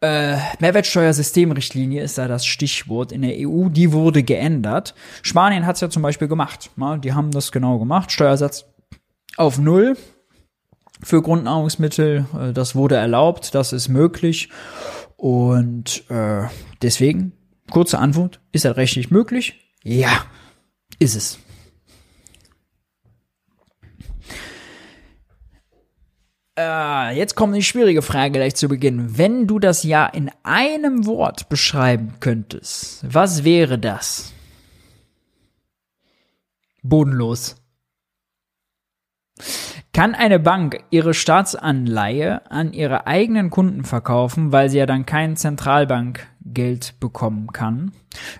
Äh, Mehrwertsteuersystemrichtlinie ist da das Stichwort in der EU. Die wurde geändert. Spanien hat es ja zum Beispiel gemacht. Die haben das genau gemacht. Steuersatz auf Null für Grundnahrungsmittel. Äh, das wurde erlaubt. Das ist möglich. Und äh, deswegen, kurze Antwort, ist das rechtlich möglich? Ja, ist es. Äh, jetzt kommt eine schwierige Frage gleich zu Beginn. Wenn du das Jahr in einem Wort beschreiben könntest, was wäre das? Bodenlos. Kann eine Bank ihre Staatsanleihe an ihre eigenen Kunden verkaufen, weil sie ja dann kein Zentralbankgeld bekommen kann?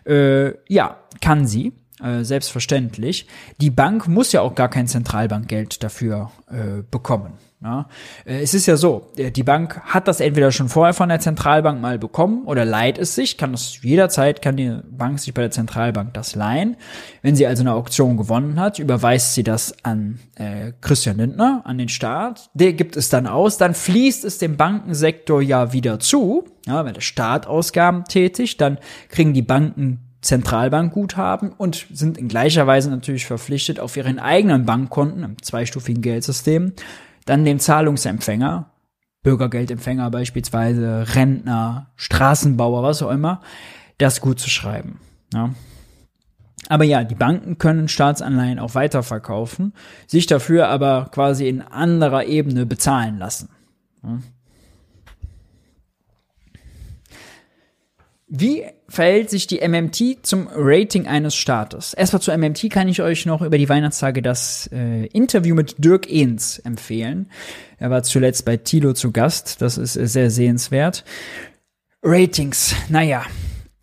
Äh, ja, kann sie. Äh, selbstverständlich. Die Bank muss ja auch gar kein Zentralbankgeld dafür äh, bekommen. Ja, äh, es ist ja so, die Bank hat das entweder schon vorher von der Zentralbank mal bekommen oder leiht es sich, kann das jederzeit, kann die Bank sich bei der Zentralbank das leihen. Wenn sie also eine Auktion gewonnen hat, überweist sie das an äh, Christian Lindner, an den Staat. Der gibt es dann aus, dann fließt es dem Bankensektor ja wieder zu. Ja, wenn der Staat Ausgaben tätigt, dann kriegen die Banken Zentralbankguthaben und sind in gleicher Weise natürlich verpflichtet, auf ihren eigenen Bankkonten im zweistufigen Geldsystem dann dem Zahlungsempfänger Bürgergeldempfänger beispielsweise, Rentner, Straßenbauer, was auch immer, das gut zu schreiben. Ja. Aber ja, die Banken können Staatsanleihen auch weiterverkaufen, sich dafür aber quasi in anderer Ebene bezahlen lassen. Ja. Wie verhält sich die MMT zum Rating eines Staates? Erstmal zur MMT kann ich euch noch über die Weihnachtstage das äh, Interview mit Dirk Ehns empfehlen. Er war zuletzt bei Tilo zu Gast. Das ist äh, sehr sehenswert. Ratings, naja.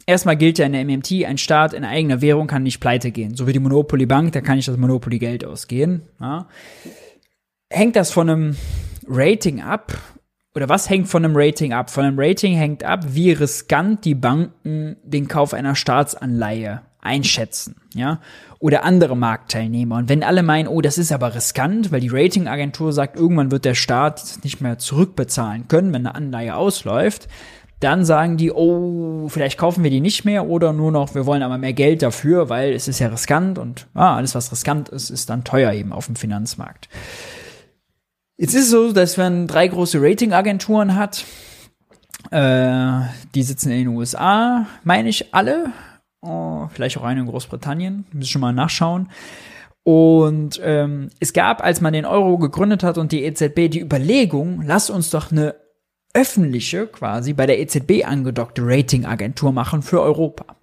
Erstmal gilt ja in der MMT, ein Staat in eigener Währung kann nicht pleite gehen. So wie die Monopoly Bank, da kann ich das Monopoly Geld ausgehen. Ja. Hängt das von einem Rating ab? Oder was hängt von einem Rating ab? Von einem Rating hängt ab, wie riskant die Banken den Kauf einer Staatsanleihe einschätzen, ja, oder andere Marktteilnehmer. Und wenn alle meinen, oh, das ist aber riskant, weil die Ratingagentur sagt, irgendwann wird der Staat nicht mehr zurückbezahlen können, wenn eine Anleihe ausläuft, dann sagen die, oh, vielleicht kaufen wir die nicht mehr oder nur noch, wir wollen aber mehr Geld dafür, weil es ist ja riskant und ah, alles, was riskant ist, ist dann teuer eben auf dem Finanzmarkt. Jetzt ist es so, dass man drei große Ratingagenturen hat. Äh, die sitzen in den USA, meine ich alle. Oh, vielleicht auch eine in Großbritannien. Müssen schon mal nachschauen. Und ähm, es gab, als man den Euro gegründet hat und die EZB, die Überlegung, lass uns doch eine öffentliche, quasi bei der EZB angedockte Ratingagentur machen für Europa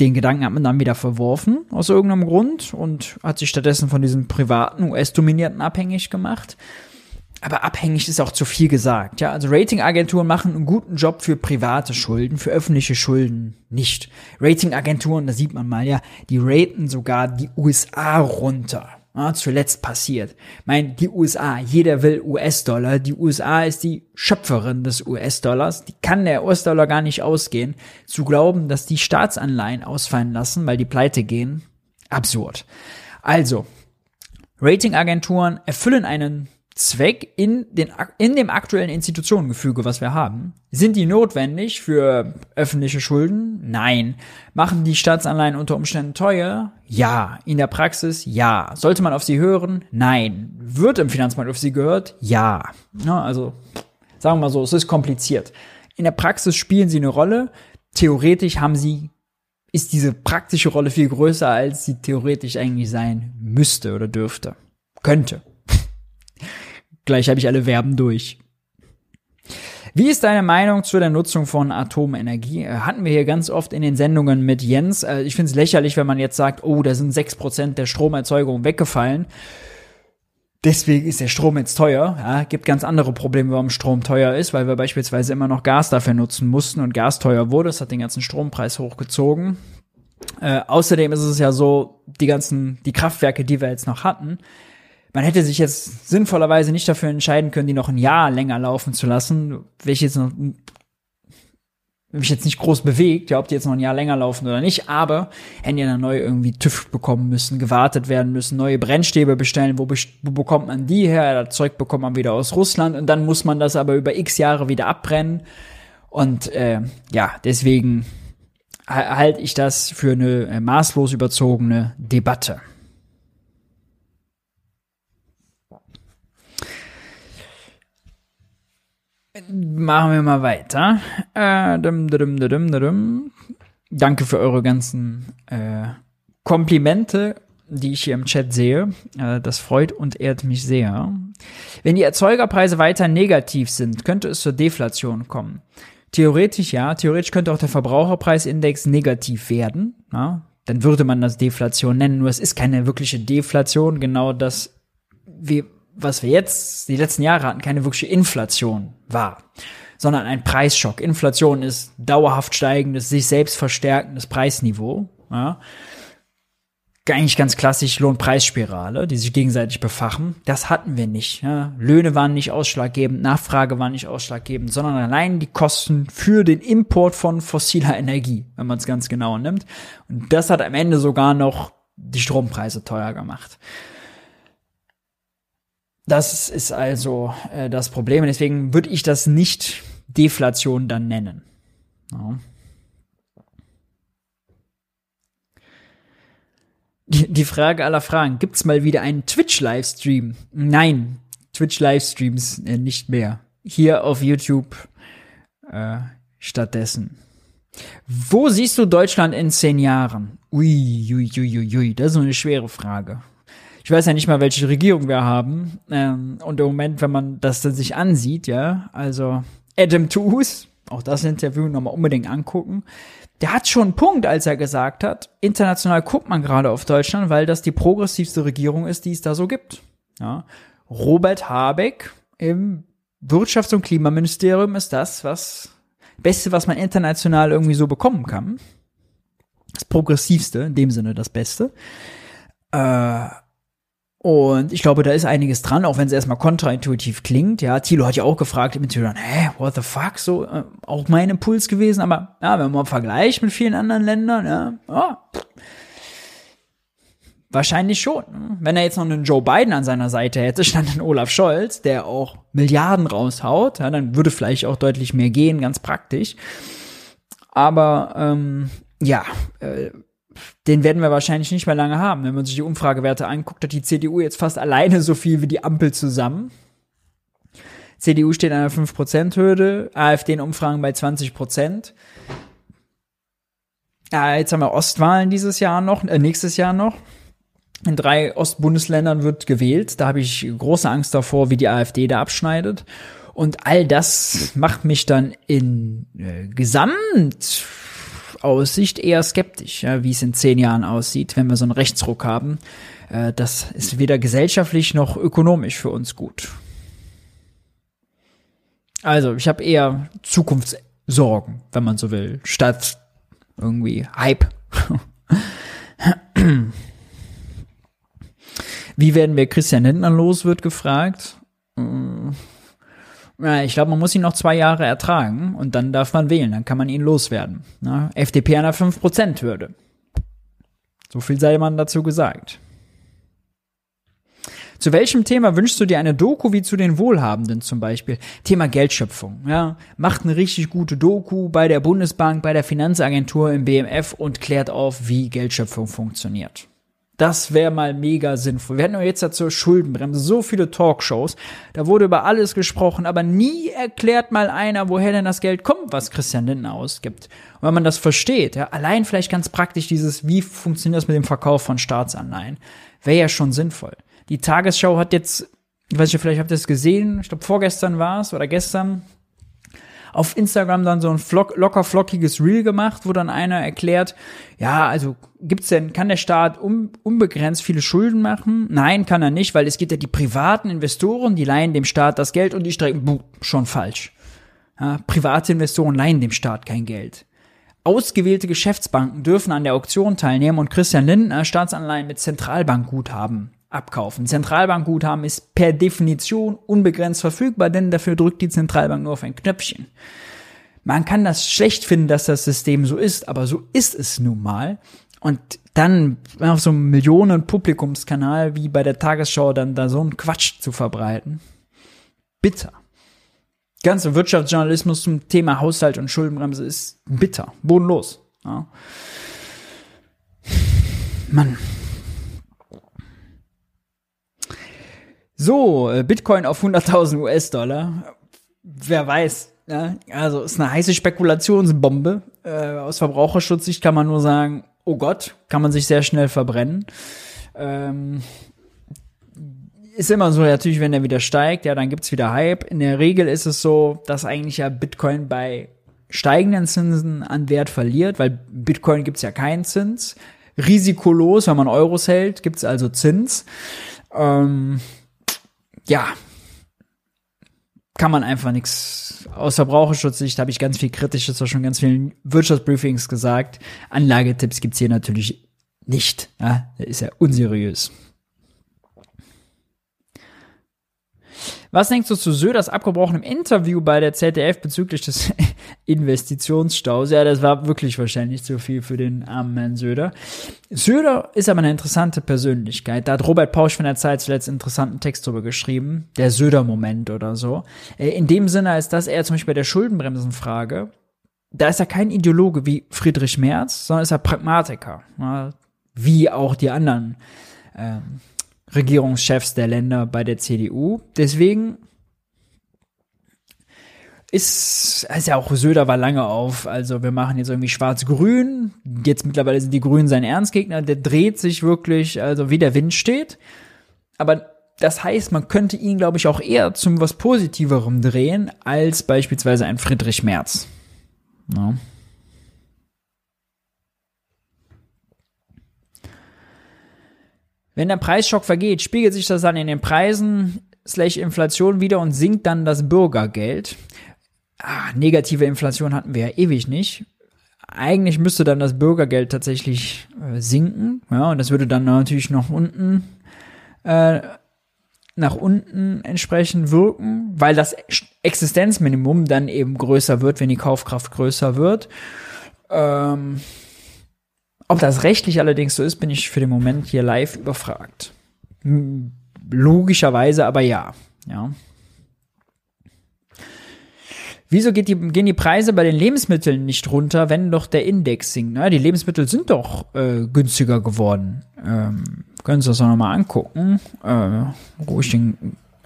den Gedanken hat man dann wieder verworfen, aus irgendeinem Grund, und hat sich stattdessen von diesen privaten US-Dominierten abhängig gemacht. Aber abhängig ist auch zu viel gesagt. Ja, also Ratingagenturen machen einen guten Job für private Schulden, für öffentliche Schulden nicht. Ratingagenturen, da sieht man mal, ja, die raten sogar die USA runter ja, zuletzt passiert. Mein, die USA, jeder will US-Dollar. Die USA ist die Schöpferin des US-Dollars. Die kann der US-Dollar gar nicht ausgehen. Zu glauben, dass die Staatsanleihen ausfallen lassen, weil die pleite gehen, absurd. Also, Ratingagenturen erfüllen einen Zweck in, den, in dem aktuellen Institutionengefüge, was wir haben. Sind die notwendig für öffentliche Schulden? Nein. Machen die Staatsanleihen unter Umständen teuer? Ja. In der Praxis? Ja. Sollte man auf sie hören? Nein. Wird im Finanzmarkt auf sie gehört? Ja. ja also, sagen wir mal so, es ist kompliziert. In der Praxis spielen sie eine Rolle. Theoretisch haben sie, ist diese praktische Rolle viel größer, als sie theoretisch eigentlich sein müsste oder dürfte. Könnte. Gleich habe ich alle Verben durch. Wie ist deine Meinung zu der Nutzung von Atomenergie? Äh, hatten wir hier ganz oft in den Sendungen mit Jens. Äh, ich finde es lächerlich, wenn man jetzt sagt, oh, da sind sechs Prozent der Stromerzeugung weggefallen. Deswegen ist der Strom jetzt teuer. Ja, gibt ganz andere Probleme, warum Strom teuer ist, weil wir beispielsweise immer noch Gas dafür nutzen mussten und Gas teuer wurde. Das hat den ganzen Strompreis hochgezogen. Äh, außerdem ist es ja so, die ganzen, die Kraftwerke, die wir jetzt noch hatten, man hätte sich jetzt sinnvollerweise nicht dafür entscheiden können, die noch ein Jahr länger laufen zu lassen, welche jetzt noch mich jetzt nicht groß bewegt, ja, ob die jetzt noch ein Jahr länger laufen oder nicht, aber hätten ja dann neu irgendwie TÜV bekommen müssen, gewartet werden müssen, neue Brennstäbe bestellen, wo, wo bekommt man die her? Das Zeug bekommt man wieder aus Russland und dann muss man das aber über x Jahre wieder abbrennen. Und äh, ja, deswegen halte ich das für eine äh, maßlos überzogene Debatte. Machen wir mal weiter. Äh, dum, dum, dum, Danke für eure ganzen äh, Komplimente, die ich hier im Chat sehe. Äh, das freut und ehrt mich sehr. Wenn die Erzeugerpreise weiter negativ sind, könnte es zur Deflation kommen. Theoretisch ja, theoretisch könnte auch der Verbraucherpreisindex negativ werden. Ja? Dann würde man das Deflation nennen, nur es ist keine wirkliche Deflation, genau das, wie, was wir jetzt die letzten Jahre hatten, keine wirkliche Inflation war, sondern ein Preisschock. Inflation ist dauerhaft steigendes, sich selbst verstärkendes Preisniveau. Ja. Eigentlich ganz klassisch Lohnpreisspirale, die sich gegenseitig befachen. Das hatten wir nicht. Ja. Löhne waren nicht ausschlaggebend, Nachfrage war nicht ausschlaggebend, sondern allein die Kosten für den Import von fossiler Energie, wenn man es ganz genau nimmt. Und das hat am Ende sogar noch die Strompreise teuer gemacht. Das ist also äh, das Problem. Deswegen würde ich das nicht Deflation dann nennen. Ja. Die, die Frage aller Fragen. Gibt's mal wieder einen Twitch-Livestream? Nein, Twitch-Livestreams äh, nicht mehr. hier auf YouTube äh, stattdessen. Wo siehst du Deutschland in zehn Jahren? Ui, ui, ui, ui, ui, das ist eine schwere Frage. Ich weiß ja nicht mal, welche Regierung wir haben. Ähm, und im Moment, wenn man das dann sich ansieht, ja, also Adam Tooze, auch das Interview nochmal unbedingt angucken. Der hat schon einen Punkt, als er gesagt hat, international guckt man gerade auf Deutschland, weil das die progressivste Regierung ist, die es da so gibt. Ja. Robert Habeck im Wirtschafts- und Klimaministerium ist das, was Beste, was man international irgendwie so bekommen kann. Das Progressivste, in dem Sinne das Beste. Äh, und ich glaube, da ist einiges dran, auch wenn es erstmal kontraintuitiv klingt. Ja, Thilo hat ja auch gefragt im Interview, hä, what the fuck, so äh, auch mein Impuls gewesen. Aber ja, wenn man vergleicht mit vielen anderen Ländern, ja, ja wahrscheinlich schon. Wenn er jetzt noch einen Joe Biden an seiner Seite hätte, stand ein Olaf Scholz, der auch Milliarden raushaut, ja, dann würde vielleicht auch deutlich mehr gehen, ganz praktisch. Aber ähm, ja, äh, den werden wir wahrscheinlich nicht mehr lange haben. Wenn man sich die Umfragewerte anguckt, hat die CDU jetzt fast alleine so viel wie die Ampel zusammen. CDU steht an einer 5%-Hürde, AfD in Umfragen bei 20%. Ja, jetzt haben wir Ostwahlen dieses Jahr noch, äh, nächstes Jahr noch. In drei Ostbundesländern wird gewählt. Da habe ich große Angst davor, wie die AfD da abschneidet. Und all das macht mich dann in äh, Gesamt Aussicht eher skeptisch, ja, wie es in zehn Jahren aussieht, wenn wir so einen Rechtsruck haben. Äh, das ist weder gesellschaftlich noch ökonomisch für uns gut. Also, ich habe eher Zukunftssorgen, wenn man so will, statt irgendwie Hype. Wie werden wir Christian Lindner los, wird gefragt. Ich glaube, man muss ihn noch zwei Jahre ertragen und dann darf man wählen, dann kann man ihn loswerden. Na, FDP an der 5%-Hürde. So viel sei man dazu gesagt. Zu welchem Thema wünschst du dir eine Doku wie zu den Wohlhabenden zum Beispiel? Thema Geldschöpfung. Ja, macht eine richtig gute Doku bei der Bundesbank, bei der Finanzagentur im BMF und klärt auf, wie Geldschöpfung funktioniert. Das wäre mal mega sinnvoll. Wir hatten ja jetzt dazu Schuldenbremse, so viele Talkshows, da wurde über alles gesprochen, aber nie erklärt mal einer, woher denn das Geld kommt, was Christian Lindner ausgibt. Und wenn man das versteht, ja, allein vielleicht ganz praktisch dieses, wie funktioniert das mit dem Verkauf von Staatsanleihen, wäre ja schon sinnvoll. Die Tagesschau hat jetzt, ich weiß nicht, vielleicht habt ihr es gesehen, ich glaube vorgestern war es oder gestern, auf Instagram dann so ein flock, locker flockiges Reel gemacht, wo dann einer erklärt, ja, also gibt's denn, kann der Staat un, unbegrenzt viele Schulden machen? Nein, kann er nicht, weil es gibt ja die privaten Investoren, die leihen dem Staat das Geld und die strecken, buh, schon falsch. Ja, private Investoren leihen dem Staat kein Geld. Ausgewählte Geschäftsbanken dürfen an der Auktion teilnehmen und Christian Lindner Staatsanleihen mit Zentralbankguthaben abkaufen. Zentralbankguthaben ist per Definition unbegrenzt verfügbar, denn dafür drückt die Zentralbank nur auf ein Knöpfchen. Man kann das schlecht finden, dass das System so ist, aber so ist es nun mal. Und dann auf so einem Millionen Publikumskanal wie bei der Tagesschau dann da so einen Quatsch zu verbreiten. Bitter. Ganze Wirtschaftsjournalismus zum Thema Haushalt und Schuldenbremse ist bitter, bodenlos. Ja. Mann. So, äh, Bitcoin auf 100.000 US-Dollar. Wer weiß. Ja? Also ist eine heiße Spekulationsbombe. Äh, aus Verbraucherschutzsicht kann man nur sagen, oh Gott, kann man sich sehr schnell verbrennen. Ähm, ist immer so, natürlich, wenn er wieder steigt, ja, dann gibt's wieder Hype. In der Regel ist es so, dass eigentlich ja Bitcoin bei steigenden Zinsen an Wert verliert, weil Bitcoin gibt's ja keinen Zins. Risikolos, wenn man Euros hält, gibt's also Zins. Ähm, ja, kann man einfach nichts. Aus Verbraucherschutzsicht habe ich ganz viel Kritisches, auch schon ganz vielen Wirtschaftsbriefings gesagt. Anlagetipps gibt's hier natürlich nicht. Ja, der ist ja unseriös. Was denkst du zu Söders abgebrochenem Interview bei der ZDF bezüglich des Investitionsstaus? Ja, das war wirklich wahrscheinlich zu viel für den armen Herrn Söder. Söder ist aber eine interessante Persönlichkeit. Da hat Robert Pausch von der Zeit zuletzt einen interessanten Text drüber geschrieben. Der Söder-Moment oder so. Äh, in dem Sinne, als dass er zum Beispiel bei der Schuldenbremsenfrage, da ist er kein Ideologe wie Friedrich Merz, sondern ist er Pragmatiker. Wie auch die anderen. Ähm, Regierungschefs der Länder bei der CDU. Deswegen ist, ist ja auch Söder war lange auf, also wir machen jetzt irgendwie schwarz-grün, jetzt mittlerweile sind die Grünen sein Ernstgegner, der dreht sich wirklich, also wie der Wind steht, aber das heißt, man könnte ihn, glaube ich, auch eher zum was Positiverem drehen, als beispielsweise ein Friedrich Merz. Ja. Wenn der Preisschock vergeht, spiegelt sich das dann in den Preisen slash Inflation wieder und sinkt dann das Bürgergeld. Ah, negative Inflation hatten wir ja ewig nicht. Eigentlich müsste dann das Bürgergeld tatsächlich äh, sinken. Ja, und das würde dann natürlich noch unten äh, nach unten entsprechend wirken, weil das Existenzminimum dann eben größer wird, wenn die Kaufkraft größer wird. Ähm, ob das rechtlich allerdings so ist, bin ich für den Moment hier live überfragt. Logischerweise aber ja. Ja. Wieso die, gehen die Preise bei den Lebensmitteln nicht runter, wenn doch der Index sinkt? Na, die Lebensmittel sind doch äh, günstiger geworden. Ähm, können Sie das auch nochmal angucken. Äh, ruhig die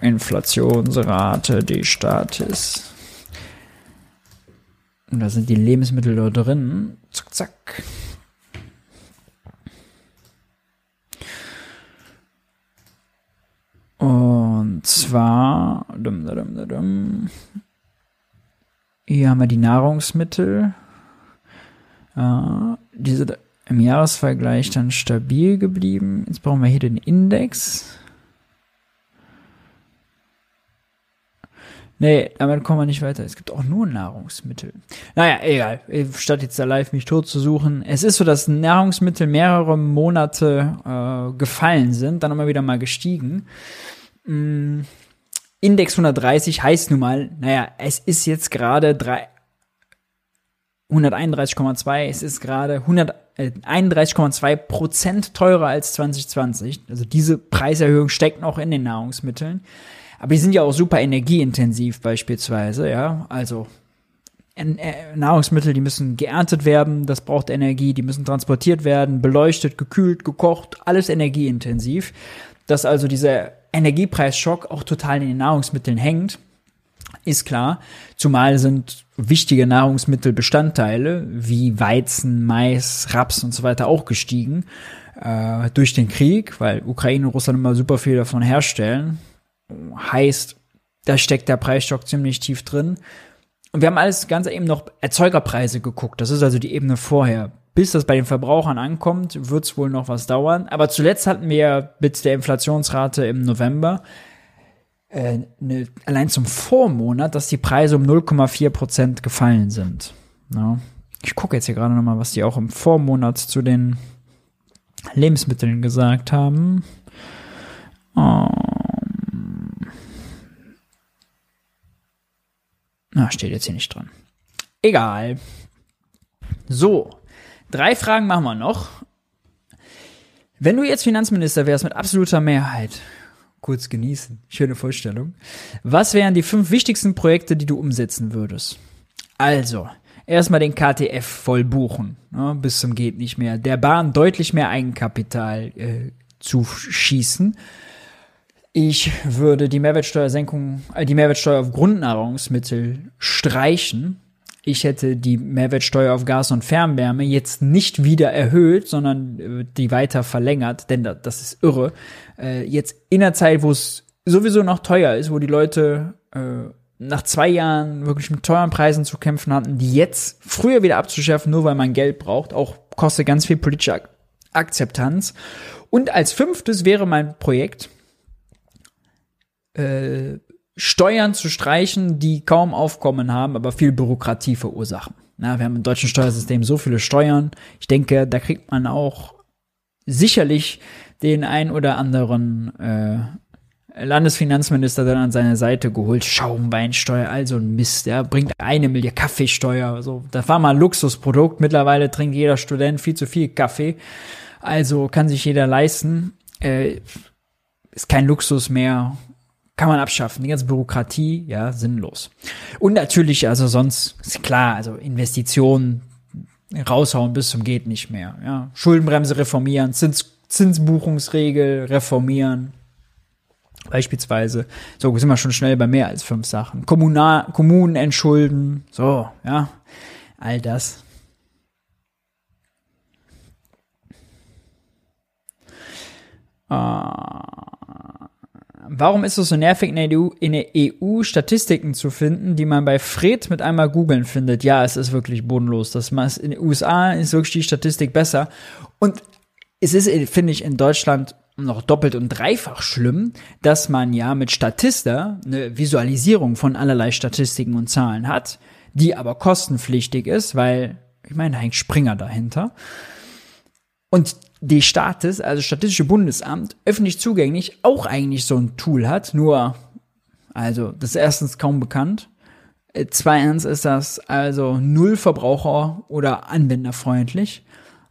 Inflationsrate, die Status. Und da sind die Lebensmittel da drin. Zack, zack. Und zwar, dum, dum, dum, hier haben wir die Nahrungsmittel. Äh, diese im Jahresvergleich dann stabil geblieben. Jetzt brauchen wir hier den Index. Nee, damit kommen wir nicht weiter. Es gibt auch nur Nahrungsmittel. Naja, egal. Statt jetzt da live mich tot zu suchen. Es ist so, dass Nahrungsmittel mehrere Monate äh, gefallen sind, dann immer wieder mal gestiegen. Mm, Index 130 heißt nun mal, naja, es ist jetzt gerade 131,2, es ist gerade 131,2 äh, Prozent teurer als 2020. Also diese Preiserhöhung steckt noch in den Nahrungsmitteln. Aber die sind ja auch super energieintensiv beispielsweise, ja. Also äh, Nahrungsmittel, die müssen geerntet werden, das braucht Energie, die müssen transportiert werden, beleuchtet, gekühlt, gekocht, alles energieintensiv. Dass also dieser Energiepreisschock auch total in den Nahrungsmitteln hängt, ist klar. Zumal sind wichtige Nahrungsmittelbestandteile wie Weizen, Mais, Raps und so weiter auch gestiegen äh, durch den Krieg, weil Ukraine und Russland immer super viel davon herstellen heißt, da steckt der Preisschock ziemlich tief drin. Und wir haben alles Ganze eben noch Erzeugerpreise geguckt. Das ist also die Ebene vorher. Bis das bei den Verbrauchern ankommt, wird es wohl noch was dauern. Aber zuletzt hatten wir mit der Inflationsrate im November äh, ne, allein zum Vormonat, dass die Preise um 0,4 Prozent gefallen sind. Ja. Ich gucke jetzt hier gerade noch mal, was die auch im Vormonat zu den Lebensmitteln gesagt haben. Oh. Na, steht jetzt hier nicht dran. Egal. So, drei Fragen machen wir noch. Wenn du jetzt Finanzminister wärst mit absoluter Mehrheit, kurz genießen, schöne Vorstellung, was wären die fünf wichtigsten Projekte, die du umsetzen würdest? Also, erstmal den KTF voll buchen, ne, bis zum geht nicht mehr. Der Bahn deutlich mehr Eigenkapital äh, zu schießen ich würde die Mehrwertsteuersenkung, äh, die Mehrwertsteuer auf Grundnahrungsmittel streichen. Ich hätte die Mehrwertsteuer auf Gas und Fernwärme jetzt nicht wieder erhöht, sondern äh, die weiter verlängert, denn das ist irre. Äh, jetzt in der Zeit, wo es sowieso noch teuer ist, wo die Leute äh, nach zwei Jahren wirklich mit teuren Preisen zu kämpfen hatten, die jetzt früher wieder abzuschärfen, nur weil man Geld braucht, auch kostet ganz viel politische Akzeptanz. Und als fünftes wäre mein Projekt, äh, Steuern zu streichen, die kaum Aufkommen haben, aber viel Bürokratie verursachen. Na, wir haben im deutschen Steuersystem so viele Steuern. Ich denke, da kriegt man auch sicherlich den ein oder anderen äh, Landesfinanzminister dann an seine Seite geholt. Schaumweinsteuer, also ein Mist. Ja, bringt eine Milliarde Kaffeesteuer. So, das war mal ein Luxusprodukt. Mittlerweile trinkt jeder Student viel zu viel Kaffee. Also kann sich jeder leisten. Äh, ist kein Luxus mehr kann man abschaffen. Die ganze Bürokratie, ja, sinnlos. Und natürlich, also sonst ist klar, also Investitionen raushauen bis zum geht nicht mehr. Ja. Schuldenbremse reformieren, Zins, Zinsbuchungsregel reformieren. Beispielsweise, so sind wir schon schnell bei mehr als fünf Sachen. Kommunal, Kommunen entschulden, so, ja, all das. Äh, warum ist es so nervig, in der, EU, in der EU Statistiken zu finden, die man bei Fred mit einmal googeln findet? Ja, es ist wirklich bodenlos. Das in den USA ist wirklich die Statistik besser. Und es ist, finde ich, in Deutschland noch doppelt und dreifach schlimm, dass man ja mit Statista eine Visualisierung von allerlei Statistiken und Zahlen hat, die aber kostenpflichtig ist, weil, ich meine, da hängt Springer dahinter. Und die Statis, also Statistische Bundesamt, öffentlich zugänglich auch eigentlich so ein Tool hat, nur, also, das ist erstens kaum bekannt. Äh, zweitens ist das also null Verbraucher- oder anwenderfreundlich.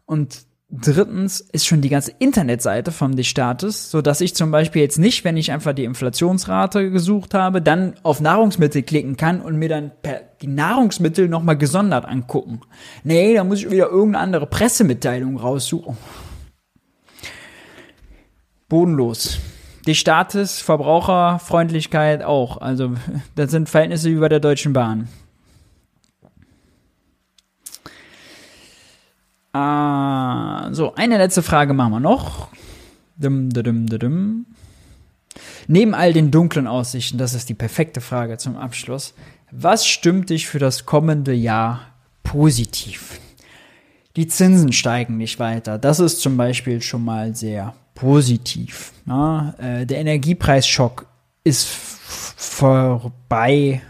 Und Drittens ist schon die ganze Internetseite vom des Staates, so dass ich zum Beispiel jetzt nicht, wenn ich einfach die Inflationsrate gesucht habe, dann auf Nahrungsmittel klicken kann und mir dann per die Nahrungsmittel nochmal gesondert angucken. Nee, da muss ich wieder irgendeine andere Pressemitteilung raussuchen. Bodenlos. Die Staates, Verbraucherfreundlichkeit auch. Also, das sind Verhältnisse wie bei der Deutschen Bahn. Ah, so, eine letzte Frage machen wir noch. Dum, dum, dum, Neben all den dunklen Aussichten, das ist die perfekte Frage zum Abschluss. Was stimmt dich für das kommende Jahr positiv? Die Zinsen steigen nicht weiter. Das ist zum Beispiel schon mal sehr positiv. Ja, äh, der Energiepreisschock ist vorbei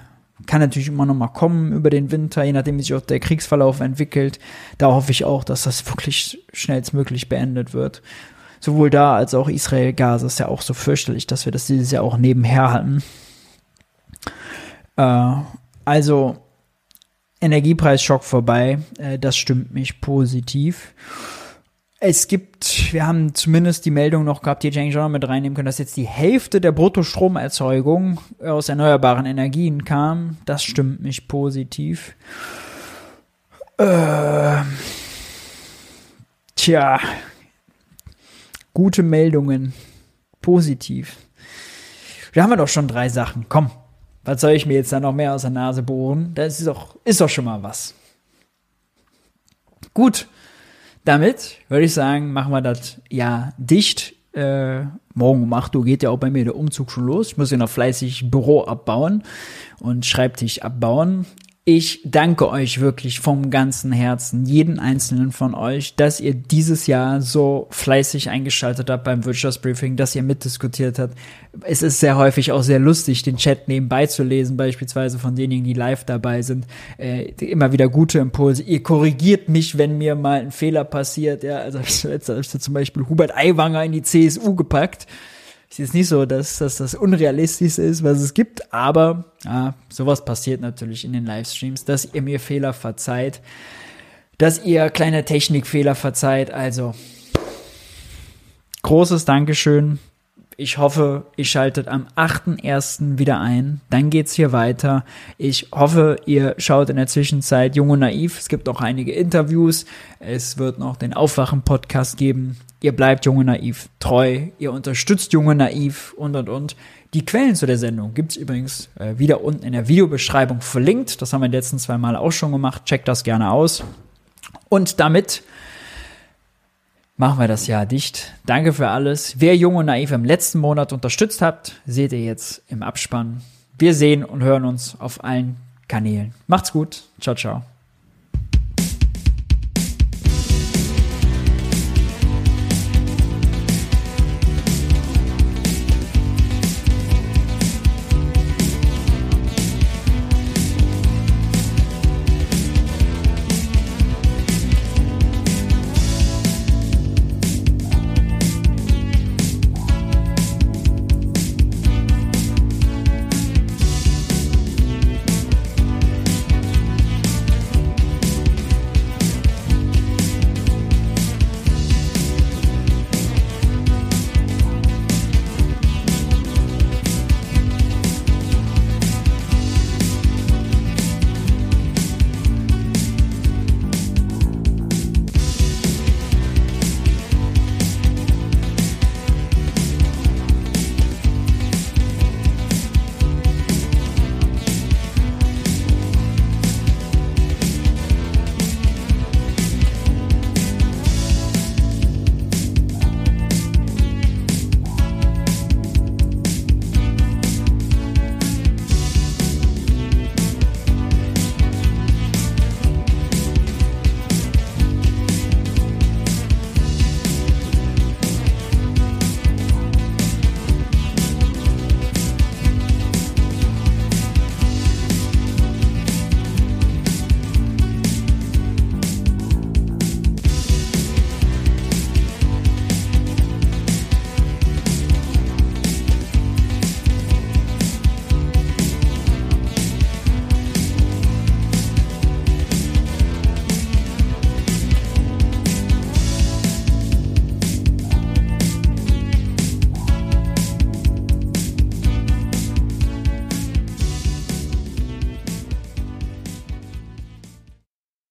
kann natürlich immer noch mal kommen über den Winter, je nachdem, wie sich auch der Kriegsverlauf entwickelt. Da hoffe ich auch, dass das wirklich schnellstmöglich beendet wird. Sowohl da als auch Israel-Gaza ist ja auch so fürchterlich, dass wir das dieses Jahr auch nebenher hatten. Äh, also Energiepreisschock vorbei, äh, das stimmt mich positiv. Es gibt, wir haben zumindest die Meldung noch gehabt, die Jane John mit reinnehmen können, dass jetzt die Hälfte der Bruttostromerzeugung aus erneuerbaren Energien kam. Das stimmt mich positiv. Äh, tja, gute Meldungen. Positiv. Da haben wir doch schon drei Sachen. Komm, was soll ich mir jetzt da noch mehr aus der Nase bohren? Das ist doch, ist doch schon mal was. Gut damit würde ich sagen, machen wir das ja dicht. Äh, morgen um 8 Uhr geht ja auch bei mir der Umzug schon los. Ich muss ja noch fleißig Büro abbauen und Schreibtisch abbauen. Ich danke euch wirklich vom ganzen Herzen, jeden einzelnen von euch, dass ihr dieses Jahr so fleißig eingeschaltet habt beim Wirtschaftsbriefing, dass ihr mitdiskutiert habt. Es ist sehr häufig auch sehr lustig, den Chat nebenbei zu lesen, beispielsweise von denjenigen, die live dabei sind. Äh, immer wieder gute Impulse. Ihr korrigiert mich, wenn mir mal ein Fehler passiert. Ja, also habe ich zum Beispiel Hubert Aiwanger in die CSU gepackt ist jetzt nicht so, dass, dass das Unrealistischste ist, was es gibt, aber ja, sowas passiert natürlich in den Livestreams, dass ihr mir Fehler verzeiht, dass ihr kleine Technikfehler verzeiht. Also großes Dankeschön. Ich hoffe, ihr schaltet am 8.1. wieder ein. Dann geht's hier weiter. Ich hoffe, ihr schaut in der Zwischenzeit Jung und Naiv. Es gibt auch einige Interviews. Es wird noch den Aufwachen-Podcast geben. Ihr bleibt Junge Naiv treu, ihr unterstützt Junge Naiv und und und. Die Quellen zu der Sendung gibt's übrigens äh, wieder unten in der Videobeschreibung verlinkt. Das haben wir die letzten zwei Mal auch schon gemacht. Checkt das gerne aus. Und damit machen wir das Jahr dicht. Danke für alles. Wer Junge Naiv im letzten Monat unterstützt habt, seht ihr jetzt im Abspann. Wir sehen und hören uns auf allen Kanälen. Macht's gut. Ciao, ciao.